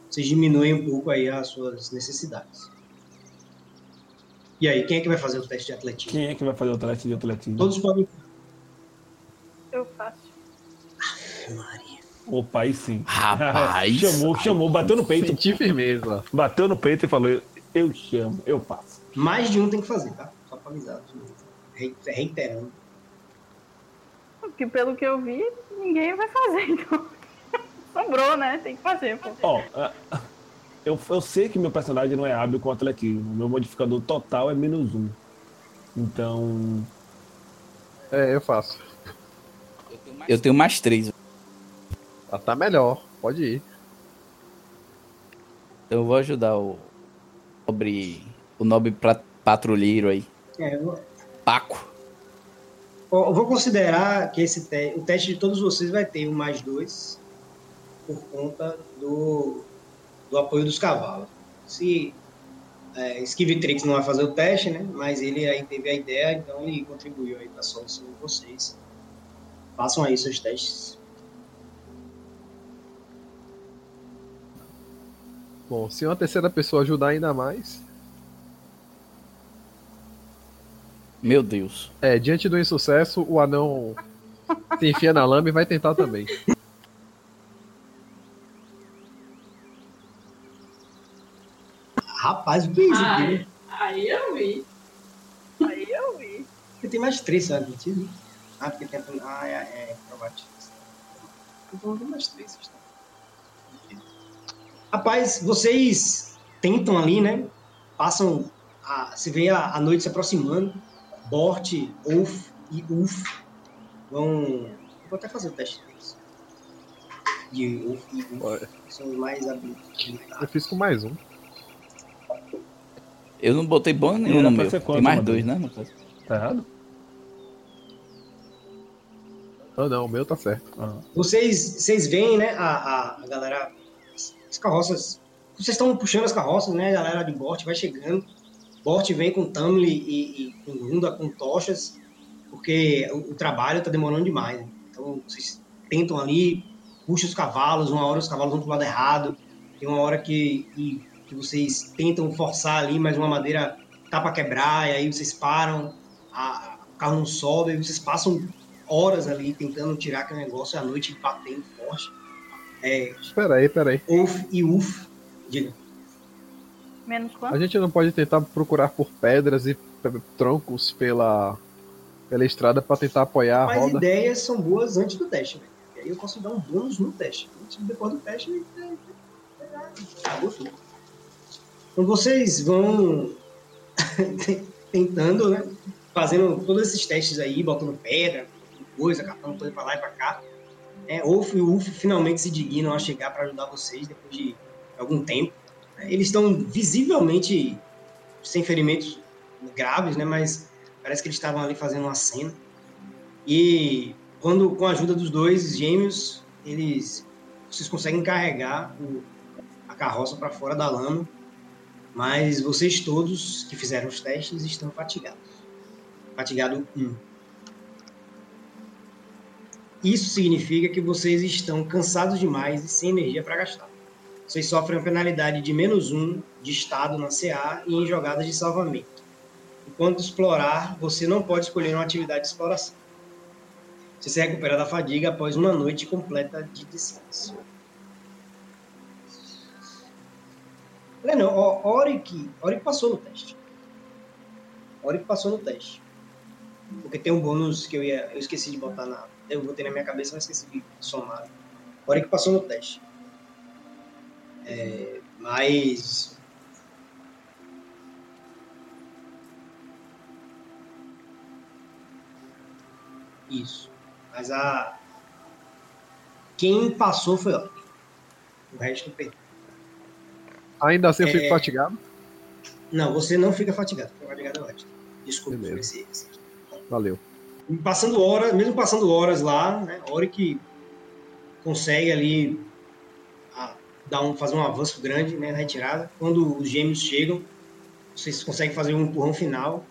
vocês diminuem um pouco aí as suas necessidades. E aí, quem é que vai fazer o teste de atletismo? Quem é que vai fazer o teste de atletismo? Todos podem, eu faço. Maria. Opa, aí sim. Rapaz. chamou, chamou, bateu no peito. Senti firmeza. Bateu no peito e falou: Eu chamo, eu faço. Mais de um tem que fazer, tá? Só pra avisar. Re- Reiterando. Porque pelo que eu vi, ninguém vai fazer, então. Sobrou, né? Tem que fazer, pô. Ó, ah, eu, eu sei que meu personagem não é hábil com atletismo. Meu modificador total é menos um. Então. É, eu faço. Eu tenho mais três. Ah, tá melhor. Pode ir. Então eu vou ajudar o nobre, o nobre pra- patrulheiro aí. É, eu vou, Paco. Eu vou considerar que esse te o teste de todos vocês vai ter um mais dois por conta do, do apoio dos cavalos. Se é, Skivitrix não vai fazer o teste, né? Mas ele aí teve a ideia, então ele contribuiu aí para a solução de vocês. Façam aí seus testes. Bom, se uma terceira pessoa ajudar ainda mais. Meu Deus. É, diante do insucesso, o anão se enfia na lama e vai tentar também. Rapaz, o que é isso aqui? Aí eu vi. Aí eu vi. Porque tem mais três, sabe? Ah, porque tem. Ah, é, é acrobático. Então tem mais três. está. Rapaz, vocês tentam ali, né? Passam. A, se vê a, a noite se aproximando. Bort, Wolf e Uf vão. eu Vou até fazer o teste deles. De Uf e Uf. São os mais habilitados. Eu fiz com mais um. Eu não botei bônus nenhum no meu. quanto, Tem mais dois, né? no caso? Tá errado? Ah, não, o meu tá certo. Ah. Vocês, vocês veem, né, a, a, a galera, as, as carroças, vocês estão puxando as carroças, né, a galera de Bort vai chegando, Bort vem com Tamli e, e com Gunda, com tochas, porque o, o trabalho tá demorando demais, né? então vocês tentam ali, puxam os cavalos, uma hora os cavalos vão pro lado errado, tem uma hora que, que, que vocês tentam forçar ali, mas uma madeira tá para quebrar, e aí vocês param, a, o carro não sobe, e vocês passam horas ali tentando tirar aquele negócio à noite batendo forte. É, Espera aí, espera aí. Uf e Uf. Diga. Menos A quanto? gente não pode tentar procurar por pedras e troncos pela, pela estrada pra tentar apoiar a Mas roda. ideias são boas antes do teste, velho. E aí eu posso dar um bônus no teste. Depois do teste, acabou tudo. Então vocês vão tentando, né? Fazendo todos esses testes aí, botando pedra, coisa, catando coisa pra lá e pra cá. É, Wolf e Wolf finalmente se dignam a chegar para ajudar vocês depois de algum tempo. Eles estão visivelmente sem ferimentos graves, né? Mas parece que eles estavam ali fazendo uma cena. E quando, com a ajuda dos dois gêmeos, eles vocês conseguem carregar o- a carroça para fora da lama. Mas vocês todos que fizeram os testes estão fatigados. Fatigado 1. Isso significa que vocês estão cansados demais e sem energia para gastar. Vocês sofrem uma penalidade de menos um de estado na CA e em jogadas de salvamento. Enquanto explorar, você não pode escolher uma atividade de exploração. Você se recupera da fadiga após uma noite completa de descanso. Não, ó, Oric, Oric passou no teste. Oric passou no teste. Porque tem um bônus que eu ia. Eu esqueci de botar na. Eu botei na minha cabeça, mas esqueci de somar. Oric passou no teste. É, mas. Isso. Mas a. Quem passou foi Oric. O resto perdeu. Ainda assim eu fico É. fatigado. Não, você não fica fatigado. Fica fatigado o resto. Desculpa Beleza. esse, esse. Valeu. passando horas, mesmo passando horas lá, né, hora que consegue ali dar um, fazer um avanço grande né, na retirada, quando os gêmeos chegam, vocês conseguem fazer um empurrão final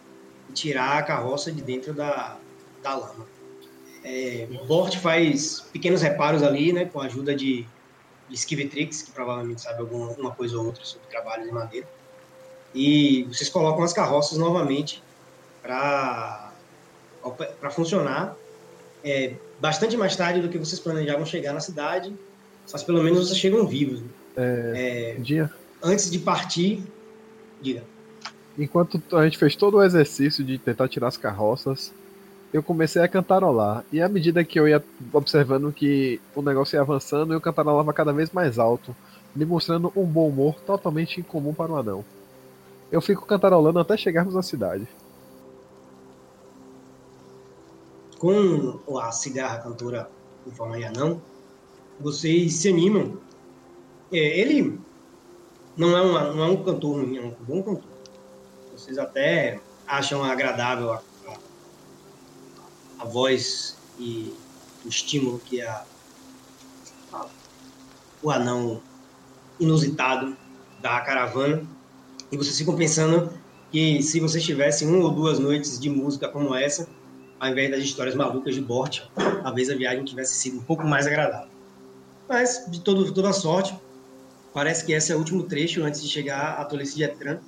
e tirar a carroça de dentro da, da lama. É, Bort faz pequenos reparos ali, né, com a ajuda de, de Skivitrix, que provavelmente sabe alguma uma coisa ou outra sobre trabalho de madeira. E vocês colocam as carroças novamente para funcionar. É, bastante mais tarde do que vocês planejavam chegar na cidade, mas pelo menos vocês chegam vivos. né? É, dia, Antes de partir, diga. enquanto a gente fez todo o exercício de tentar tirar as carroças, eu comecei a cantarolar. E à medida que eu ia observando que o negócio ia avançando, eu cantarolava cada vez mais alto, demonstrando um bom humor totalmente incomum para um anão. Eu fico cantarolando até chegarmos na cidade. com a cigarra cantora em forma de anão, vocês se animam. É, ele não é, uma, não é um cantor ruim, é um bom cantor. Vocês até acham agradável a, a, a voz e o estímulo que a, a- o anão inusitado da caravana. E vocês ficam pensando que se vocês tivessem uma ou duas noites de música como essa, ao invés das histórias malucas de Bort, talvez a viagem tivesse sido um pouco mais agradável. Mas, de todo, toda sorte, parece que esse é o último trecho antes de chegar a Tolice de Etran,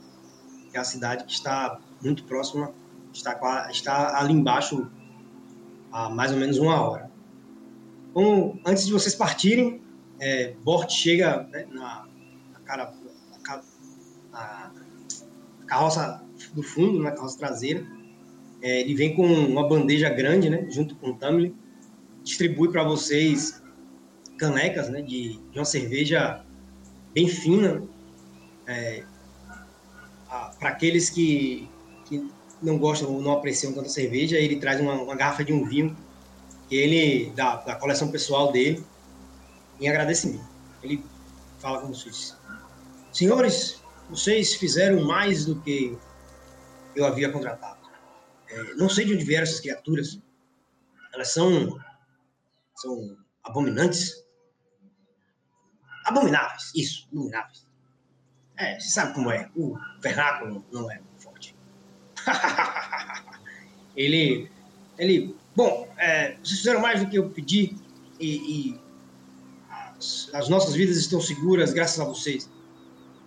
que é a cidade que está muito próxima, está, está ali embaixo há mais ou menos uma hora. Como, antes de vocês partirem, é, Bort chega né, na, na cara, na, na carroça do fundo, na carroça traseira, é, ele vem com uma bandeja grande, né, junto com o Tamlin, distribui para vocês canecas, né, de, de uma cerveja bem fina, para aqueles que, que não gostam ou não apreciam tanto a cerveja, ele traz uma, uma garrafa de um vinho que ele da, da coleção pessoal dele em agradecimento. Ele fala com vocês: Senhores, vocês fizeram mais do que eu havia contratado. É, não sei de onde vieram essas criaturas. Elas são são abominantes. Abomináveis, isso, abomináveis. É, você sabe como é. O vernáculo não é forte. ele, ele, bom, é, vocês fizeram mais do que eu pedi e, e as, as nossas vidas estão seguras graças a vocês.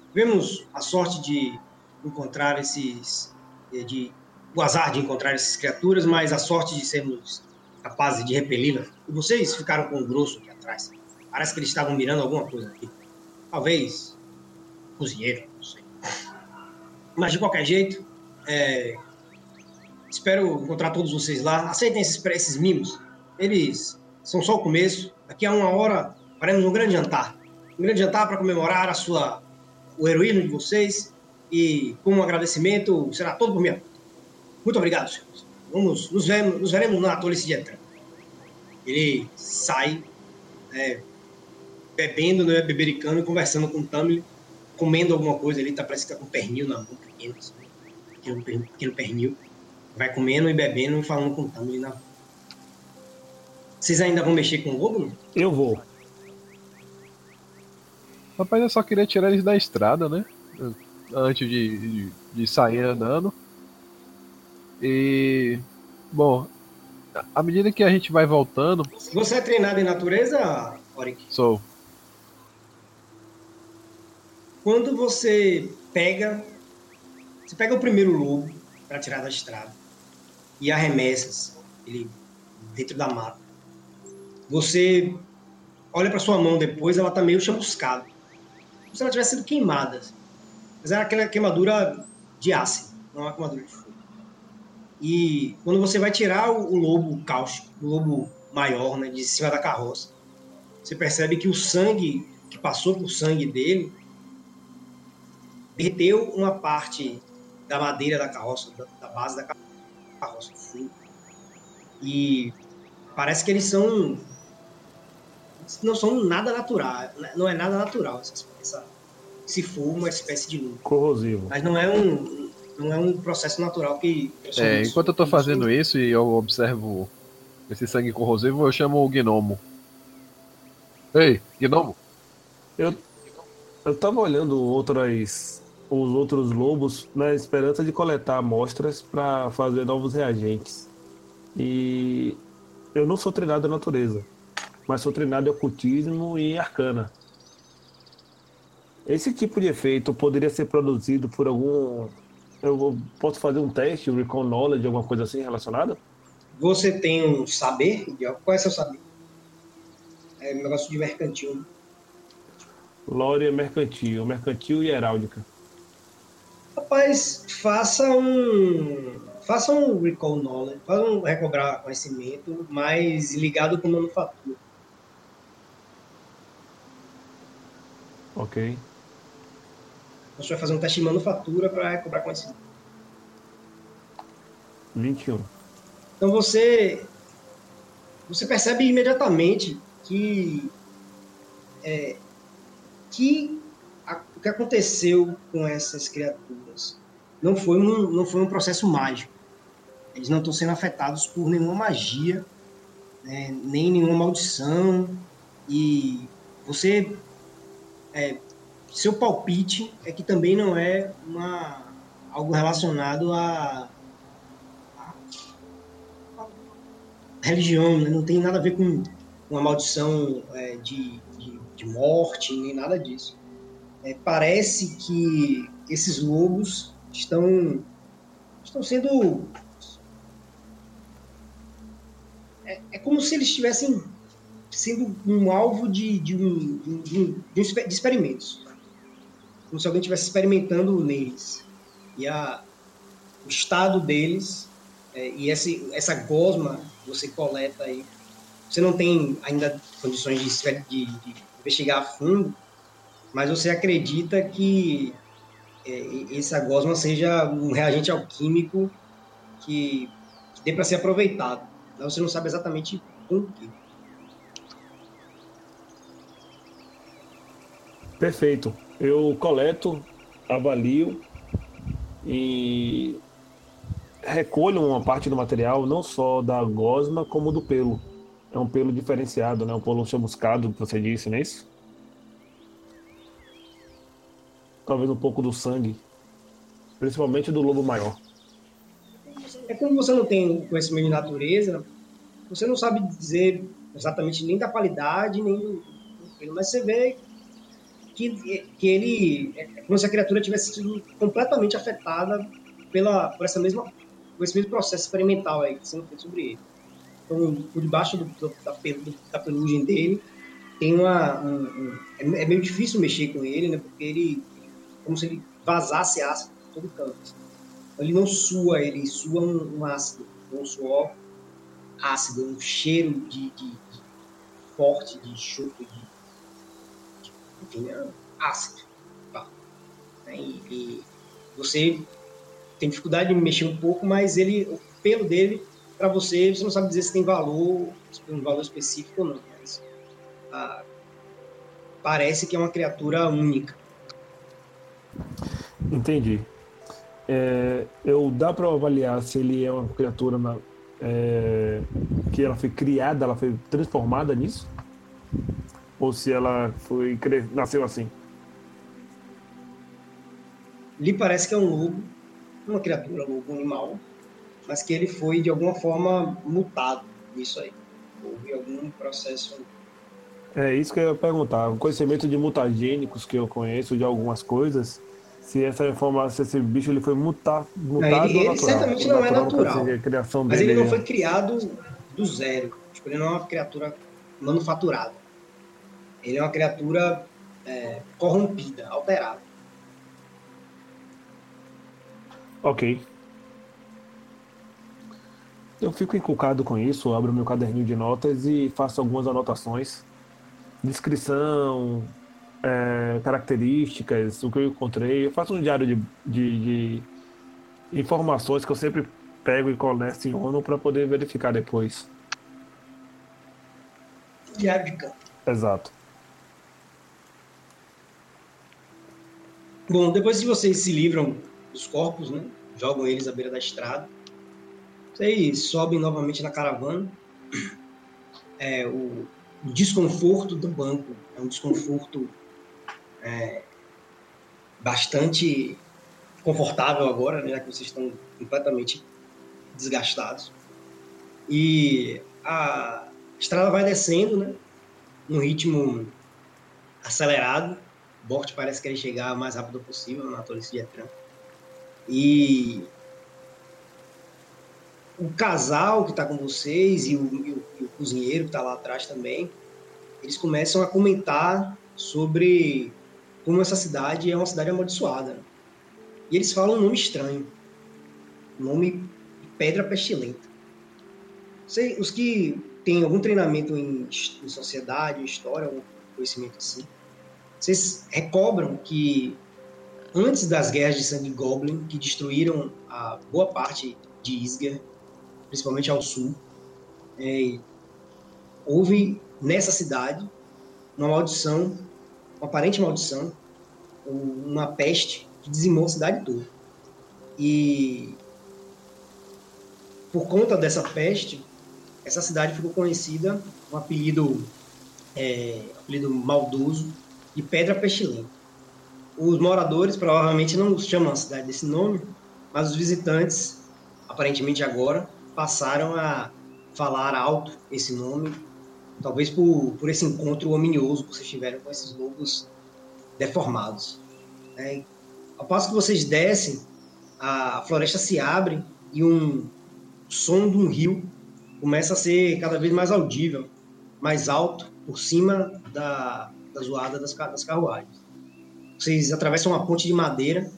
Tivemos a sorte de encontrar esses, de o azar de encontrar essas criaturas, mas a sorte de sermos capazes de repeli-las. E vocês ficaram com o grosso aqui atrás. Parece que eles estavam mirando alguma coisa aqui. Talvez cozinheiro, não sei. Mas de qualquer jeito, é, espero encontrar todos vocês lá. Aceitem esses, esses mimos. Eles são só o começo. Daqui a uma hora faremos um grande jantar. Um grande jantar para comemorar a sua, o heroísmo de vocês. E como agradecimento, será todo por minha conta. Muito obrigado, senhores. Vamos, nos, vemos, nos veremos na Tolice de Etran. Ele sai é, bebendo, né, bebericando e conversando com o Tamil, comendo alguma coisa. Ele tá, parece que tá com pernil na mão, pequeno, assim, pequeno, per- pequeno pernil. Vai comendo e bebendo e falando com o Tamil na mão. Vocês ainda vão mexer com o lobo? Eu vou. Rapaz, eu só queria tirar eles da estrada, né? Antes de, de, de sair andando. E. Bom, à medida que a gente vai voltando, Você é treinado em natureza, Oric? sou. Quando você pega. Você pega o primeiro lobo para tirar da estrada e arremessas ele dentro da mata. Você olha para sua mão depois, ela tá meio chamuscada. Como se ela tivesse sido queimada. assim. Mas era aquela queimadura de ácido, não é queimadura de fogo. E quando você vai tirar o, o lobo cáustico, o lobo maior, né, de cima da carroça, você percebe que o sangue que passou por sangue dele derreteu uma parte da madeira da carroça, da, da base da carroça. E parece que eles são não são nada natural, não é nada natural essa, essa, esse fogo, uma espécie de luz. Corrosivo. Mas não é um não é um processo natural que É, enquanto eu tô fazendo isso e eu observo esse sangue corrosivo, eu chamo o gnomo. Ei, gnomo! Eu, eu tava olhando outras, os outros lobos na esperança de coletar amostras para fazer novos reagentes. E eu não sou treinado em natureza, mas sou treinado em ocultismo e arcana. Esse tipo de efeito poderia ser produzido por algum. Eu posso fazer um teste, um recall knowledge, alguma coisa assim relacionada? Você tem um saber? Qual é seu saber? É um negócio de mercantil. Né? Lore é mercantil, mercantil e heráldica. Rapaz, faça um. Faça um recall knowledge, faça um recobrar conhecimento, mas ligado com manufatura. Ok. Você vai fazer um teste de manufatura para recobrar conhecimento. 21. Então você você percebe imediatamente que é, que a- o que aconteceu com essas criaturas não foi um não foi um processo mágico. Eles não estão sendo afetados por nenhuma magia, né, nem nenhuma maldição e você é, seu palpite é que também não é uma algo relacionado a religião, né? não tem nada a ver com uma maldição é, de, de, morte, nem nada disso. É, parece que esses lobos estão, estão sendo. É, é como se eles estivessem sendo um alvo de, de, um, de, um- de um- de exper- de experimentos. Como se alguém estivesse experimentando neles. E a, o estado deles é, e esse, essa gosma você coleta aí, você não tem ainda condições de, de- de investigar a fundo, mas você acredita que é, essa gosma seja um reagente alquímico que, que dê para ser aproveitado. Você não sabe exatamente com que. Perfeito. Eu coleto, avalio e recolho uma parte do material, não só da gosma, como do pelo. É um pelo diferenciado, né? Um pelo chamuscado, que você disse, não é isso? Talvez um pouco do sangue. Principalmente do lobo maior. É como você não tem conhecimento de natureza, você não sabe dizer exatamente nem da qualidade, nem do, pelo, mas você vê que, que ele é como se a criatura tivesse sido completamente afetada pela, por, essa mesma, por esse mesmo processo experimental aí que sendo feito sobre ele. Então, por debaixo do, do- da, da pelugem dele, tem uma. um- um- é, é meio difícil mexer com ele, né? Porque ele. como se ele vazasse ácido por todo canto. Então, ele não sua, ele sua um, um ácido, um suor ácido, um cheiro de, de- de forte, de enxofre, de, de, enfim, é ácido. Tá? E, e você tem dificuldade de mexer um pouco, mas ele, o pelo dele, para você, você não sabe dizer se tem valor, um valor específico ou não. Mas, ah, parece que é uma criatura única. Entendi. É, eu dá para avaliar se ele é uma criatura na- é, que ela foi criada, ela foi transformada nisso? Ou se ela foi nasceu assim? lhe parece que é um lobo, uma criatura, um lobo animal, mas que ele foi de alguma forma mutado nisso aí. Houve algum processo. É isso que eu ia perguntar. O conhecimento de mutagênicos que eu conheço de algumas coisas, se essa informação, se esse bicho ele foi muta, mutado ele- ou ele natural? certamente não é quer natural. dizer, criação Mas dele ele não é- foi criado do zero. Tipo, ele não é uma criatura manufaturada. Ele é uma criatura é, corrompida, alterada. Ok. Eu fico encucado com isso, abro meu caderninho de notas e faço algumas anotações. Descrição, é, características, o que eu encontrei. Eu faço um diário de, de, de informações que eu sempre pego e coleciono para poder verificar depois. Diário de campo. Exato. Bom, depois que vocês se livram dos corpos, né? Jogam eles à beira da estrada. Vocês sobem novamente na caravana. É, o, o desconforto do banco é um desconforto é, bastante confortável agora, né? Já que vocês estão completamente desgastados. E a estrada vai descendo, né? Num ritmo acelerado. Bort parece querer chegar o mais rápido possível na Torre de Etran. E o casal que está com vocês e o, e o- e o cozinheiro que está lá atrás também, eles começam a comentar sobre como essa cidade é uma cidade amaldiçoada. E eles falam um nome estranho. O nome Pedra Pestilenta. Sei, os que têm algum treinamento em, em sociedade, em história, algum conhecimento assim, vocês recobram que antes das guerras de sangue Goblin, que destruíram a boa parte de Isger, principalmente ao sul, é, houve nessa cidade uma maldição, uma aparente maldição, uma peste que dizimou a cidade toda. E por conta dessa peste, essa cidade ficou conhecida com um apelido, é, apelido maldoso de Pedra Pestilenta. Os moradores provavelmente não chamam a cidade desse nome, mas os visitantes, aparentemente agora, passaram a falar alto esse nome, talvez por, por esse encontro ominioso que vocês tiveram com esses lobos deformados. né? Ao passo que vocês descem, a floresta se abre e um som de um rio começa a ser cada vez mais audível, mais alto, por cima da, da zoada das, das carruagens. Vocês atravessam uma ponte de madeira,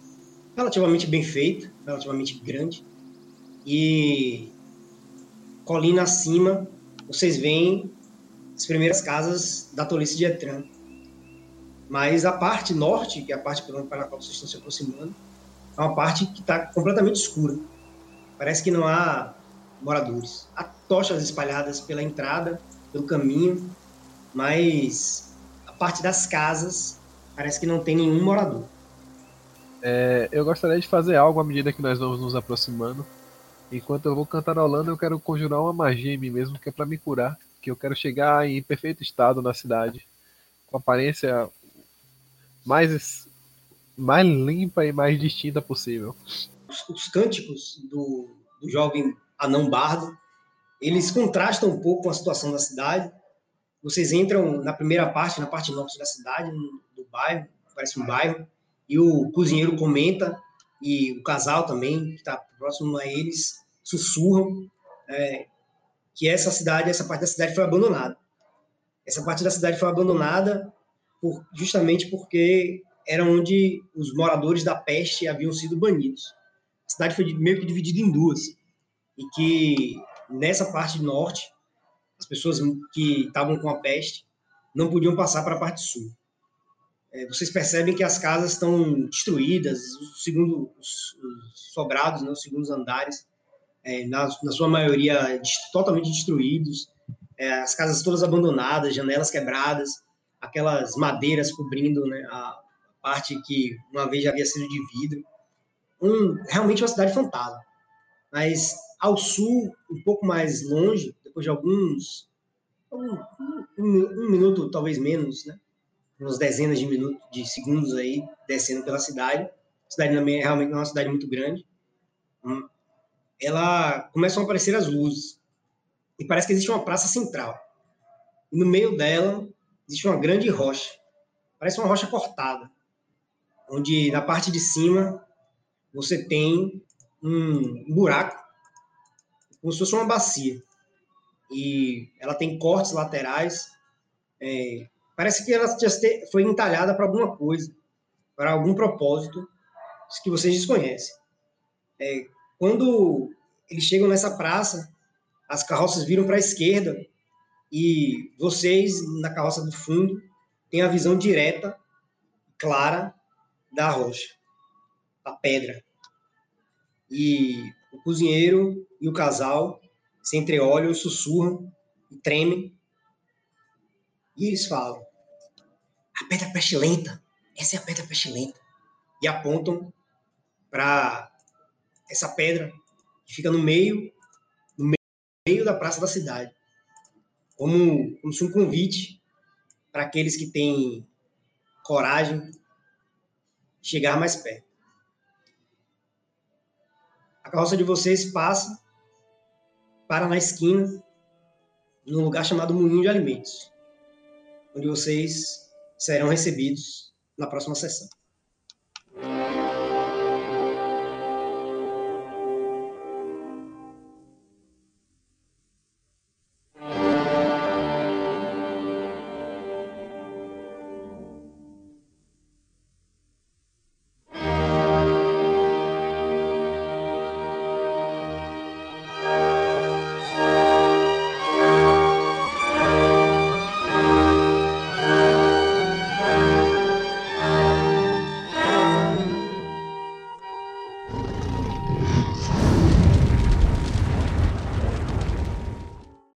relativamente bem feita, relativamente grande, e colina acima, vocês veem as primeiras casas da tolice de Etran. Mas a parte norte, que é a parte a qual vocês estão se aproximando, é uma parte que está completamente escura. Parece que não há moradores. Há tochas espalhadas pela entrada, pelo caminho, mas a parte das casas parece que não tem nenhum morador. É, eu gostaria de fazer algo à medida que nós vamos nos aproximando. Enquanto eu vou cantarolando, eu quero conjurar uma magia em mim mesmo, que é pra me curar. Que eu quero chegar em perfeito estado na cidade, com aparência mais, mais limpa e mais distinta possível. Os, os cânticos do, do jovem anão bardo, eles contrastam um pouco com a situação da cidade. Vocês entram na primeira parte, na parte norte da cidade, do bairro, parece um bairro, e o cozinheiro comenta, e o casal também, que está próximo a eles, sussurram é, que essa cidade, essa parte da cidade foi abandonada. Essa parte da cidade foi abandonada por- justamente porque era onde os moradores da peste haviam sido banidos. A cidade foi meio que dividida em duas. E que nessa parte norte, as pessoas que estavam com a peste não podiam passar para a parte sul. É, vocês percebem que as casas estão destruídas, segundo os, os sobrados, né, os segundos andares, é, na, na sua maioria des- totalmente destruídos, é, as casas todas abandonadas, janelas quebradas, aquelas madeiras cobrindo né, a parte que uma vez já havia sido de vidro. Um, realmente uma cidade fantasma. Mas ao sul, um pouco mais longe, depois de alguns. Um, um- um minuto, talvez menos, né? Umas dezenas de minutos, de segundos aí, descendo pela cidade. A cidade também é realmente uma cidade muito grande. Hum, Ela começam a aparecer as luzes. E parece que existe uma praça central. E no meio dela existe uma grande rocha. Parece uma rocha cortada. Onde na parte de cima você tem um buraco, como se fosse uma bacia. E ela tem cortes laterais. é, parece que ela foi entalhada para alguma coisa, para algum propósito que vocês desconhecem. É, quando eles chegam nessa praça, as carroças viram para a esquerda e vocês, na carroça do fundo, têm a visão direta, clara, da rocha, da pedra. E o cozinheiro e o casal se entreolham sussurram e tremem. E eles falam: A pedra pestilenta, essa é a pedra pestilenta. E apontam para essa pedra que fica no meio, no meio da praça da cidade, como, como um convite para aqueles que têm coragem chegar mais perto. A carroça de vocês passa, para na esquina, num lugar chamado Moinho de Alimentos, onde vocês serão recebidos na próxima sessão.